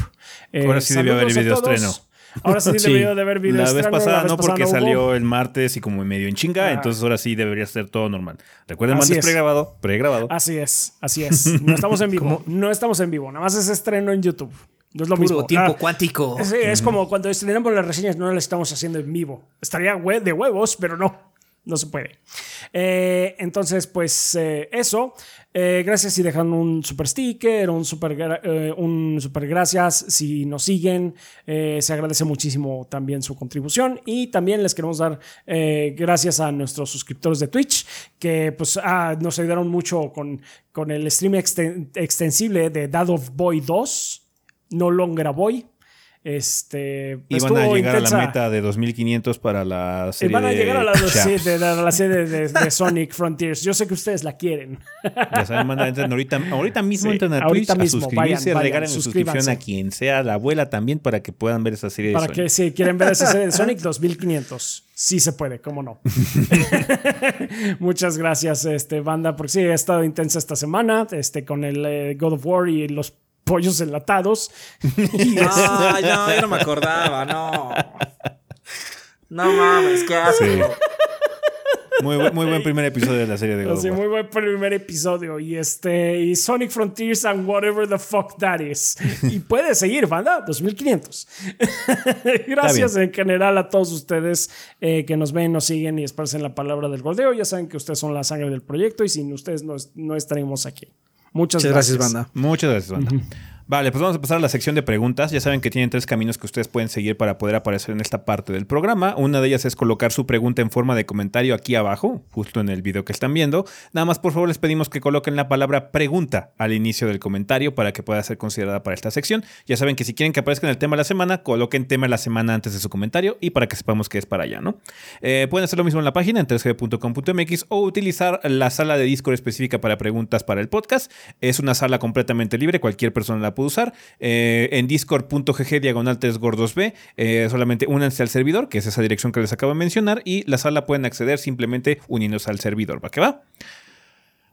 Ahora sí debió haber video estreno. Ahora sí, debió de haber video La vez pasada no, porque salió el martes y como medio en chinga, entonces ahora sí debería ser todo normal. Recuerden, antes pregrabado, pregrabado. Así es, así es. No estamos en [laughs] vivo, no estamos en vivo, nada más es estreno en YouTube. No es lo mismo. tiempo ah, cuántico. Es, es como cuando estrenamos las reseñas, no las estamos haciendo en vivo. Estaría de huevos, pero no. No se puede. Eh, entonces, pues eh, eso. Eh, gracias si dejan un super sticker, un super, un super gracias si nos siguen. se agradece muchísimo también su contribución. Y también les queremos dar gracias a nuestros suscriptores de Twitch que pues ah, nos ayudaron mucho con, con el stream extensible de Dad of Boy 2 no longer a boy. Este, Iban a llegar a la meta de 2500 para la serie. Van a llegar a la, serie de, Sonic Frontiers. Yo sé que ustedes la quieren. Ya saben, ahorita, ahorita mismo entran a Twitch a suscribirse, regalen su suscripción a quien sea, la abuela también, para que puedan ver esa serie de Para que si quieren ver esa serie de Sonic, 2500. Sí se puede, cómo no. [laughs] Muchas gracias, este, banda, porque sí, ha estado intensa esta semana, este, con el eh, God of War y los pollos enlatados. Ay, [laughs] no, yo no me acordaba, no. No mames, qué asco. Muy, muy, buen primer episodio de la serie de God sí, muy buen primer episodio. Y este, y Sonic Frontiers and whatever the fuck that is. Y puede seguir, banda, 2500. [laughs] Gracias en general a todos ustedes eh, que nos ven, nos siguen y esparcen la palabra del gordeo. Ya saben que ustedes son la sangre del proyecto y sin ustedes no, no estaríamos aquí. Muchas, gracias. banda. Muchas gracias, banda. Vale, pues vamos a pasar a la sección de preguntas. Ya saben que tienen tres caminos que ustedes pueden seguir para poder aparecer en esta parte del programa. Una de ellas es colocar su pregunta en forma de comentario aquí abajo, justo en el video que están viendo. Nada más, por favor, les pedimos que coloquen la palabra pregunta al inicio del comentario para que pueda ser considerada para esta sección. Ya saben que si quieren que aparezca en el tema de la semana, coloquen tema de la semana antes de su comentario y para que sepamos que es para allá, ¿no? Eh, pueden hacer lo mismo en la página en 3g.com.mx o utilizar la sala de Discord específica para preguntas para el podcast. Es una sala completamente libre, cualquier persona la puede usar. Eh, en discord.gg diagonal 3 gordos B, eh, solamente únanse al servidor, que es esa dirección que les acabo de mencionar, y la sala pueden acceder simplemente uniéndose al servidor. ¿Va que va?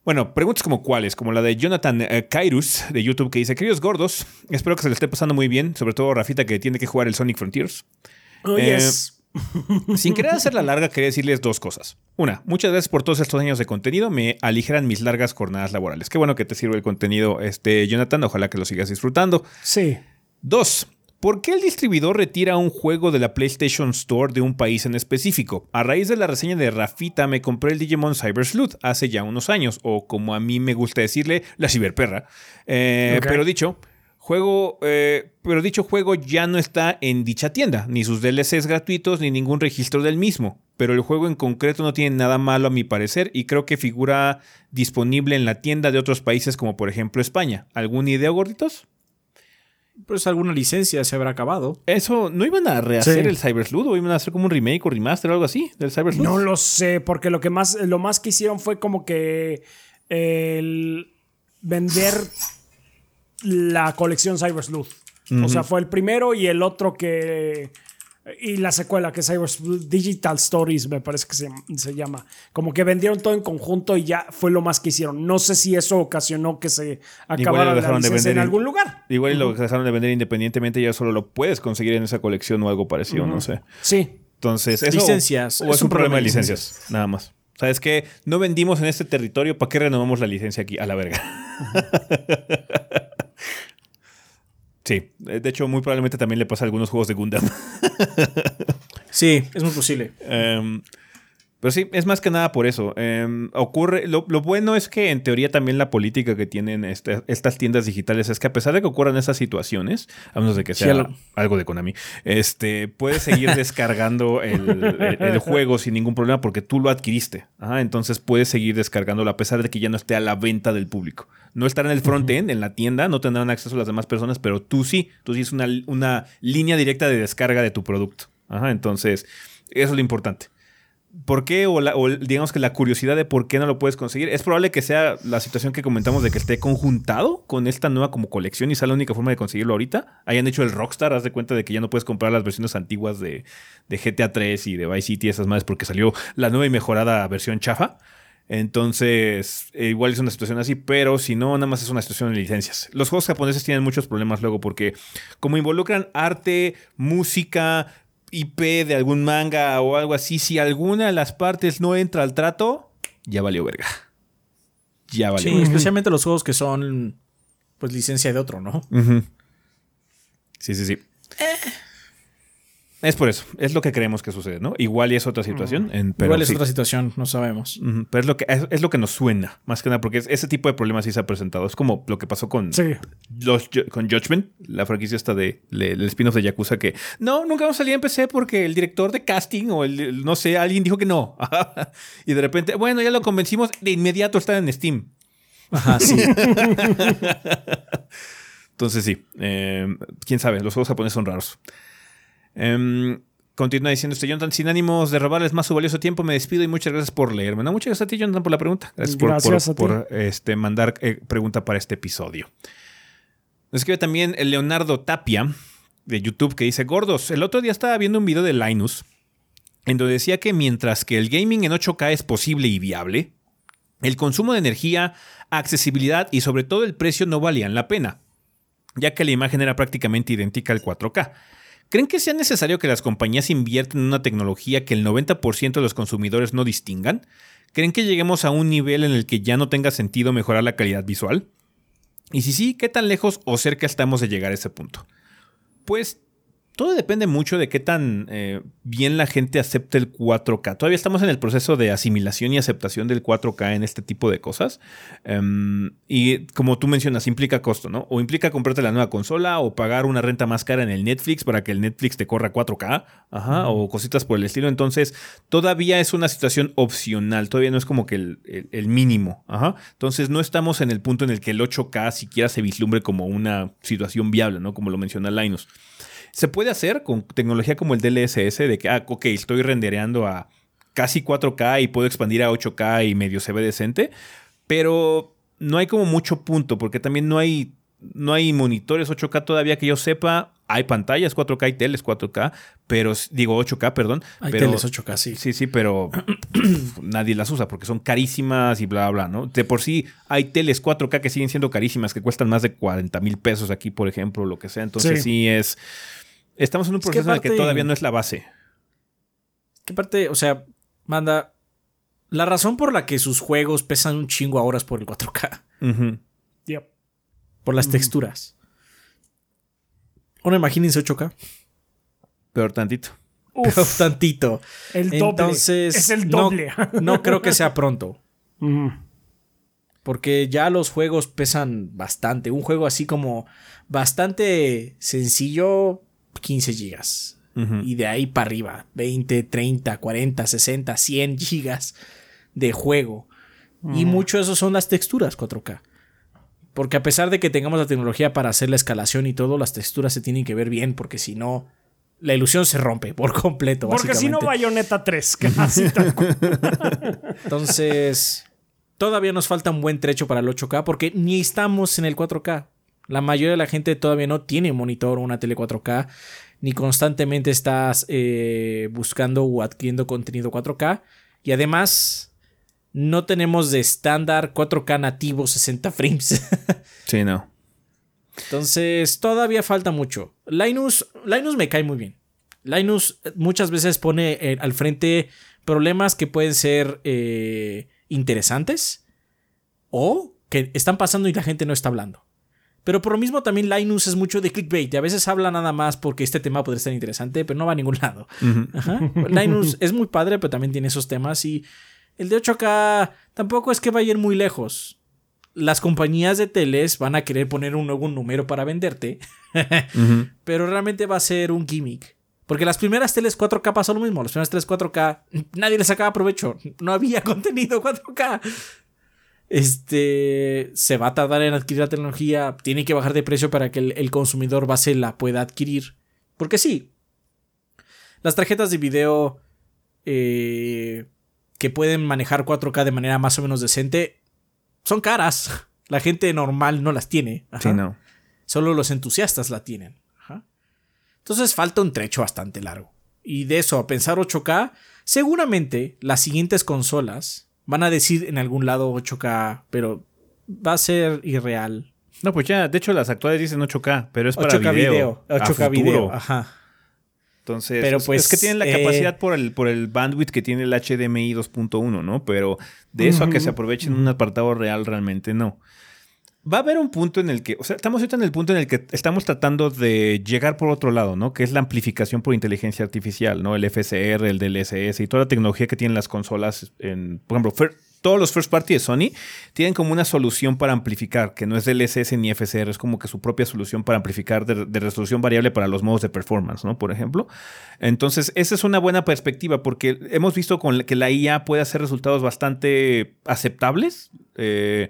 Bueno, preguntas como cuáles, como la de Jonathan eh, Kairus de YouTube que dice, queridos gordos, espero que se le esté pasando muy bien, sobre todo Rafita que tiene que jugar el Sonic Frontiers. Oh, yes. Sin querer hacerla larga, quería decirles dos cosas. Una, muchas gracias por todos estos años de contenido, me aligeran mis largas jornadas laborales. Qué bueno que te sirve el contenido, este, Jonathan, ojalá que lo sigas disfrutando. Sí. Dos, ¿Por qué el distribuidor retira un juego de la PlayStation Store de un país en específico? A raíz de la reseña de Rafita me compré el Digimon Cyber Sleuth hace ya unos años, o como a mí me gusta decirle, la ciberperra. Eh, pero dicho, Juego, eh, pero dicho juego ya no está en dicha tienda, ni sus DLCs gratuitos, ni ningún registro del mismo. Pero el juego en concreto no tiene nada malo a mi parecer y creo que figura disponible en la tienda de otros países como por ejemplo España. ¿Alguna idea, gorditos? Pues alguna licencia se habrá acabado. Eso, ¿no iban a rehacer el Cyber Sleuth o iban a hacer como un remake o remaster o algo así del Cyber Sleuth? No lo sé, porque lo que más, lo más que hicieron fue como que el vender la colección Cyber Sleuth. O sea, fue el primero y el otro que. Y la secuela, que es Cyber Sleuth Digital Stories, me parece que se, llama. Como que vendieron todo en conjunto y ya fue lo más que hicieron. No sé si eso ocasionó que se acabara la licencia en algún lugar. Igual lo dejaron de vender independientemente, ya solo lo puedes conseguir en esa colección o algo parecido, no sé. Sí. Entonces, eso. Licencias. O es, un, problema de licencias, nada más. ¿Sabes qué? No vendimos en este territorio, ¿para qué renovamos la licencia aquí? A la verga. [laughs] sí, de hecho, muy probablemente también le pasa a algunos juegos de Gundam. [laughs] sí, es muy posible. Um, pero sí, es más que nada por eso. Em, ocurre. Lo, bueno es que en teoría también la política que tienen este, estas tiendas digitales es que a pesar de que ocurran esas situaciones, a menos de que sea algo de Konami, este, puedes seguir [laughs] descargando el, juego sin ningún problema porque tú lo adquiriste. entonces puedes seguir descargándolo a pesar de que ya no esté a la venta del público. No estará en el front-end, en la tienda, no tendrán acceso a las demás personas, pero tú sí. Tú sí es una, una línea directa de descarga de tu producto. entonces, eso es lo importante. ¿Por qué? O, digamos que la curiosidad de por qué no lo puedes conseguir. Es probable que sea la situación que comentamos de que esté conjuntado con esta nueva como colección y sea la única forma de conseguirlo ahorita. Hayan hecho el Rockstar, haz de cuenta de que ya no puedes comprar las versiones antiguas de, GTA 3 y de Vice City y esas madres porque salió la nueva y mejorada versión chafa. Entonces, eh, igual es una situación así, pero si no, nada más es una situación de licencias. Los juegos japoneses tienen muchos problemas luego porque como involucran arte, música, IP de algún manga o algo así, si alguna de las partes no entra al trato, ya valió verga. Ya valió. Sí, especialmente los juegos que son pues licencia de otro, ¿no? Sí, sí, sí. Eh. Es por eso, es lo que creemos que sucede, ¿no? Igual y es otra situación. Igual es otra situación, no sabemos. pero es lo, que, es, lo que nos suena, más que nada, porque ese tipo de problemas sí se ha presentado. Es como lo que pasó con, los, con Judgment, la franquicia esta de, el spin-off de Yakuza, que no, nunca vamos a salir en PC porque el director de casting o el, no sé, alguien dijo que no. [laughs] y de repente, bueno, ya lo convencimos, de inmediato está en Steam. Ajá, sí. [laughs] Entonces sí, eh, quién sabe, los juegos japoneses son raros. Em, continúa diciendo este Jonathan, sin ánimos de robarles más su valioso tiempo, me despido y muchas gracias por leerme. No, muchas gracias a ti, Jonathan, por la pregunta. Gracias, por, este, mandar eh, pregunta para este episodio. Nos escribe también el Leonardo Tapia de YouTube que dice, gordos, el otro día estaba viendo un video de Linus en donde decía que mientras que el gaming en 8K es posible y viable, el consumo de energía, accesibilidad y sobre todo el precio no valían la pena, ya que la imagen era prácticamente idéntica al 4K. ¿Creen que sea necesario que las compañías inviertan en una tecnología que el 90% de los consumidores no distingan? ¿Creen que lleguemos a un nivel en el que ya no tenga sentido mejorar la calidad visual? Y si sí, ¿qué tan lejos o cerca estamos de llegar a ese punto? Pues todo depende mucho de qué tan eh, bien la gente acepte el 4K. Todavía estamos en el proceso de asimilación y aceptación del 4K en este tipo de cosas. Em, y como tú mencionas, implica costo, ¿no? O implica comprarte la nueva consola o pagar una renta más cara en el Netflix para que el Netflix te corra 4K, ajá, o cositas por el estilo. Entonces, todavía es una situación opcional, todavía no es como que el, el mínimo, ajá. Entonces, no estamos en el punto en el que el 8K siquiera se vislumbre como una situación viable, ¿no? Como lo menciona Linus. Se puede hacer con tecnología como el DLSS, de que, ah, ok, estoy rendereando a casi 4K y puedo expandir a 8K y medio se ve decente, pero no hay como mucho punto, porque también no hay, no hay monitores 8K todavía que yo sepa. Hay pantallas 4K y teles 4K, pero digo 8K, perdón. Hay pero, teles 8K, sí. Sí, sí, pero [clears throat] nadie las usa porque son carísimas y bla, bla, ¿no? De por sí hay teles 4K que siguen siendo carísimas, que cuestan más de 40 mil pesos aquí, por ejemplo, lo que sea. Entonces sí es Estamos en un proceso en el que todavía no es la base. ¿Qué parte? O sea, manda. La razón por la que sus juegos pesan un chingo ahora es por el 4K. Por las texturas. Ahora imagínense 8K. Peor tantito. Peor tantito. El doble. Entonces, es el doble. No, creo que sea pronto. [laughs] Porque ya los juegos pesan bastante. Un juego así como bastante sencillo, 15 gigas. Y de ahí para arriba, 20, 30, 40, 60, 100 gigas de juego. Y mucho de eso son las texturas 4K. Porque a pesar de que tengamos la tecnología para hacer la escalación y todo, las texturas se tienen que ver bien, porque si no, la ilusión se rompe por [laughs] completo. Porque si no, Bayonetta 3, [laughs] Entonces, todavía nos falta un buen trecho para el 8K, porque ni estamos en el 4K. La mayoría de la gente todavía no tiene monitor o una tele 4K, ni constantemente estás eh, buscando o adquiriendo contenido 4K. Y además, no tenemos de estándar 4K nativo 60 frames. [laughs] sí, no. Entonces, todavía falta mucho. Linus, Linus me cae muy bien. Linus muchas veces pone eh, al frente problemas que pueden ser eh, interesantes o que están pasando y la gente no está hablando. Pero por lo mismo también Linus es mucho de clickbait y a veces habla nada más porque este tema podría estar interesante, pero no va a ningún lado. Linus [laughs] es muy padre, pero también tiene esos temas y el de 8K tampoco es que vaya a ir muy lejos. Las compañías de teles van a querer poner un nuevo número para venderte, [laughs] pero realmente va a ser un gimmick. Porque las primeras teles 4K pasó lo mismo. Las primeras teles 4K nadie les sacaba provecho. No había [laughs] contenido 4K. Este se va a tardar en adquirir la tecnología. Tiene que bajar de precio para que el, el consumidor base la pueda adquirir. Porque sí, las tarjetas de video eh, que pueden manejar 4K de manera más o menos decente, son caras. La gente normal no las tiene. Sí, no. Solo los entusiastas la tienen. Entonces falta un trecho bastante largo. Y de eso a pensar 8K, seguramente las siguientes consolas van a decir en algún lado 8K, pero va a ser irreal. No, pues ya, de hecho las actuales dicen 8K, pero es para 8K video. 8K video, ajá. Entonces, Pero pues, es que tienen la eh, capacidad por, el, por el bandwidth que tiene el HDMI 2.1, ¿no? Pero de eso a que se aprovechen un apartado real, realmente no. Va a haber un punto en el que, o sea, estamos ahorita en el punto en el que estamos tratando de llegar por otro lado, ¿no? Que es la amplificación por inteligencia artificial, ¿no? El FSR, el DLSS y toda la tecnología que tienen las consolas, en, por ejemplo, todos los first party de Sony tienen como una solución para amplificar, que no es DLSS ni FSR, es como que su propia solución para amplificar de, resolución variable para los modos de performance, ¿no? Por ejemplo. Entonces, esa es una buena perspectiva porque hemos visto con que la IA puede hacer resultados bastante aceptables. Eh,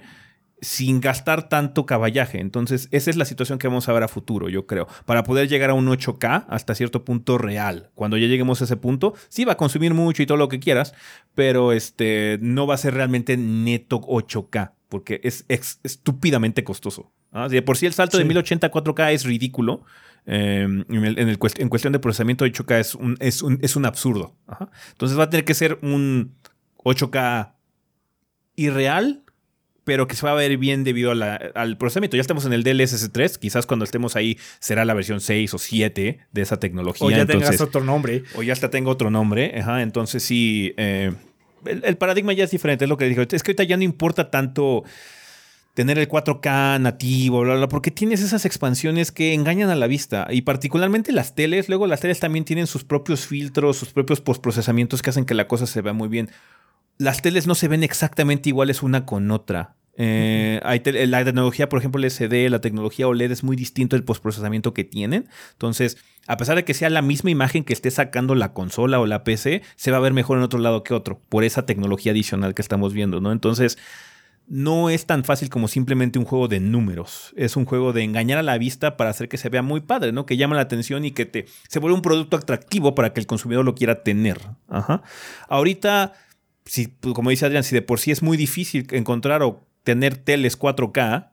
sin gastar tanto caballaje. Entonces, esa es la situación que vamos a ver a futuro, yo creo. Para poder llegar a un 8K hasta cierto punto real. Cuando ya lleguemos a ese punto, sí va a consumir mucho y todo lo que quieras, pero este no va a ser realmente neto 8K, porque es, estúpidamente costoso. De por sí el salto de 1080 a 4K es ridículo. Em, en, cuestión de procesamiento 8K es un, es un, es un absurdo. Entonces va a tener que ser un 8K irreal pero que se va a ver bien debido al procesamiento. Ya estamos en el DLSS 3, quizás cuando estemos ahí será la versión 6 o 7 de esa tecnología. O ya tengas otro nombre. O ya hasta tengo otro nombre. Ajá, entonces sí, eh, el, paradigma ya es diferente, es lo que dijo. Es que ahorita ya no importa tanto tener el 4K nativo, bla, bla, porque tienes esas expansiones que engañan a la vista. Y particularmente las teles, luego las teles también tienen sus propios filtros, sus propios postprocesamientos que hacen que la cosa se vea muy bien las teles no se ven exactamente iguales una con otra. Eh, la tecnología, por ejemplo, el SD, la tecnología OLED es muy distinto el postprocesamiento que tienen. Entonces, a pesar de que sea la misma imagen que esté sacando la consola o la PC, se va a ver mejor en otro lado que otro, por esa tecnología adicional que estamos viendo, ¿no? Entonces, no es tan fácil como simplemente un juego de números. Es un juego de engañar a la vista para hacer que se vea muy padre, ¿no? Que llama la atención y que te, se vuelve un producto atractivo para que el consumidor lo quiera tener. Ajá. Ahorita si, pues, como dice Adrián, si de por sí es muy difícil encontrar o tener teles 4K,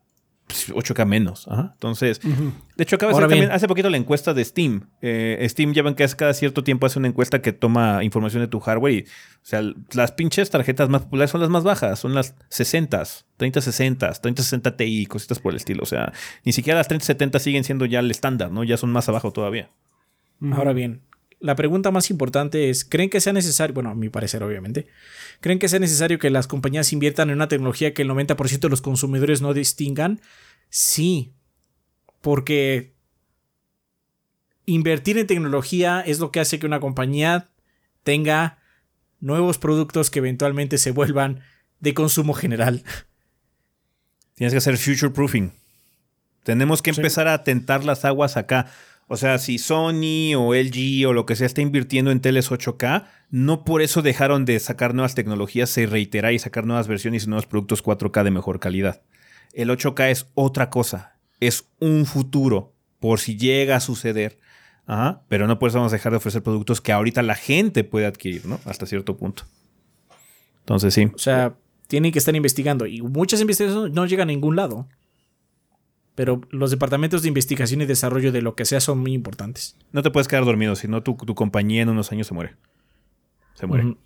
8K pues, menos. Entonces, de hecho, acaba de también hace poquito la encuesta de Steam. Eh, Steam ya ven que cada cierto tiempo hace una encuesta que toma información de tu hardware y, o sea, las pinches tarjetas más populares son las más bajas, son las 60, 3060, 3060 Ti, cositas por el estilo. O sea, ni siquiera las 3070 siguen siendo ya el estándar, ¿no? Ya son más abajo todavía. Ahora bien, la pregunta más importante es, ¿creen que sea necesario, bueno, a mi parecer obviamente, ¿creen que sea necesario que las compañías inviertan en una tecnología que el 90% de los consumidores no distingan? Sí, porque invertir en tecnología es lo que hace que una compañía tenga nuevos productos que eventualmente se vuelvan de consumo general. Tienes que hacer future proofing. Tenemos que empezar a tentar las aguas acá. O sea, si Sony o LG o lo que sea está invirtiendo en teles 8K, no por eso dejaron de sacar nuevas tecnologías, se reitera y sacar nuevas versiones y nuevos productos 4K de mejor calidad. El 8K es otra cosa, es un futuro, por si llega a suceder. pero no por eso vamos a dejar de ofrecer productos que ahorita la gente puede adquirir, ¿no? Hasta cierto punto. Entonces sí. O sea, tienen que estar investigando y muchas investigaciones no llegan a ningún lado pero los departamentos de investigación y desarrollo de lo que sea son muy importantes. No te puedes quedar dormido, si no tu, compañía en unos años se muere. Se muere.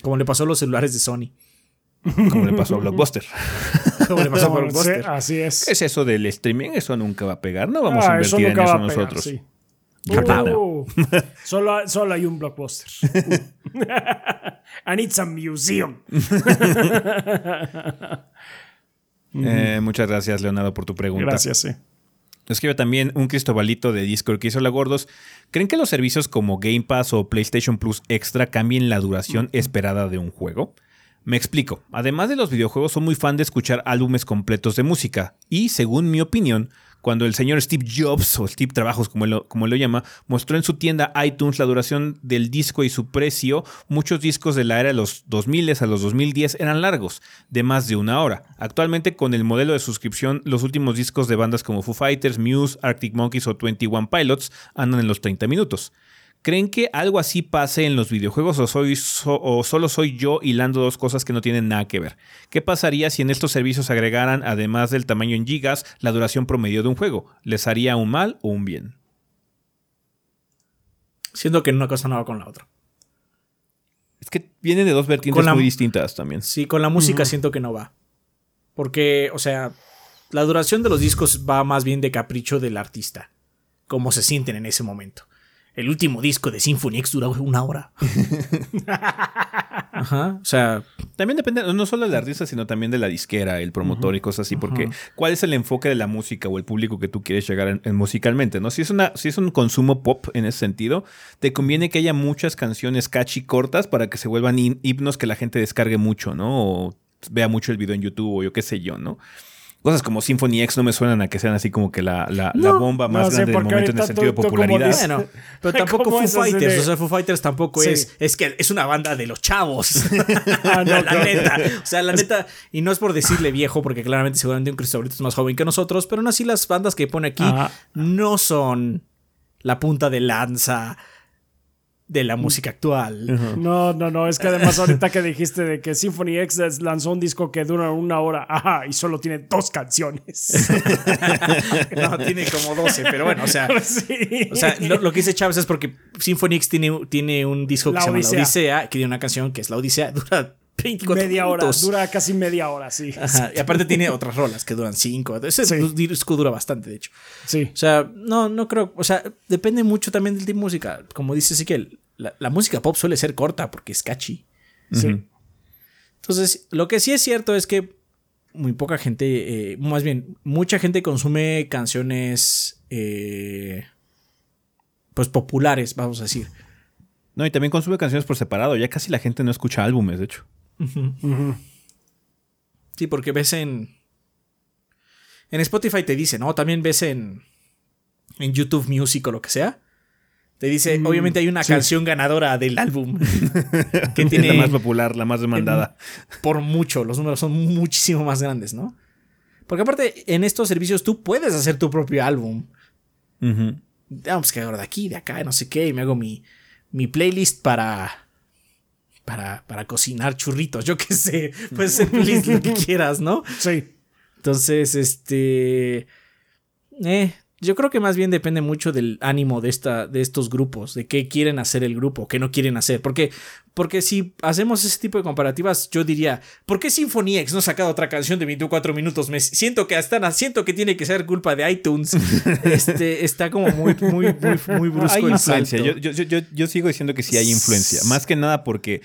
Como le pasó a los celulares de Sony. [laughs] Como le pasó a Blockbuster. [laughs] Como le pasó a Blockbuster. así es. ¿Qué es eso del streaming? Eso nunca va a pegar. No vamos a ah, invertir en eso nosotros. [laughs] Uh, solo, solo, hay un blockbuster. I need some museum. Eh, muchas gracias, Leonardo, por tu pregunta. Gracias, sí. Escribe también un Cristobalito de Discord que hizo la Gordos. ¿Creen que los servicios como Game Pass o PlayStation Plus Extra cambien la duración esperada de un juego? Me explico. Además de los videojuegos, soy muy fan de escuchar álbumes completos de música. Y, según mi opinión, cuando el señor Steve Jobs, o Steve Trabajos como lo, como lo llama, mostró en su tienda iTunes la duración del disco y su precio, muchos discos de la era de los 2000 a los 2010 eran largos, de más de una hora. Actualmente con el modelo de suscripción, los últimos discos de bandas como Foo Fighters, Muse, Arctic Monkeys o 21 Pilots andan en los 30 minutos. ¿Creen que algo así pase en los videojuegos o, soy, o solo soy yo hilando dos cosas que no tienen nada que ver? ¿Qué pasaría si en estos servicios agregaran, además del tamaño en gigas, la duración promedio de un juego? ¿Les haría un mal o un bien? Siento que una cosa no va con la otra. Es que vienen de dos vertientes muy distintas también. Sí, con la música siento que no va. Porque, o sea, la duración de los discos va más bien de capricho del artista. Cómo se sienten en ese momento. El último disco de Symphony X dura una hora. [laughs] Ajá. O sea. También depende, no solo del artista, sino también de la disquera, el promotor y cosas así. Porque, ¿cuál es el enfoque de la música o el público que tú quieres llegar en, musicalmente? ¿no? Si es, una, si es un consumo pop en ese sentido, te conviene que haya muchas canciones catchy cortas para que se vuelvan himnos que la gente descargue mucho, ¿no? O vea mucho el video en YouTube o yo qué sé yo, ¿no? Cosas como Symphony X no me suenan a que sean así como que la, la, bomba más grande del momento en el sentido de popularidad. Bueno, [laughs] pero tampoco Foo Fighters. O sea, Foo Fighters tampoco es. Es que es una banda de los chavos. [laughs] Ah, [laughs] la neta. O sea, la neta. Y no es por decirle viejo, porque claramente seguramente un Cristo es más joven que nosotros, pero aún así las bandas que pone aquí no son la punta de lanza de la música actual. No, no, no, es que además ahorita que dijiste de que Symphony X lanzó un disco que dura una hora, ajá, y solo tiene dos canciones. [laughs] no, tiene como 12, pero bueno, o sea, [laughs] o sea lo, que dice Chávez es porque Symphony X tiene, tiene un disco que se llama La Odisea, que tiene una canción que es La Odisea, dura 24 media hora, dura casi media hora, sí. Y aparte tiene [laughs] otras rolas que duran 5. Ese disco dura bastante, de hecho. Sí. O sea, no, no creo. O sea, depende mucho también del tipo de música. Como dice Ezequiel, la, la música pop suele ser corta porque es catchy. Sí. Entonces, lo que sí es cierto es que muy poca gente, eh, más bien, mucha gente consume canciones, eh, pues populares, vamos a decir. No, y también consume canciones por separado. Ya casi la gente no escucha álbumes, de hecho. Sí, porque ves en. En Spotify te dice, ¿no? También ves en. En YouTube Music o lo que sea. Te dice, mm, obviamente hay una canción ganadora del álbum. [laughs] que tiene. la más popular, la más demandada. [laughs] por mucho. Los números son muchísimo más grandes, ¿no? Porque aparte, en estos servicios tú puedes hacer tu propio álbum. Vamos que ahora de aquí, de acá, no sé qué, y me hago mi, mi playlist para para, para cocinar churritos, yo qué sé, puede ser feliz lo que [laughs] quieras, ¿no? Sí. Entonces, este... Eh, yo creo que más bien depende mucho del ánimo de, esta, de estos grupos, de qué quieren hacer el grupo, qué no quieren hacer. Porque, porque si hacemos ese tipo de comparativas, yo diría, ¿por qué Symphony X no ha sacado otra canción de 24 minutos? Me siento que están, siento que tiene que ser culpa de iTunes. [laughs] este, está como muy, muy, muy, muy brusco. Hay influencia. Yo, yo, yo, yo, sigo diciendo que sí hay influencia. Más que nada porque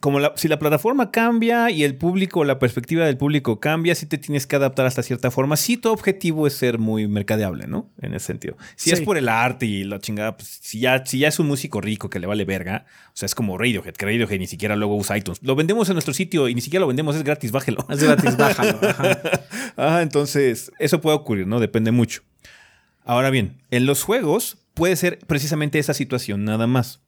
como si la plataforma cambia y el público, la perspectiva del público cambia, sí te tienes que adaptar hasta cierta forma. Sí, tu objetivo es ser muy mercadeable, ¿no? En ese sentido. Si es por el arte y la chingada, pues si ya, si ya es un músico rico que le vale verga, o sea, es como Radiohead, que Radiohead ni siquiera luego usa iTunes. Lo vendemos en nuestro sitio y ni siquiera lo vendemos, es gratis, bájelo. Es gratis, bájalo. [laughs] ah, entonces, eso puede ocurrir, ¿no? Depende mucho. Ahora bien, en los juegos puede ser precisamente esa situación, nada más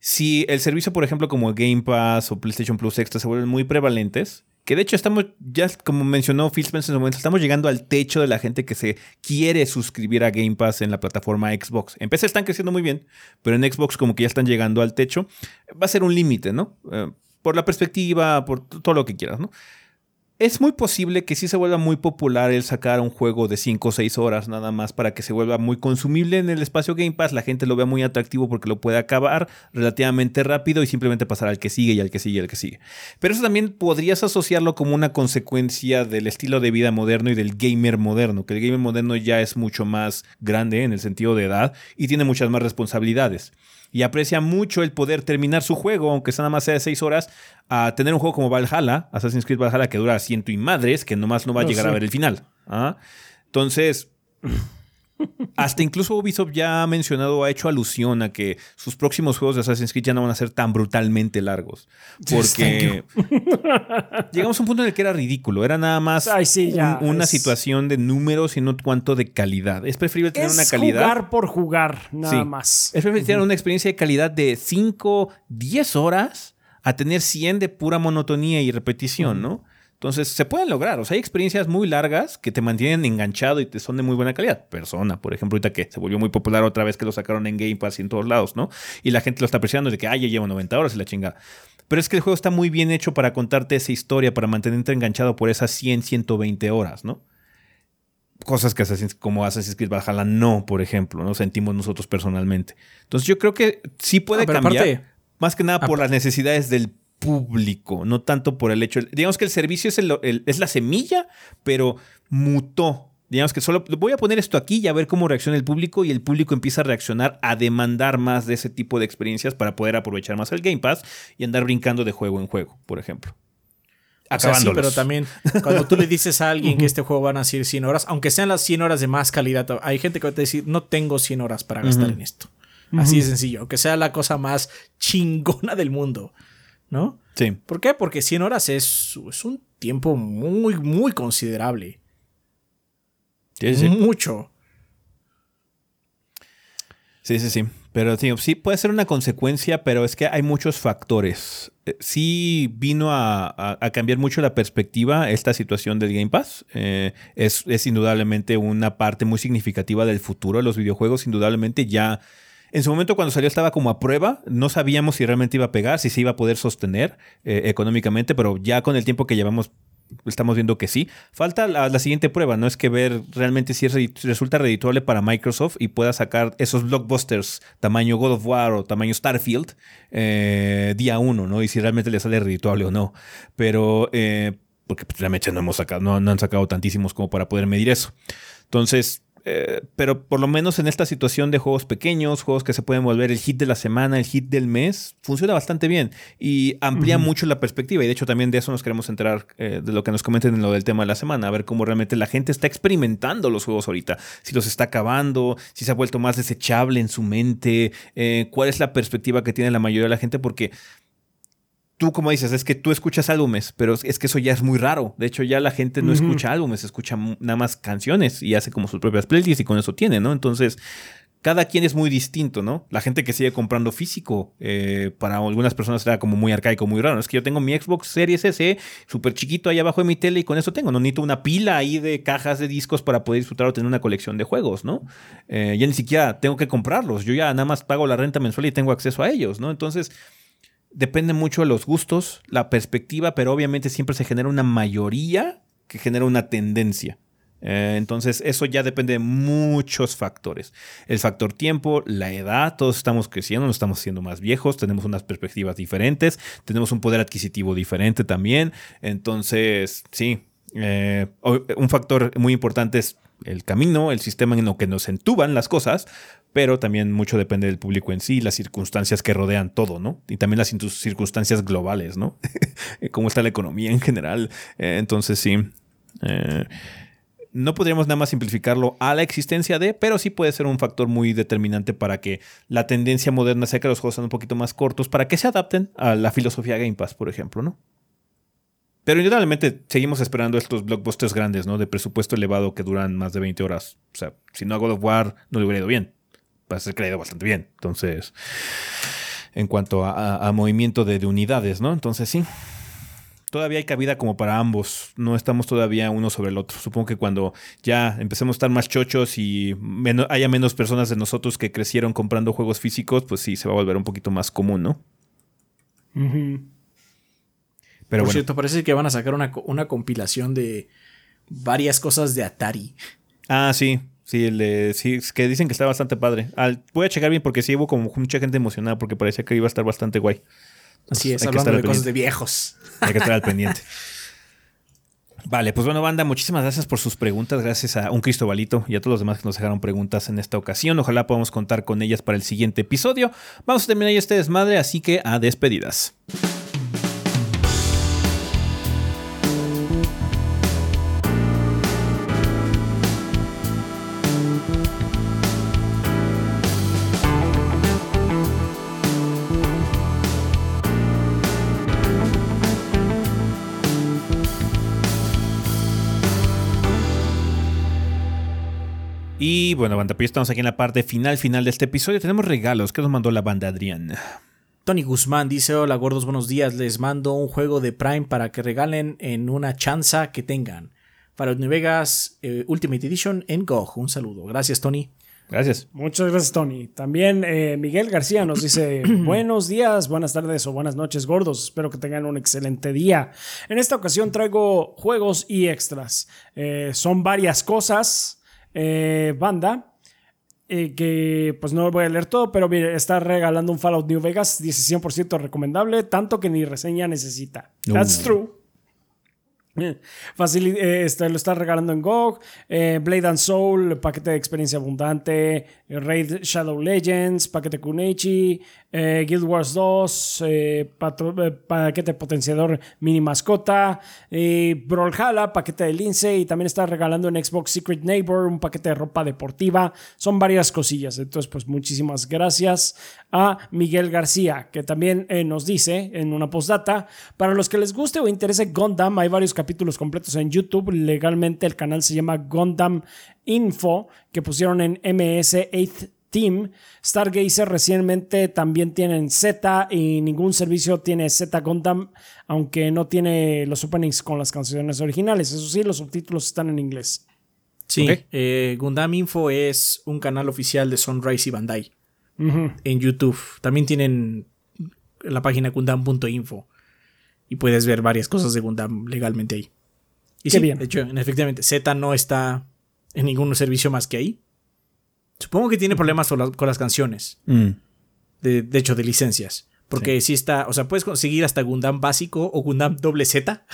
si el servicio, por ejemplo, como Game Pass o PlayStation Plus Extra se vuelven muy prevalentes, que de hecho estamos, ya como mencionó Phil Spencer en su momento, estamos llegando al techo de la gente que se quiere suscribir a Game Pass en la plataforma Xbox. En PC están creciendo muy bien, pero en Xbox como que ya están llegando al techo. Va a ser un límite, ¿no? Eh, por la perspectiva, por todo lo que quieras, ¿no? Es muy posible que sí se vuelva muy popular el sacar un juego de 5 o 6 horas nada más para que se vuelva muy consumible en el espacio Game Pass. La gente lo vea muy atractivo porque lo puede acabar relativamente rápido y simplemente pasar al que sigue y al que sigue y al que sigue. Pero eso también podrías asociarlo como una consecuencia del estilo de vida moderno y del gamer moderno, que el gamer moderno ya es mucho más grande en el sentido de edad y tiene muchas más responsabilidades y aprecia mucho el poder terminar su juego, aunque sea nada más sea de 6 horas, a tener un juego como Valhalla, Assassin's Creed Valhalla, que dura ciento y madres, que nomás no va a llegar a ver el final. ¿ah? Entonces, hasta incluso Ubisoft ya ha mencionado, ha hecho alusión a que sus próximos juegos de Assassin's Creed ya no van a ser tan brutalmente largos. Porque [laughs] llegamos a un punto en el que era ridículo. Era nada más una situación de números y no cuanto de calidad. Es preferible tener una calidad. Jugar por jugar, nada más. Es preferible tener una experiencia de calidad de 5, 10 horas a tener 100 de pura monotonía y repetición, ¿no? Entonces, se pueden lograr. O sea, hay experiencias muy largas que te mantienen enganchado y te son de muy buena calidad. Persona, por ejemplo, ahorita que se volvió muy popular otra vez que lo sacaron en Game Pass y en todos lados, ¿no? Y la gente lo está apreciando de que, ay, ya llevo 90 horas y la chingada. Pero es que el juego está muy bien hecho para contarte esa historia, para mantenerte enganchado por esas 100, 120 horas, ¿no? Cosas que Assassin's, como Assassin's Creed Valhalla no, por ejemplo, ¿no? Sentimos nosotros personalmente. Entonces yo creo que sí puede ah, cambiar. más que nada por las necesidades del público, no tanto por el hecho. Digamos que el servicio es, es la semilla, pero mutó. Digamos que solo voy a poner esto aquí y a ver cómo reacciona el público y el público empieza a reaccionar a demandar más de ese tipo de experiencias para poder aprovechar más el Game Pass y andar brincando de juego en juego, por ejemplo. O pero también cuando tú le dices a alguien que este juego van a ser 100 horas, aunque sean las 100 horas de más calidad, hay gente que va a decir, no tengo 100 horas para gastar en esto. Así de sencillo, aunque sea la cosa más chingona del mundo. ¿No? Sí. ¿Por qué? Porque 100 horas es, es un tiempo muy, muy considerable. Sí, sí. Mucho. Sí, sí, sí. Pero sí, puede ser una consecuencia, pero es que hay muchos factores. Eh, sí vino a, cambiar mucho la perspectiva esta situación del Game Pass. Eh, es, es indudablemente una parte muy significativa del futuro de los videojuegos. Indudablemente ya en su momento cuando salió estaba como a prueba, no sabíamos si realmente iba a pegar, si se iba a poder sostener eh, económicamente, pero ya con el tiempo que llevamos estamos viendo que sí. Falta la, siguiente prueba, ¿no? Es que ver realmente si resulta redituable para Microsoft y pueda sacar esos blockbusters tamaño God of War o tamaño Starfield eh, día uno, ¿no? Y si realmente le sale redituable o no. Pero, eh, porque pues, realmente no, hemos sacado, no han sacado tantísimos como para poder medir eso. Entonces, eh, pero por lo menos en esta situación de juegos pequeños, juegos que se pueden volver el hit de la semana, el hit del mes, funciona bastante bien y amplía mucho la perspectiva. Y de hecho también de eso nos queremos enterar, eh, de lo que nos comenten en lo del tema de la semana, a ver cómo realmente la gente está experimentando los juegos ahorita, si los está acabando, si se ha vuelto más desechable en su mente, eh, cuál es la perspectiva que tiene la mayoría de la gente, porque tú como dices, es que tú escuchas álbumes, pero es que eso ya es muy raro. De hecho, ya la gente no escucha álbumes, escucha nada más canciones y hace como sus propias playlists y con eso tiene, ¿no? Entonces, cada quien es muy distinto, ¿no? La gente que sigue comprando físico, eh, para algunas personas era como muy arcaico, muy raro. Es que yo tengo mi Xbox Series S súper chiquito ahí abajo de mi tele y con eso tengo. No necesito una pila ahí de cajas de discos para poder disfrutar o tener una colección de juegos, ¿no? Eh, ya ni siquiera tengo que comprarlos. Yo ya nada más pago la renta mensual y tengo acceso a ellos, ¿no? Entonces depende mucho de los gustos, la perspectiva, pero obviamente siempre se genera una mayoría que genera una tendencia. Eh, entonces, eso ya depende de muchos factores. El factor tiempo, la edad, todos estamos creciendo, nos estamos haciendo más viejos, tenemos unas perspectivas diferentes, tenemos un poder adquisitivo diferente también. Entonces, sí, Eh, un factor muy importante es el camino, el sistema en el que nos entuban las cosas, pero también mucho depende del público en sí, las circunstancias que rodean todo, ¿no? Y también las circunstancias globales, ¿no? [laughs] Cómo está la economía en general. Eh, entonces, sí. Eh, no podríamos nada más simplificarlo a la existencia de, pero sí puede ser un factor muy determinante para que la tendencia moderna sea que los juegos sean un poquito más cortos, para que se adapten a la filosofía Game Pass, por ejemplo, ¿no? Pero indudablemente seguimos esperando estos blockbusters grandes, ¿no? De presupuesto elevado que duran más de 20 horas. O sea, si no hago God War, no le hubiera ido bien. Va a ser creído bastante bien. Entonces, en cuanto a, movimiento de, unidades, ¿no? Entonces, sí. Todavía hay cabida como para ambos. No estamos todavía uno sobre el otro. Supongo que cuando ya empecemos a estar más chochos y haya menos personas de nosotros que crecieron comprando juegos físicos, pues sí, se va a volver un poquito más común, ¿no? Pero Por cierto, parece que van a sacar una, compilación de varias cosas de Atari. Ah, sí. Sí, el sí, que dicen que está bastante padre. voy a checar bien porque sí hubo como mucha gente emocionada porque parecía que iba a estar bastante guay. Así es, hablando de cosas de viejos. [laughs] Hay que estar al pendiente. Vale, pues bueno, banda, muchísimas gracias por sus preguntas. Gracias a un Cristobalito y a todos los demás que nos dejaron preguntas en esta ocasión. Ojalá podamos contar con ellas para el siguiente episodio. Vamos a terminar ya este desmadre, así que a despedidas. Y bueno, banda, pues estamos aquí en la parte final, final de este episodio. Tenemos regalos. ¿Qué nos mandó la banda, Adrián? Tony Guzmán dice: Hola gordos, buenos días. Les mando un juego de Prime para que regalen en una chanza que tengan. Para New Vegas eh, Ultimate Edition en GOG. Un saludo. Gracias, Tony. Gracias. Muchas gracias, Tony. También eh, Miguel García nos dice: [clears throat] Buenos días, buenas tardes o buenas noches, gordos. Espero que tengan un excelente día. En esta ocasión traigo juegos y extras. Eh, son varias cosas. Eh, banda. Eh, que pues no lo voy a leer todo, pero está regalando un Fallout New Vegas, 100% recomendable, tanto que ni reseña necesita. That's true. [laughs] Fácil, eh, este, lo está regalando en GOG. Eh, Blade and Soul, paquete de experiencia abundante. Raid Shadow Legends, paquete Kunechi. Eh, Guild Wars 2, paquete potenciador mini mascota. Brawlhalla, paquete de Lince. Y también está regalando en Xbox Secret Neighbor un paquete de ropa deportiva. Son varias cosillas. Entonces, pues muchísimas gracias a Miguel García, que también nos dice en una postdata. Para los que les guste o interese Gundam, hay varios capítulos completos en YouTube. Legalmente el canal se llama Gundam Info, que pusieron en MS 8 Team. Stargazer recientemente también tienen Z y ningún servicio tiene Z Gundam, aunque no tiene los openings con las canciones originales. Eso sí, los subtítulos están en inglés. Sí, eh, Gundam Info es un canal oficial de Sunrise y Bandai en YouTube. También tienen la página gundam.info y puedes ver varias cosas de Gundam legalmente ahí. Y sí, bien. de hecho, efectivamente, Z no está en ningún servicio más que ahí. Supongo que tiene problemas con, las canciones. Mm. De, hecho, de licencias. Porque sí. está, o sea, puedes conseguir hasta Gundam básico o Gundam doble Z.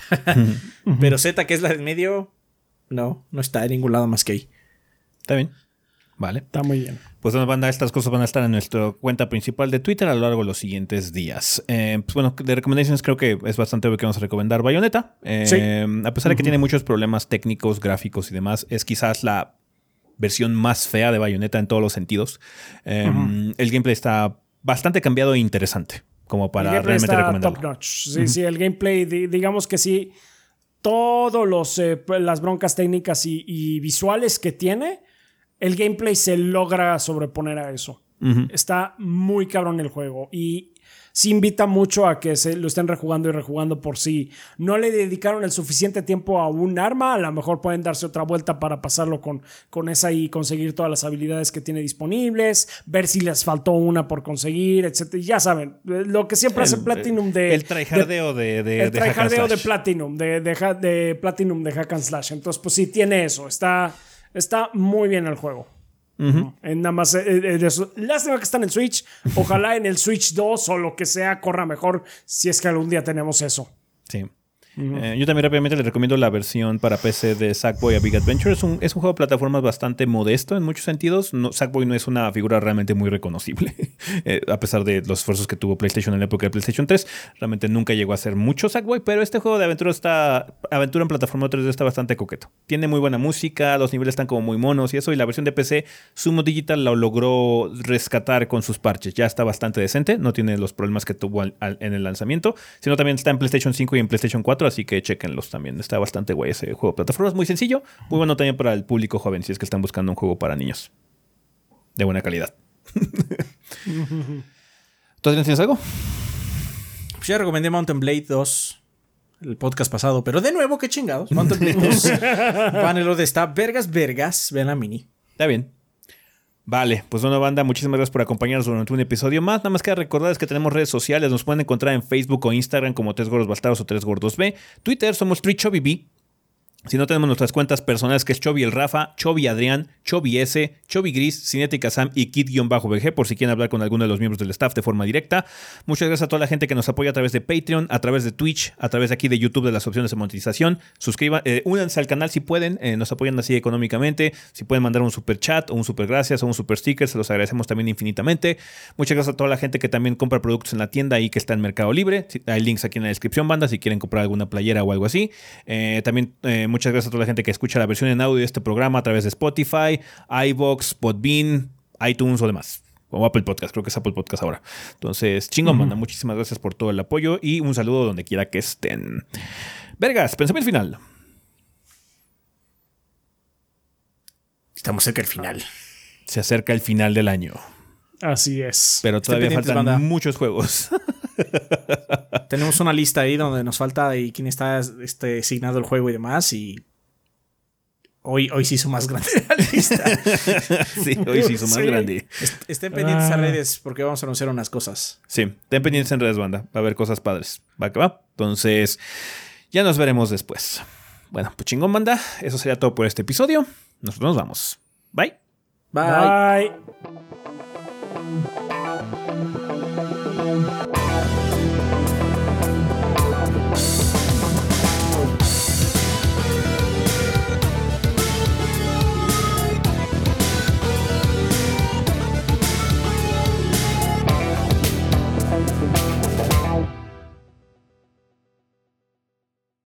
[laughs] pero Z, que es la del medio, no, no está en ningún lado más que ahí. Está bien. Vale. Está muy bien. Pues bueno, banda, estas cosas van a estar en nuestra cuenta principal de Twitter a lo largo de los siguientes días. Eh, pues bueno, de recomendaciones creo que es bastante obvio que vamos a recomendar Bayonetta. Eh, a pesar de que tiene muchos problemas técnicos, gráficos y demás, es quizás la versión más fea de Bayonetta en todos los sentidos. Eh, el gameplay está bastante cambiado e interesante como para realmente recomendarlo. Sí, sí, el gameplay, digamos que sí, todas las broncas técnicas y visuales que tiene el gameplay se logra sobreponer a eso. Está muy cabrón el juego y se invita mucho a que se lo estén rejugando y rejugando por si no le dedicaron el suficiente tiempo a un arma, a lo mejor pueden darse otra vuelta para pasarlo con, con esa y conseguir todas las habilidades que tiene disponibles, ver si les faltó una por conseguir, etc. Ya saben, lo que siempre hace Platinum de... El tryhardeo de, de, El tryhardeo de Platinum, de, de, Platinum de Hack and Slash. Entonces, pues sí, tiene eso, está... Está muy bien el juego. Nada más, eh, eh, lástima que está en Switch. Ojalá en el Switch 2 o lo que sea corra mejor si es que algún día tenemos eso. Sí. Eh, yo también rápidamente les recomiendo la versión para PC de Sackboy a Big Adventure. Es un, es un juego de plataformas bastante modesto en muchos sentidos. Sackboy no es una figura realmente muy reconocible, [laughs] eh, a pesar de los esfuerzos que tuvo PlayStation en la época de PlayStation 3. Realmente nunca llegó a ser mucho Sackboy, pero este juego de aventura está aventura en plataforma 3D está bastante coqueto. Tiene muy buena música, los niveles están como muy monos y eso. Y la versión de PC, Sumo Digital lo logró rescatar con sus parches. Ya está bastante decente, no tiene los problemas que tuvo en el lanzamiento, sino también está en PlayStation 5 y en PlayStation 4 así que chequenlos también. Está bastante guay ese juego de plataformas, muy sencillo, muy bueno también para el público joven, si es que están buscando un juego para niños. De buena calidad. [laughs] ¿Tú tienes algo? Pues ya recomendé Mountain Blade 2 el podcast pasado, pero de nuevo, qué chingados. Mountain Blade [laughs] 2. Vanellope está vergas, vergas. Vean la mini. Está bien. Vale, pues bueno, banda, muchísimas gracias por acompañarnos durante un episodio más. Nada más que recordarles que tenemos redes sociales, nos pueden encontrar en Facebook o Instagram como Tres Gordos Bastardos o Tres Gordos B. Twitter somos TreeChobiB. Si no tenemos nuestras cuentas personales, que es Chobi el Rafa, Chobi Adrián, Chobi S, Chobi Gris, Cinética Sam y Kid-BG, por si quieren hablar con alguno de los miembros del staff de forma directa. Muchas gracias a toda la gente que nos apoya a través de Patreon, a través de Twitch, a través de aquí de YouTube de las opciones de monetización. Suscriban, eh, únanse al canal si pueden, eh, nos apoyan así económicamente. Si pueden mandar un super chat o un super gracias o un super sticker, se los agradecemos también infinitamente. Muchas gracias a toda la gente que también compra productos en la tienda y que está en Mercado Libre. Hay links aquí en la descripción, banda, si quieren comprar alguna playera o algo así. Eh, también muchas gracias a toda la gente que escucha la versión en audio de este programa a través de Spotify, iVoox, Podbean, iTunes o demás. O Apple Podcast, creo que es Apple Podcast ahora. Entonces, chingón, manda. Muchísimas gracias por todo el apoyo y un saludo donde quiera que estén. Vergas, el final. Estamos cerca del final. Se acerca el final del año. Así es. Pero todavía faltan muchos juegos. [laughs] [laughs] Tenemos una lista ahí donde nos falta y quién está este, asignado el juego y demás. Y hoy, hoy se hizo más grande la lista. [laughs] sí, hoy se hizo más grande. estén pendientes a ah. redes porque vamos a anunciar unas cosas. Sí, estén pendientes en redes, banda. Va a haber cosas padres. Va que va. Entonces, ya nos veremos después. Bueno, pues chingón, banda. Eso sería todo por este episodio. Nosotros nos vamos. Bye. Bye. Bye.